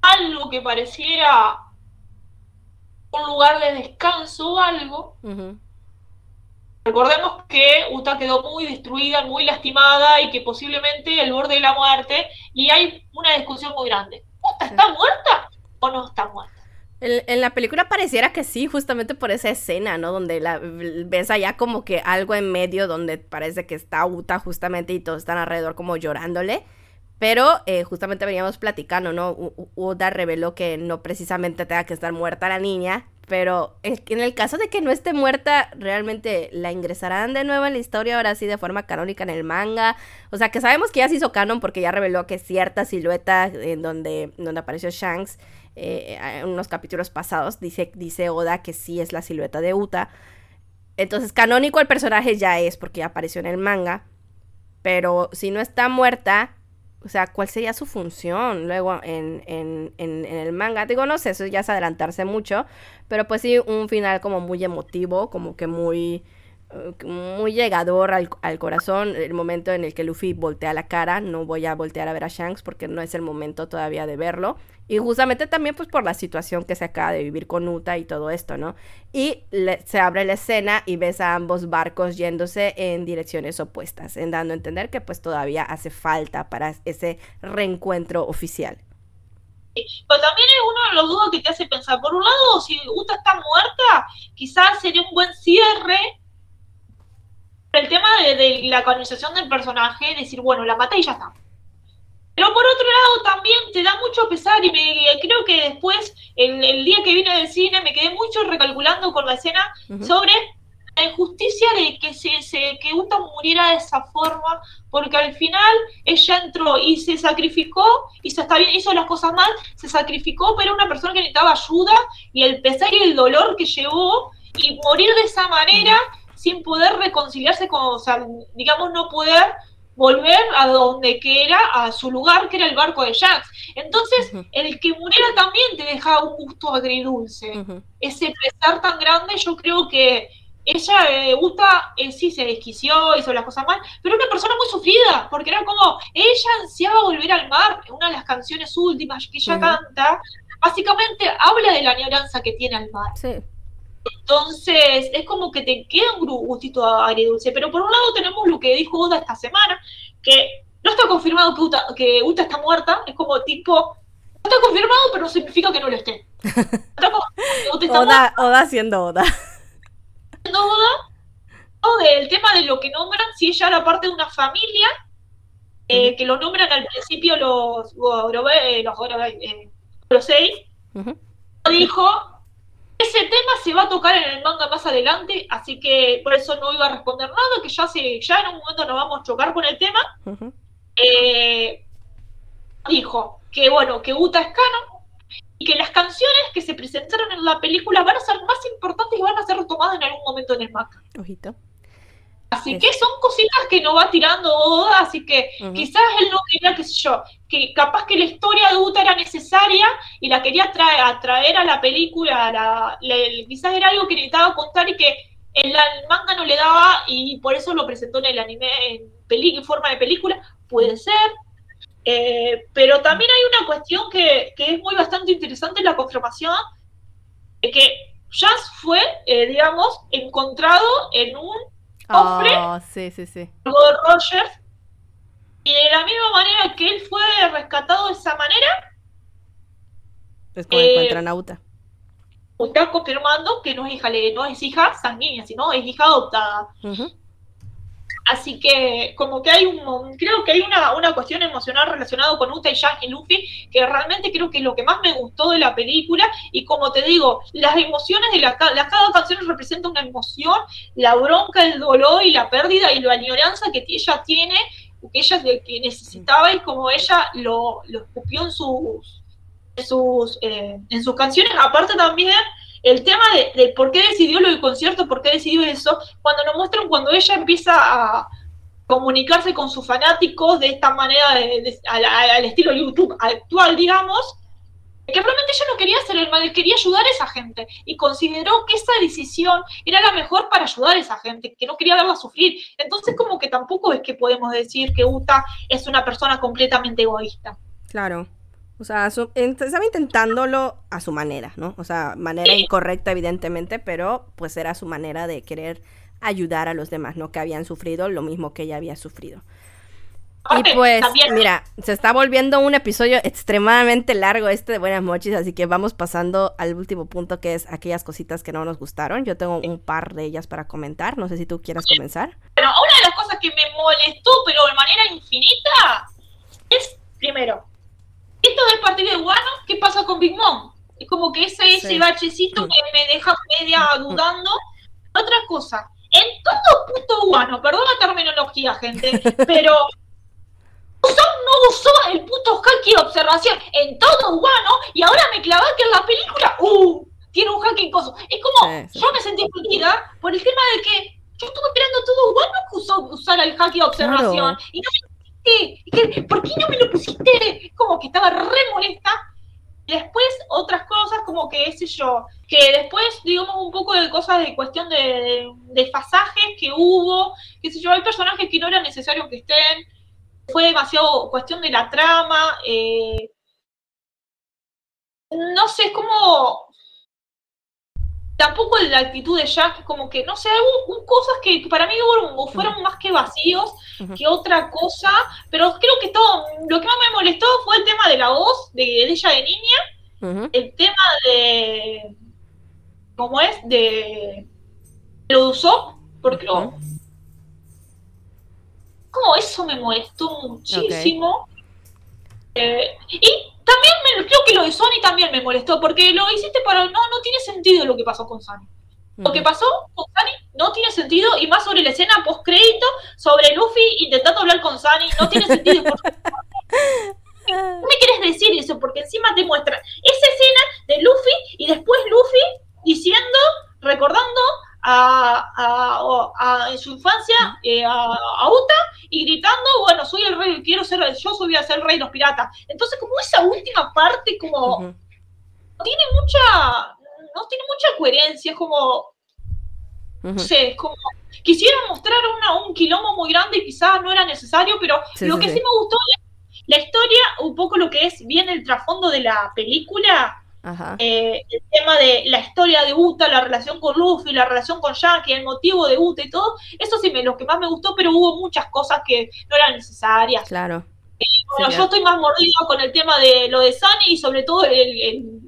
algo que pareciera un lugar de descanso o algo. Recordemos que Uta quedó muy destruida, muy lastimada y que posiblemente el borde de la muerte. Y hay una discusión muy grande. ¿Uta está muerta o no está muerta? En, la película pareciera que sí, justamente por esa escena, ¿no? Donde la, ves allá como que algo en medio donde parece que está Uta justamente y todos están alrededor como llorándole. Pero eh, justamente veníamos platicando, ¿no? Uda reveló que no precisamente tenga que estar muerta la niña, pero en el caso de que no esté muerta, realmente la ingresarán de nuevo en la historia, ahora sí de forma canónica en el manga. O sea, que sabemos que ya se hizo canon porque ya reveló que cierta silueta en donde, donde apareció Shanks eh, en unos capítulos pasados, dice, dice Oda que sí es la silueta de Uta. Entonces, canónico el personaje ya es porque ya apareció en el manga. Pero si no está muerta, o sea, ¿cuál sería su función luego en, en, en, el manga? Digo, no sé, eso ya es adelantarse mucho, pero pues sí, un final como muy emotivo, como que muy muy llegador al, corazón el momento en el que Luffy voltea la cara, no voy a voltear a ver a Shanks porque no es el momento todavía de verlo y justamente también pues por la situación que se acaba de vivir con Uta y todo esto, ¿no? Y se abre la escena y ves a ambos barcos yéndose en direcciones opuestas, en dando a entender que pues todavía hace falta para ese reencuentro oficial. Pero también es uno de los dudas que te hace pensar, por un lado, si Uta está muerta, quizás sería un buen cierre el tema de, la canonización del personaje, decir, bueno, la maté y ya está. Pero por otro lado también te da mucho pesar y me creo que después, el, el día que vine del cine, me quedé mucho recalculando con la escena sobre la injusticia de que se, se que Uta muriera de esa forma, porque al final ella entró y se sacrificó, hizo, está bien, hizo las cosas mal, se sacrificó, pero era una persona que necesitaba ayuda y el pesar y el dolor que llevó y morir de esa manera sin poder reconciliarse con, o sea, digamos, no poder volver a donde que era, a su lugar, que era el barco de Jax. Entonces, el que muriera también te deja un gusto agridulce. Ese pesar tan grande, yo creo que ella, eh, Uta, eh, sí se desquició, hizo las cosas mal, pero una persona muy sufrida, porque era como, ella ansiaba volver al mar, una de las canciones últimas que ella canta, básicamente habla de la añoranza que tiene al mar. Sí. Entonces, es como que te queda un gustito agridulce. Pero por un lado tenemos lo que dijo Uda esta semana, que no está confirmado que Uta, que Uta está muerta. Es como tipo, no está confirmado, pero no significa que no lo esté. Oda, Oda siendo Oda. Siendo Oda. O del tema de lo que nombran, si ella era parte de una familia, eh, que lo nombran al principio los, los, los, eh, los seis, dijo ese tema se va a tocar en el manga más adelante, así que por eso no iba a responder nada, que ya, se, ya en un momento nos vamos a chocar con el tema. Eh, dijo que bueno, que Uta es canon y que las canciones que se presentaron en la película van a ser más importantes y van a ser retomadas en algún momento en el manga. Ojito. Así que son cositas que no va tirando Oda, así que quizás él no quería, qué sé yo, que capaz que la historia de Uta era necesaria y la quería traer, atraer a la película, la, quizás era algo que necesitaba contar y que el, manga no le daba y por eso lo presentó en el anime en, en forma de película, puede ser. Eh, pero también hay una cuestión que, que, es muy bastante interesante, la confirmación que Jazz fue, eh, digamos, encontrado en un Oh, sí, sí, sí. Rogers. Y de la misma manera que él fue rescatado de esa manera. Es como eh, encuentran a Uta. Está confirmando que no es hija, no es hija sanguínea, sino es hija adoptada. Así que como que hay un, creo que hay una, una cuestión emocional relacionada con Uta y Jack y Luffy, que realmente creo que es lo que más me gustó de la película, y como te digo, las emociones de la, cada canción representa una emoción, la bronca, el dolor y la pérdida y la añoranza que ella tiene, que ella que necesitaba y como ella lo, lo escupió en sus, eh, en sus canciones, aparte también el tema de, por qué decidió lo del concierto, por qué decidió eso, cuando nos muestran cuando ella empieza a, comunicarse con sus fanáticos de esta manera, al, estilo YouTube actual, digamos, que realmente ella no quería hacer el mal, quería ayudar a esa gente y consideró que esa decisión era la mejor para ayudar a esa gente, que no quería verla sufrir. Entonces como que tampoco es que podemos decir que Uta es una persona completamente egoísta. Claro. O sea, estaba intentándolo a su manera, ¿no? O sea, manera incorrecta, evidentemente, pero pues era su manera de querer ayudar a los demás, ¿no? Que habían sufrido lo mismo que ella había sufrido. y pues, mira, se está volviendo un episodio extremadamente largo este de Buenas Mochis, así que vamos pasando al último punto que es aquellas cositas que no nos gustaron. Yo tengo un par de ellas para comentar, no sé si tú quieras comenzar. Pero una de las cosas que me molestó, pero de manera infinita, es, primero, esto del partido de Guano, ¿qué pasa con Big Mom? Es como que ese, ese bachecito que me deja media dudando. Otra cosa, en todo puto Guano, perdón la terminología, gente, pero no usó el puto hacking observación en todo Guano y ahora me clavó que en la película, uh, tiene un hacking coso. Es como, yo me sentí perdida por el tema de que yo estuve esperando todo Guano que usó, usara el hacking observación y no me ¿Por qué no me lo pusiste? Como que estaba re molesta. Y después otras cosas como que, sé yo, que después, digamos, un poco de cosas de cuestión de, de, que hubo, qué sé yo, hay personajes que no era necesario que estén, fue demasiado cuestión de la trama, eh, no sé, es como tampoco la actitud de Jack, como que, no sé, hubo cosas que para mí fueron, más que vacíos que otra cosa, pero creo que todo, lo que más me molestó fue el tema de la voz de, ella de niña, el tema de, ¿cómo es? De, lo usó, porque lo... Como eso me molestó muchísimo. Eh, y también me, creo que lo de Sony también me molestó, porque lo hiciste para. No, no tiene sentido lo que pasó con Sony. Lo que pasó con Sani no tiene sentido, y más sobre la escena post crédito, sobre Luffy intentando hablar con Sani, no tiene sentido. ¿Qué me quieres decir eso? Porque encima te muestra esa escena de Luffy y después Luffy diciendo, recordando a, en su infancia eh, a, Uta y gritando, bueno, soy el rey, quiero ser, yo soy a ser el rey de los piratas. Entonces, como esa última parte, como tiene mucha, no tiene mucha coherencia, es como, no sé, es como, quisiera mostrar una, un quilombo muy grande y quizás no era necesario, pero lo que sí, me gustó, la historia, un poco lo que es bien el trasfondo de la película, eh, el tema de la historia de Uta, la relación con Luffy, la relación con Yankee, el motivo de Uta y todo, eso sí me lo que más me gustó, pero hubo muchas cosas que no eran necesarias. Claro. Eh, bueno, yo estoy más mordido con el tema de lo de Sunny y sobre todo el, el,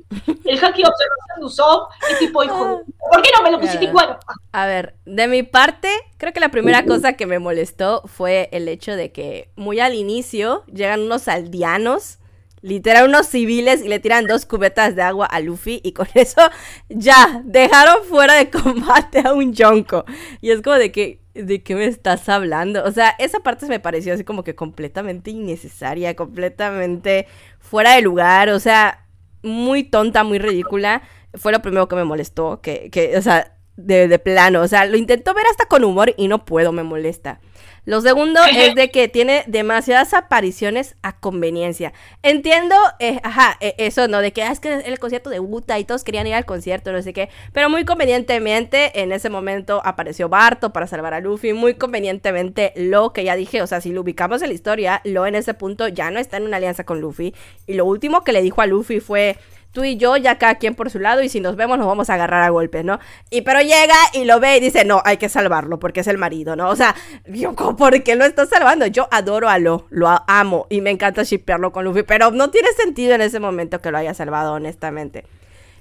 el hacking observación de Usopp, y tipo, hijo, ¿por qué no me lo pusiste igual? A ver, de mi parte, creo que la primera cosa que me molestó fue el hecho de que muy al inicio llegan unos aldeanos literal unos civiles y le tiran dos cubetas de agua a Luffy y con eso ya dejaron fuera de combate a un Yonko. Y es como de que, ¿de qué me estás hablando? O sea, esa parte me pareció así como que completamente innecesaria, completamente fuera de lugar, o sea, muy tonta, muy ridícula. Fue lo primero que me molestó, que, que o sea, de, de plano, o sea, lo intento ver hasta con humor y no puedo, me molesta. Lo segundo es de que tiene demasiadas apariciones a conveniencia. Entiendo, eh, ajá, e, eso, ¿no? De que ah, es que el concierto de Uta y todos querían ir al concierto, no sé qué. Pero muy convenientemente, en ese momento apareció Barto para salvar a Luffy. Muy convenientemente, Lo, que ya dije, o sea, si lo ubicamos en la historia, Lo en ese punto ya no está en una alianza con Luffy. Y lo último que le dijo a Luffy fue tú y yo, ya cada quien por su lado, y si nos vemos nos vamos a agarrar a golpes, ¿no? Y pero llega y lo ve y dice, no, hay que salvarlo porque es el marido, ¿no? O sea, yo, ¿por qué lo está salvando? Yo adoro a Lo, lo amo y me encanta shippearlo con Luffy, pero no tiene sentido en ese momento que lo haya salvado, honestamente.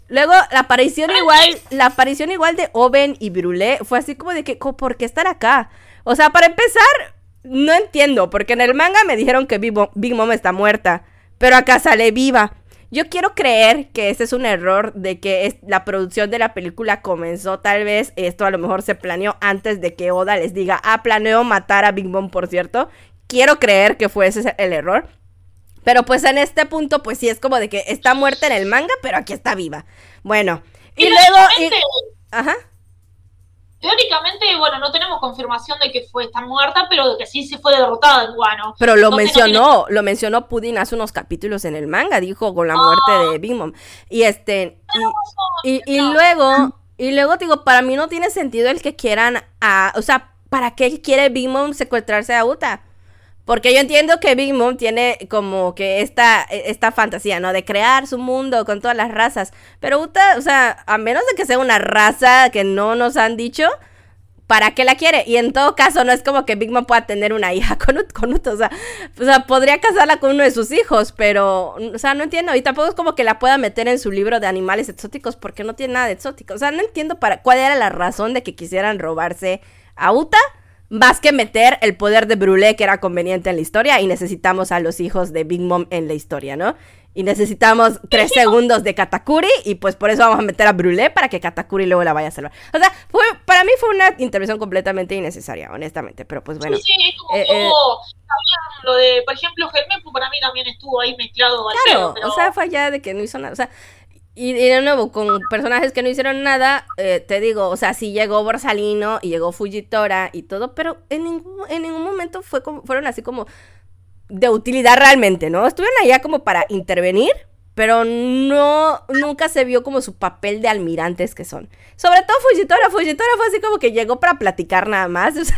Luego, la aparición igual, la aparición igual de Oben y Brulé fue así como de que, ¿por qué estar acá? O sea, para empezar, no entiendo, porque en el manga me dijeron que Big Mom está muerta, pero acá sale viva. Yo quiero creer que ese es un error de que es, la producción de la película comenzó tal vez, esto a lo mejor se planeó antes de que Oda les diga, ah, planeo matar a Big Mom, por cierto. Quiero creer que fue ese el error. Pero pues en este punto, pues sí es como de que está muerta en el manga, pero aquí está viva. Bueno, y, luego... Ajá. Teóricamente, bueno, no tenemos confirmación de que fue está muerta, pero de que sí se fue derrotada en Guano. Pero lo mencionó, lo mencionó Pudding hace unos capítulos en el manga, dijo con la muerte de Big Mom. Y este, y, y, luego, y luego digo, para mí no tiene sentido el que quieran a, o sea, ¿para qué quiere Big Mom secuestrarse a Uta? Porque yo entiendo que Big Mom tiene como que esta, esta fantasía, ¿no? De crear su mundo con todas las razas. Pero Uta, o sea, a menos de que sea una raza que no nos han dicho, ¿para qué la quiere? Y en todo caso, no es como que Big Mom pueda tener una hija con, Uta. O sea, o sea, podría casarla con uno de sus hijos, pero, o sea, no entiendo. Y tampoco es como que la pueda meter en su libro de animales exóticos porque no tiene nada de exótico. O sea, no entiendo para cuál era la razón de que quisieran robarse a Uta más que meter el poder de Brulé que era conveniente en la historia y necesitamos a los hijos de Big Mom en la historia, ¿no? Y necesitamos tres segundos de Katakuri y pues por eso vamos a meter a Brulé para que Katakuri luego la vaya a salvar. O sea, fue, para mí fue una intervención completamente innecesaria, honestamente, pero pues bueno. Sí, sí, como, eh, eh, lo de, por ejemplo, Helmepo para mí también estuvo ahí mezclado. Claro, o sea, fue allá de que no hizo nada, o sea, y, de nuevo, con personajes que no hicieron nada, eh, te digo, o sea, sí llegó Borsalino y llegó Fujitora y todo, pero en ningún, en ningún momento fue como, fueron así como de utilidad realmente, ¿no? Estuvieron allá como para intervenir, pero no, nunca se vio como su papel de almirantes que son. Sobre todo Fujitora, Fujitora fue así como que llegó para platicar nada más, o sea,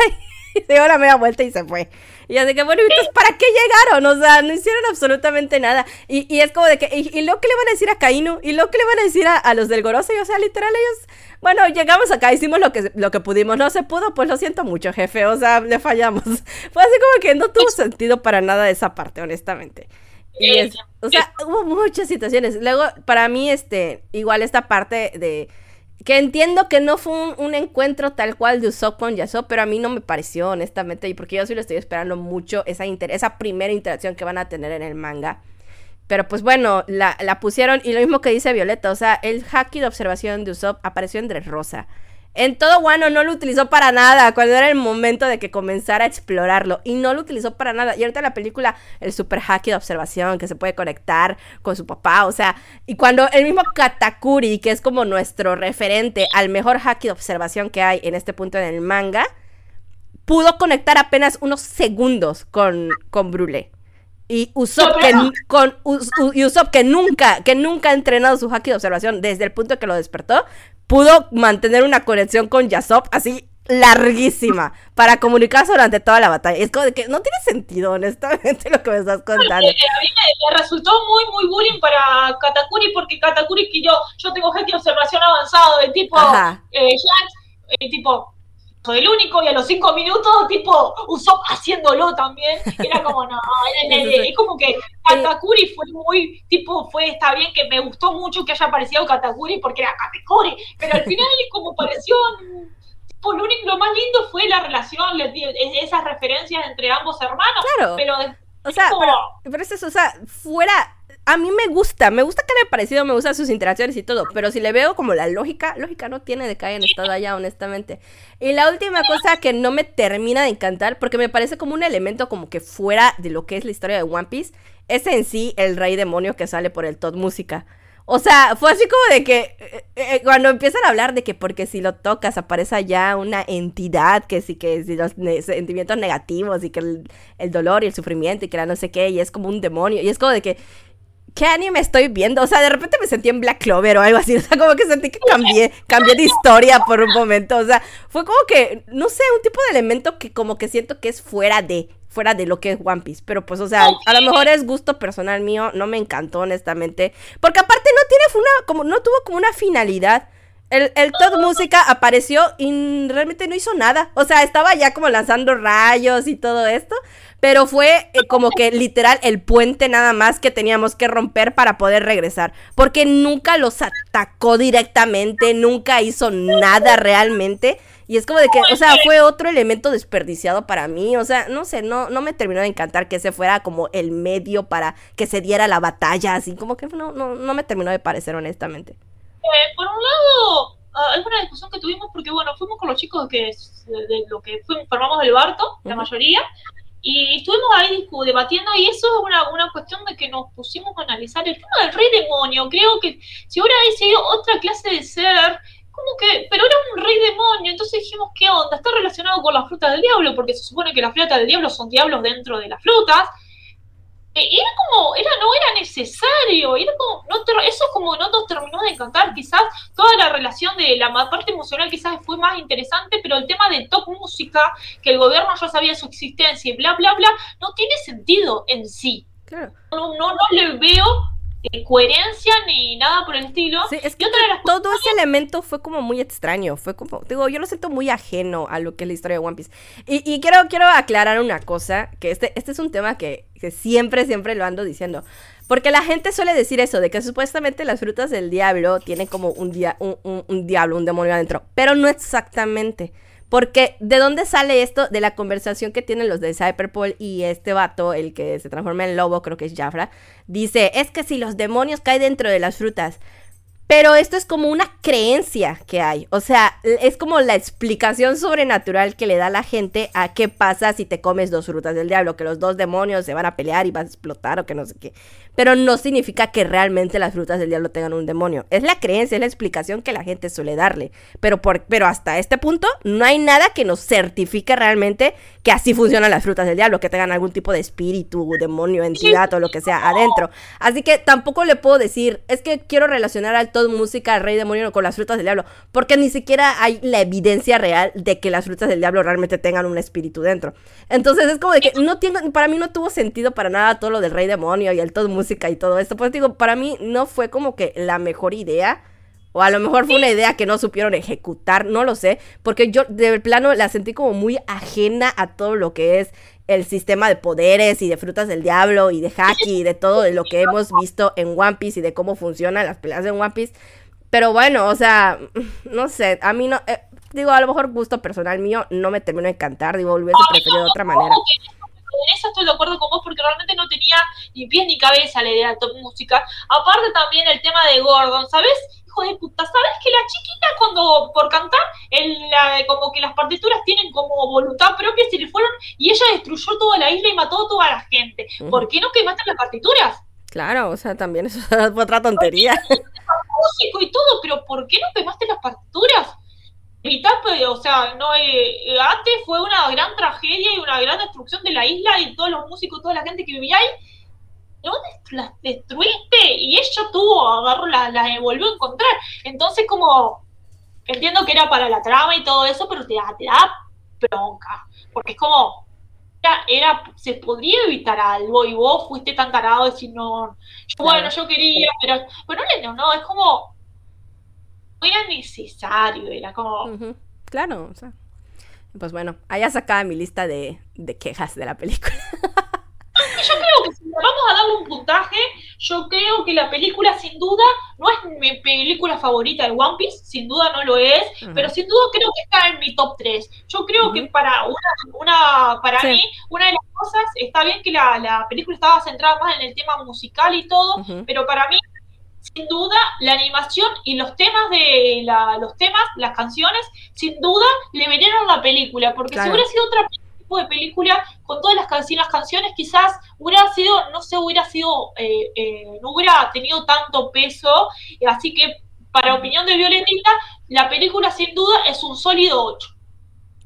y se dio la media vuelta y se fue. Y así que, bueno, entonces, ¿para qué llegaron? O sea, no hicieron absolutamente nada. Y, y es como de que, y, lo que le van a decir a Kainu? ¿Y lo que le van a decir a, los del Gorose? O sea, literal, ellos, bueno, llegamos acá, hicimos lo que, lo que pudimos. No se pudo, pues lo siento mucho, jefe. O sea, le fallamos. Fue así como que no tuvo sentido para nada esa parte, honestamente. Y es, o sea, hubo muchas situaciones. Luego, para mí, este, igual esta parte de que entiendo que no fue un, encuentro tal cual de Usopp con Yasop, pero a mí no me pareció, honestamente, y porque yo sí lo estoy esperando mucho, esa, esa primera interacción que van a tener en el manga. Pero pues bueno, la, la pusieron, y lo mismo que dice Violeta, o sea, el haki de observación de Usopp apareció en Rosa. En todo Wano no lo utilizó para nada cuando era el momento de que comenzara a explorarlo. Y no lo utilizó para nada. Y ahorita la película, el super hacky de observación que se puede conectar con su papá. O sea, y cuando el mismo Katakuri, que es como nuestro referente al mejor hacky de observación que hay en este punto en el manga, pudo conectar apenas unos segundos con, con Brule. Y Usopp, que, con, Usopp que nunca, que nunca ha entrenado su haki de observación desde el punto que lo despertó, pudo mantener una conexión con Yasop así larguísima para comunicarse durante toda la batalla. Es como de que no tiene sentido, honestamente, lo que me estás contando. a mí me, resultó muy, muy bullying para Katakuri, porque Katakuri que yo, yo tengo gente de observación avanzado de tipo eh, eh, tipo, soy el único y a los cinco minutos, tipo, usó haciéndolo también. Era como, no, es como que Katakuri fue muy, tipo, fue, está bien que me gustó mucho que haya aparecido Katakuri porque era Katakuri, pero al final como pareció, pues lo, único, lo más lindo fue la relación, esas referencias entre ambos hermanos. Claro. Pero, o sea, pero, pero es eso, o sea, fuera a mí me gusta, me gusta que haya parecido, me gustan sus interacciones y todo, pero si le veo como la lógica, lógica no tiene de que hayan estado allá, honestamente. Y la última cosa que no me termina de encantar, porque me parece como un elemento como que fuera de lo que es la historia de One Piece, es en sí el rey demonio que sale por el Todd Música. O sea, fue así como de que eh, eh, cuando empiezan a hablar de que porque si lo tocas aparece allá una entidad que sí que si los sentimientos negativos y que el, dolor y el sufrimiento y que la no sé qué y es como un demonio y es como de que ¿qué anime estoy viendo? O sea, de repente me sentí en Black Clover o algo así. O sea, como que sentí que cambié, cambié de historia por un momento. O sea, fue como que, no sé, un tipo de elemento que como que siento que es fuera de, fuera de lo que es One Piece. Pero pues, o sea, a lo mejor es gusto personal mío. No me encantó, honestamente. Porque aparte no tiene una, como, no tuvo como una finalidad. El, el Todd Música apareció y realmente no hizo nada. O sea, estaba ya como lanzando rayos y todo esto pero fue eh, como que literal el puente nada más que teníamos que romper para poder regresar, porque nunca los atacó directamente, nunca hizo nada realmente. Y es como de que, o sea, fue otro elemento desperdiciado para mí. O sea, no sé, no, no me terminó de encantar que ese fuera como el medio para que se diera la batalla. Así como que no, no, no me terminó de parecer, honestamente. Eh, por un lado, uh, es una discusión que tuvimos porque, bueno, fuimos con los chicos que de, lo que fuimos, formamos el Barto, la mayoría, y estuvimos ahí debatiendo y eso es una, una cuestión de que nos pusimos a analizar el tema del rey demonio. Creo que si hubiera sido otra clase de ser, como que, pero era un rey demonio, entonces dijimos, ¿qué onda? Está relacionado con las frutas del diablo, porque se supone que las frutas del diablo son diablos dentro de las frutas. Y era como, era, no era necesario, era como, no, eso como no nos terminó de encantar, quizás toda la relación de la parte emocional quizás fue más interesante, pero el tema de top música, que el gobierno ya sabía su existencia y bla, bla, bla, no tiene sentido en sí. Claro. No, no, no le veo coherencia ni nada por el estilo. es que todo ese elemento fue como muy extraño, fue como, digo, yo lo siento muy ajeno a lo que es la historia de One Piece. Y, quiero, quiero aclarar una cosa, que este, este es un tema que, siempre, siempre lo ando diciendo. Porque la gente suele decir eso, de que supuestamente las frutas del diablo tienen como un, dia un, un diablo, un demonio adentro, pero no exactamente. Porque, ¿de dónde sale esto? De la conversación que tienen los de Cyberpol y este vato, el que se transforma en lobo, creo que es Jafra, dice, es que si los demonios caen dentro de las frutas, pero esto es como una creencia que hay. O sea, es como la explicación sobrenatural que le da la gente a qué pasa si te comes dos frutas del diablo, que los dos demonios se van a pelear y vas a explotar o que no sé qué pero no significa que realmente las frutas del diablo tengan un demonio. Es la creencia, es la explicación que la gente suele darle. Pero, por, pero hasta este punto no hay nada que nos certifique realmente que así funcionan las frutas del diablo, que tengan algún tipo de espíritu, demonio, entidad o lo que sea adentro. Así que tampoco le puedo decir, es que quiero relacionar al todo música, al rey demonio con las frutas del diablo, porque ni siquiera hay la evidencia real de que las frutas del diablo realmente tengan un espíritu dentro. Entonces es como de que no tiene, para mí no tuvo sentido para nada todo lo del rey demonio y el todo música música y todo esto. Pues digo, para mí no fue como que la mejor idea. O a lo mejor fue una idea que no supieron ejecutar, no lo sé. Porque yo de plano la sentí como muy ajena a todo lo que es el sistema de poderes y de frutas del diablo y de haki y de todo de lo que hemos visto en One Piece y de cómo funcionan las peleas en One Piece. Pero bueno, o sea, no sé, a mí no... Eh, digo, a lo mejor gusto personal mío no me terminó de encantar, digo, hubiese preferido de otra manera en eso estoy de acuerdo con vos porque realmente no tenía ni pies ni cabeza la idea de top música. Aparte también el tema de Gordon, ¿sabes? Hijo de puta, ¿sabes que la chiquita cuando por cantar, el, como que las partituras tienen como voluntad propia, se le fueron y ella destruyó toda la isla y mató a toda la gente? ¿Por qué no quemaste las partituras? Claro, o sea, también eso es otra tontería. Músico y todo, pero ¿por qué no quemaste las partituras? Evitar, pues, o sea, no eh, antes fue una gran tragedia y una gran destrucción de la isla y todos los músicos, toda la gente que vivía ahí. No las destruiste y ella tuvo, agarró, las la volvió a encontrar. Entonces, como entiendo que era para la trama y todo eso, pero te da, te da bronca. Porque es como, era, era, se podría evitar algo y vos fuiste tan tarado de decir, no, bueno, yo quería, pero, pero no, no, es como, era necesario, era como... Claro, o sea. Pues bueno, allá sacaba mi lista de, de quejas de la película. yo creo que si vamos a darle un puntaje, yo creo que la película sin duda no es mi película favorita de One Piece, sin duda no lo es, pero sin duda creo que está en mi top 3. Yo creo que para una, una para mí, una de las cosas, está bien que la, la, película estaba centrada más en el tema musical y todo, pero para mí sin duda, la animación y los temas de la, los temas, las canciones, sin duda le vinieron la película, porque si hubiera sido otro tipo de película con todas las, canciones, las canciones, quizás hubiera sido, no sé, hubiera sido, eh, eh, no hubiera tenido tanto peso, así que para opinión de Violetita, la película sin duda es un sólido 8.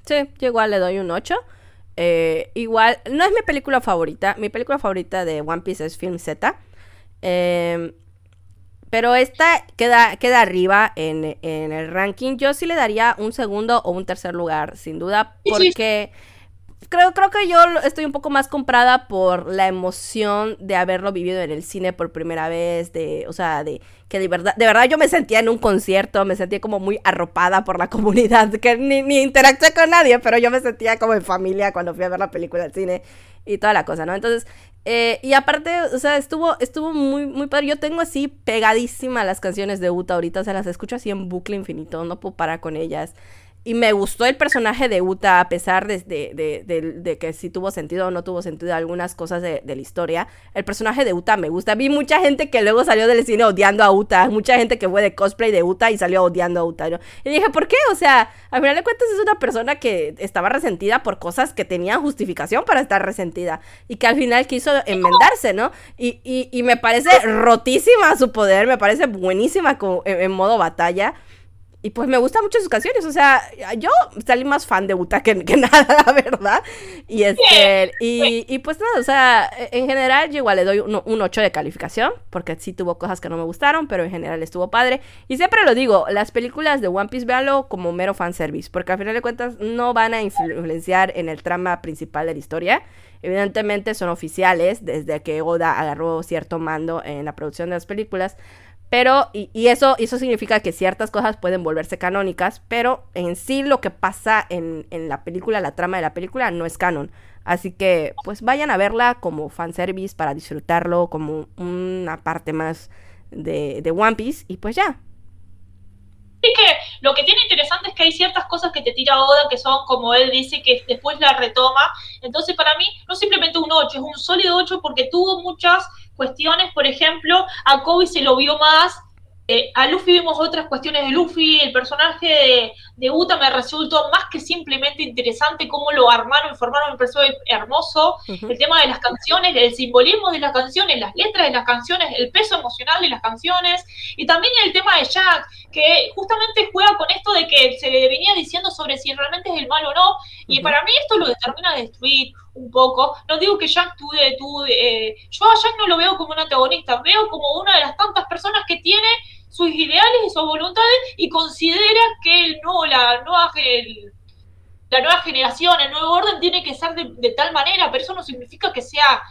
Sí, yo igual le doy un 8. Eh, igual, no es mi película favorita. Mi película favorita de One Piece es Film Z. Eh, pero esta queda, queda arriba en, el ranking. Yo sí le daría un segundo o un tercer lugar, sin duda, porque creo, creo que yo estoy un poco más comprada por la emoción de haberlo vivido en el cine por primera vez, de, o sea, de que de verdad, de verdad yo me sentía en un concierto, me sentía como muy arropada por la comunidad, que ni, ni interactué con nadie, pero yo me sentía como en familia cuando fui a ver la película al cine y toda la cosa, ¿no? Entonces, eh, y aparte, o sea, estuvo, estuvo muy, muy padre. Yo tengo así pegadísima las canciones de Uta ahorita, o sea, las escucho así en bucle infinito, no puedo parar con ellas. Y me gustó el personaje de Uta, a pesar de, de, que si tuvo sentido o no tuvo sentido algunas cosas de, la historia. El personaje de Uta me gusta. Vi mucha gente que luego salió del cine odiando a Uta. Mucha gente que fue de cosplay de Uta y salió odiando a Uta. Y dije, ¿por qué? O sea, al final de cuentas es una persona que estaba resentida por cosas que tenían justificación para estar resentida. Y que al final quiso enmendarse, ¿no? Y, y, me parece rotísima su poder. Me parece buenísima en modo batalla. Y pues me gustan mucho sus canciones, o sea, yo salí más fan de Uta que, nada, la verdad. Y este, y, y, pues nada, o sea, en general yo igual le doy un, un 8 de calificación, porque sí tuvo cosas que no me gustaron, pero en general estuvo padre. Y siempre lo digo, las películas de One Piece véanlo como mero fanservice, porque al final de cuentas no van a influenciar en el trama principal de la historia. Evidentemente son oficiales desde que Oda agarró cierto mando en la producción de las películas. Pero, y, eso, eso significa que ciertas cosas pueden volverse canónicas, pero en sí lo que pasa en, en, la película, la trama de la película, no es canon. Así que, pues vayan a verla como fanservice para disfrutarlo, como una parte más de, de One Piece, y pues ya, Sí que lo que tiene interesante es que hay ciertas cosas que te tira Oda que son, como él dice, que después la retoma. Entonces, para mí, no simplemente un 8, es un sólido 8 porque tuvo muchas cuestiones. Por ejemplo, a Kobe se lo vio más eh, a Luffy vimos otras cuestiones de Luffy, el personaje de, de, Uta me resultó más que simplemente interesante cómo lo armaron y formaron, me pareció hermoso, el tema de las canciones, el simbolismo de las canciones, las letras de las canciones, el peso emocional de las canciones, y también el tema de Jack, que justamente juega con esto de que se le venía diciendo sobre si realmente es el mal o no, y para mí esto lo determina destruir un poco. No digo que Jack tuve, tuve eh, yo a Jack no lo veo como un antagonista, veo como una de las tantas personas que tiene sus ideales y sus voluntades y considera que el no, la nueva, la nueva generación, el nuevo orden tiene que ser de, tal manera, pero eso no significa que sea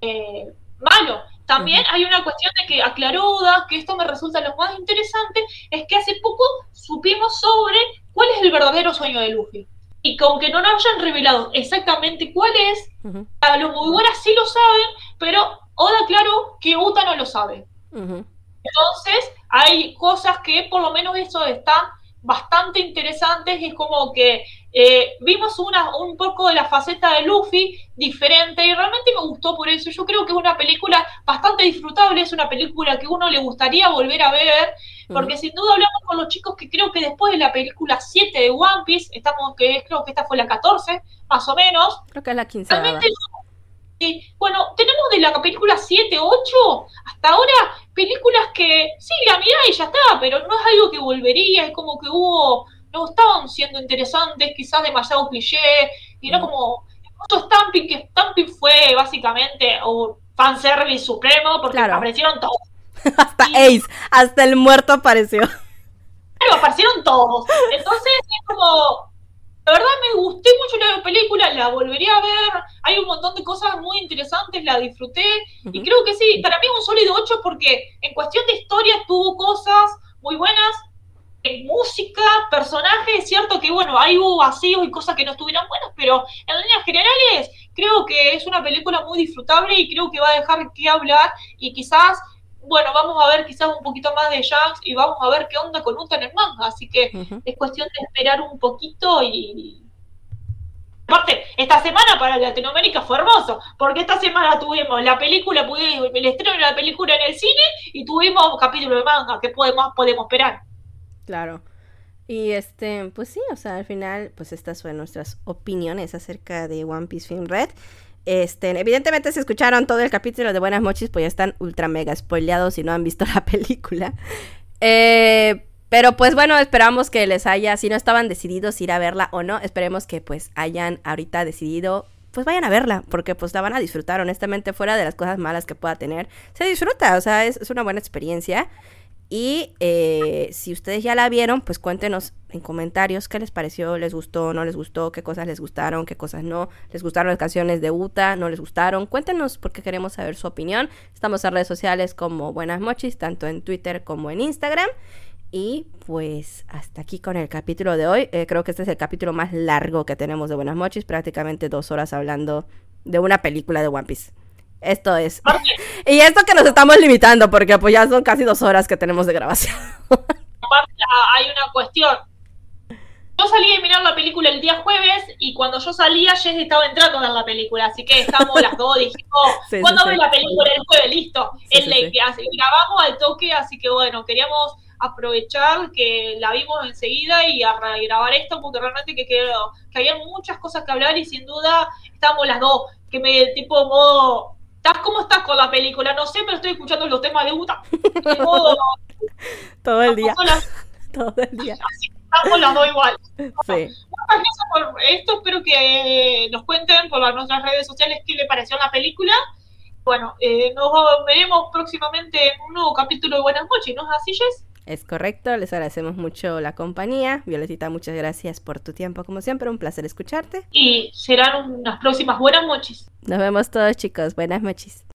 eh, malo. También hay una cuestión de que aclaró que esto me resulta lo más interesante, es que hace poco supimos sobre cuál es el verdadero sueño de Luffy. Y con que no nos hayan revelado exactamente cuál es, a los muy buenas sí lo saben, pero Oda aclaró que Uta no lo sabe. Entonces, hay cosas que por lo menos eso están bastante interesantes y es como que eh, vimos una, un poco de la faceta de Luffy diferente y realmente me gustó por eso. Yo creo que es una película bastante disfrutable, es una película que uno le gustaría volver a ver, porque sin duda hablamos con los chicos que creo que después de la película 7 de One Piece, estamos que creo que esta fue la 14, más o menos. Creo que es la 15. bueno, tenemos de la película 7, 8, hasta ahora películas que sí, la mirá y ya está, pero no es algo que volvería, es como que hubo, no estaban siendo interesantes, quizás demasiado cliché, y no mm. como, incluso Stamping, que Stamping fue básicamente un fanservice supremo, porque aparecieron todos. hasta Ace, hasta el muerto apareció. Claro, aparecieron todos. Entonces es como, la verdad me gusté mucho la película, la volvería a ver, hay un montón de cosas muy interesantes, la disfruté y creo que sí, para mí es un sólido 8 porque en cuestión de historia tuvo cosas muy buenas, en música, personajes, es cierto que bueno, hay hubo vacíos y cosas que no estuvieron buenas, pero en líneas generales creo que es una película muy disfrutable y creo que va a dejar que hablar y quizás bueno, vamos a ver quizás un poquito más de Jax y vamos a ver qué onda con Uta en el manga. Así que es cuestión de esperar un poquito y. Aparte, esta semana para Latinoamérica fue hermoso, porque esta semana tuvimos la película, el estreno de la película en el cine y tuvimos un capítulo de manga. ¿Qué podemos, podemos esperar? Claro. Y este, pues sí, o sea, al final, pues estas fueron nuestras opiniones acerca de One Piece Film Red. Este, evidentemente, si escucharon todo el capítulo de Buenas Mochis, pues ya están ultra mega spoileados si no han visto la película. Eh, pero pues bueno, esperamos que les haya, si no estaban decididos ir a verla o no, esperemos que pues hayan ahorita decidido, pues vayan a verla, porque pues la van a disfrutar, honestamente, fuera de las cosas malas que pueda tener. Se disfruta, o sea, es, es una buena experiencia. Y eh, si ustedes ya la vieron, pues cuéntenos en comentarios qué les pareció, les gustó, no les gustó, qué cosas les gustaron, qué cosas no. Les gustaron las canciones de Uta, no les gustaron. Cuéntenos porque queremos saber su opinión. Estamos en redes sociales como Buenas Mochis, tanto en Twitter como en Instagram. Y pues hasta aquí con el capítulo de hoy. Eh, creo que este es el capítulo más largo que tenemos de Buenas Mochis, prácticamente dos horas hablando de una película de One Piece. Esto es. Y esto que nos estamos limitando, porque pues ya son casi dos horas que tenemos de grabación. hay una cuestión. Yo salí a mirar la película el día jueves y cuando yo salía, Jess estaba entrando a ver la película, así que estamos las dos, dijimos, ¿cuándo ves la película el jueves? Listo, grabamos al toque, así que bueno, queríamos aprovechar que la vimos enseguida y a grabar esto porque realmente que, que, que había muchas cosas que hablar y sin duda estamos las dos, que me tipo modo ¿Cómo estás con la película? No sé, pero estoy escuchando los temas de Uta. Todo el día. todo el día. Así estamos las dos igual. Sí. Muchas gracias por esto. Espero que eh, nos cuenten por nuestras redes sociales qué le pareció la película. Bueno, eh, nos veremos próximamente en un nuevo capítulo de Buenas noches, ¿no es así, Jess? Es correcto, les agradecemos mucho la compañía. Violetita, muchas gracias por tu tiempo, como siempre, un placer escucharte. Y serán unas próximas Buenas noches. Nos vemos todos, chicos. Buenas noches.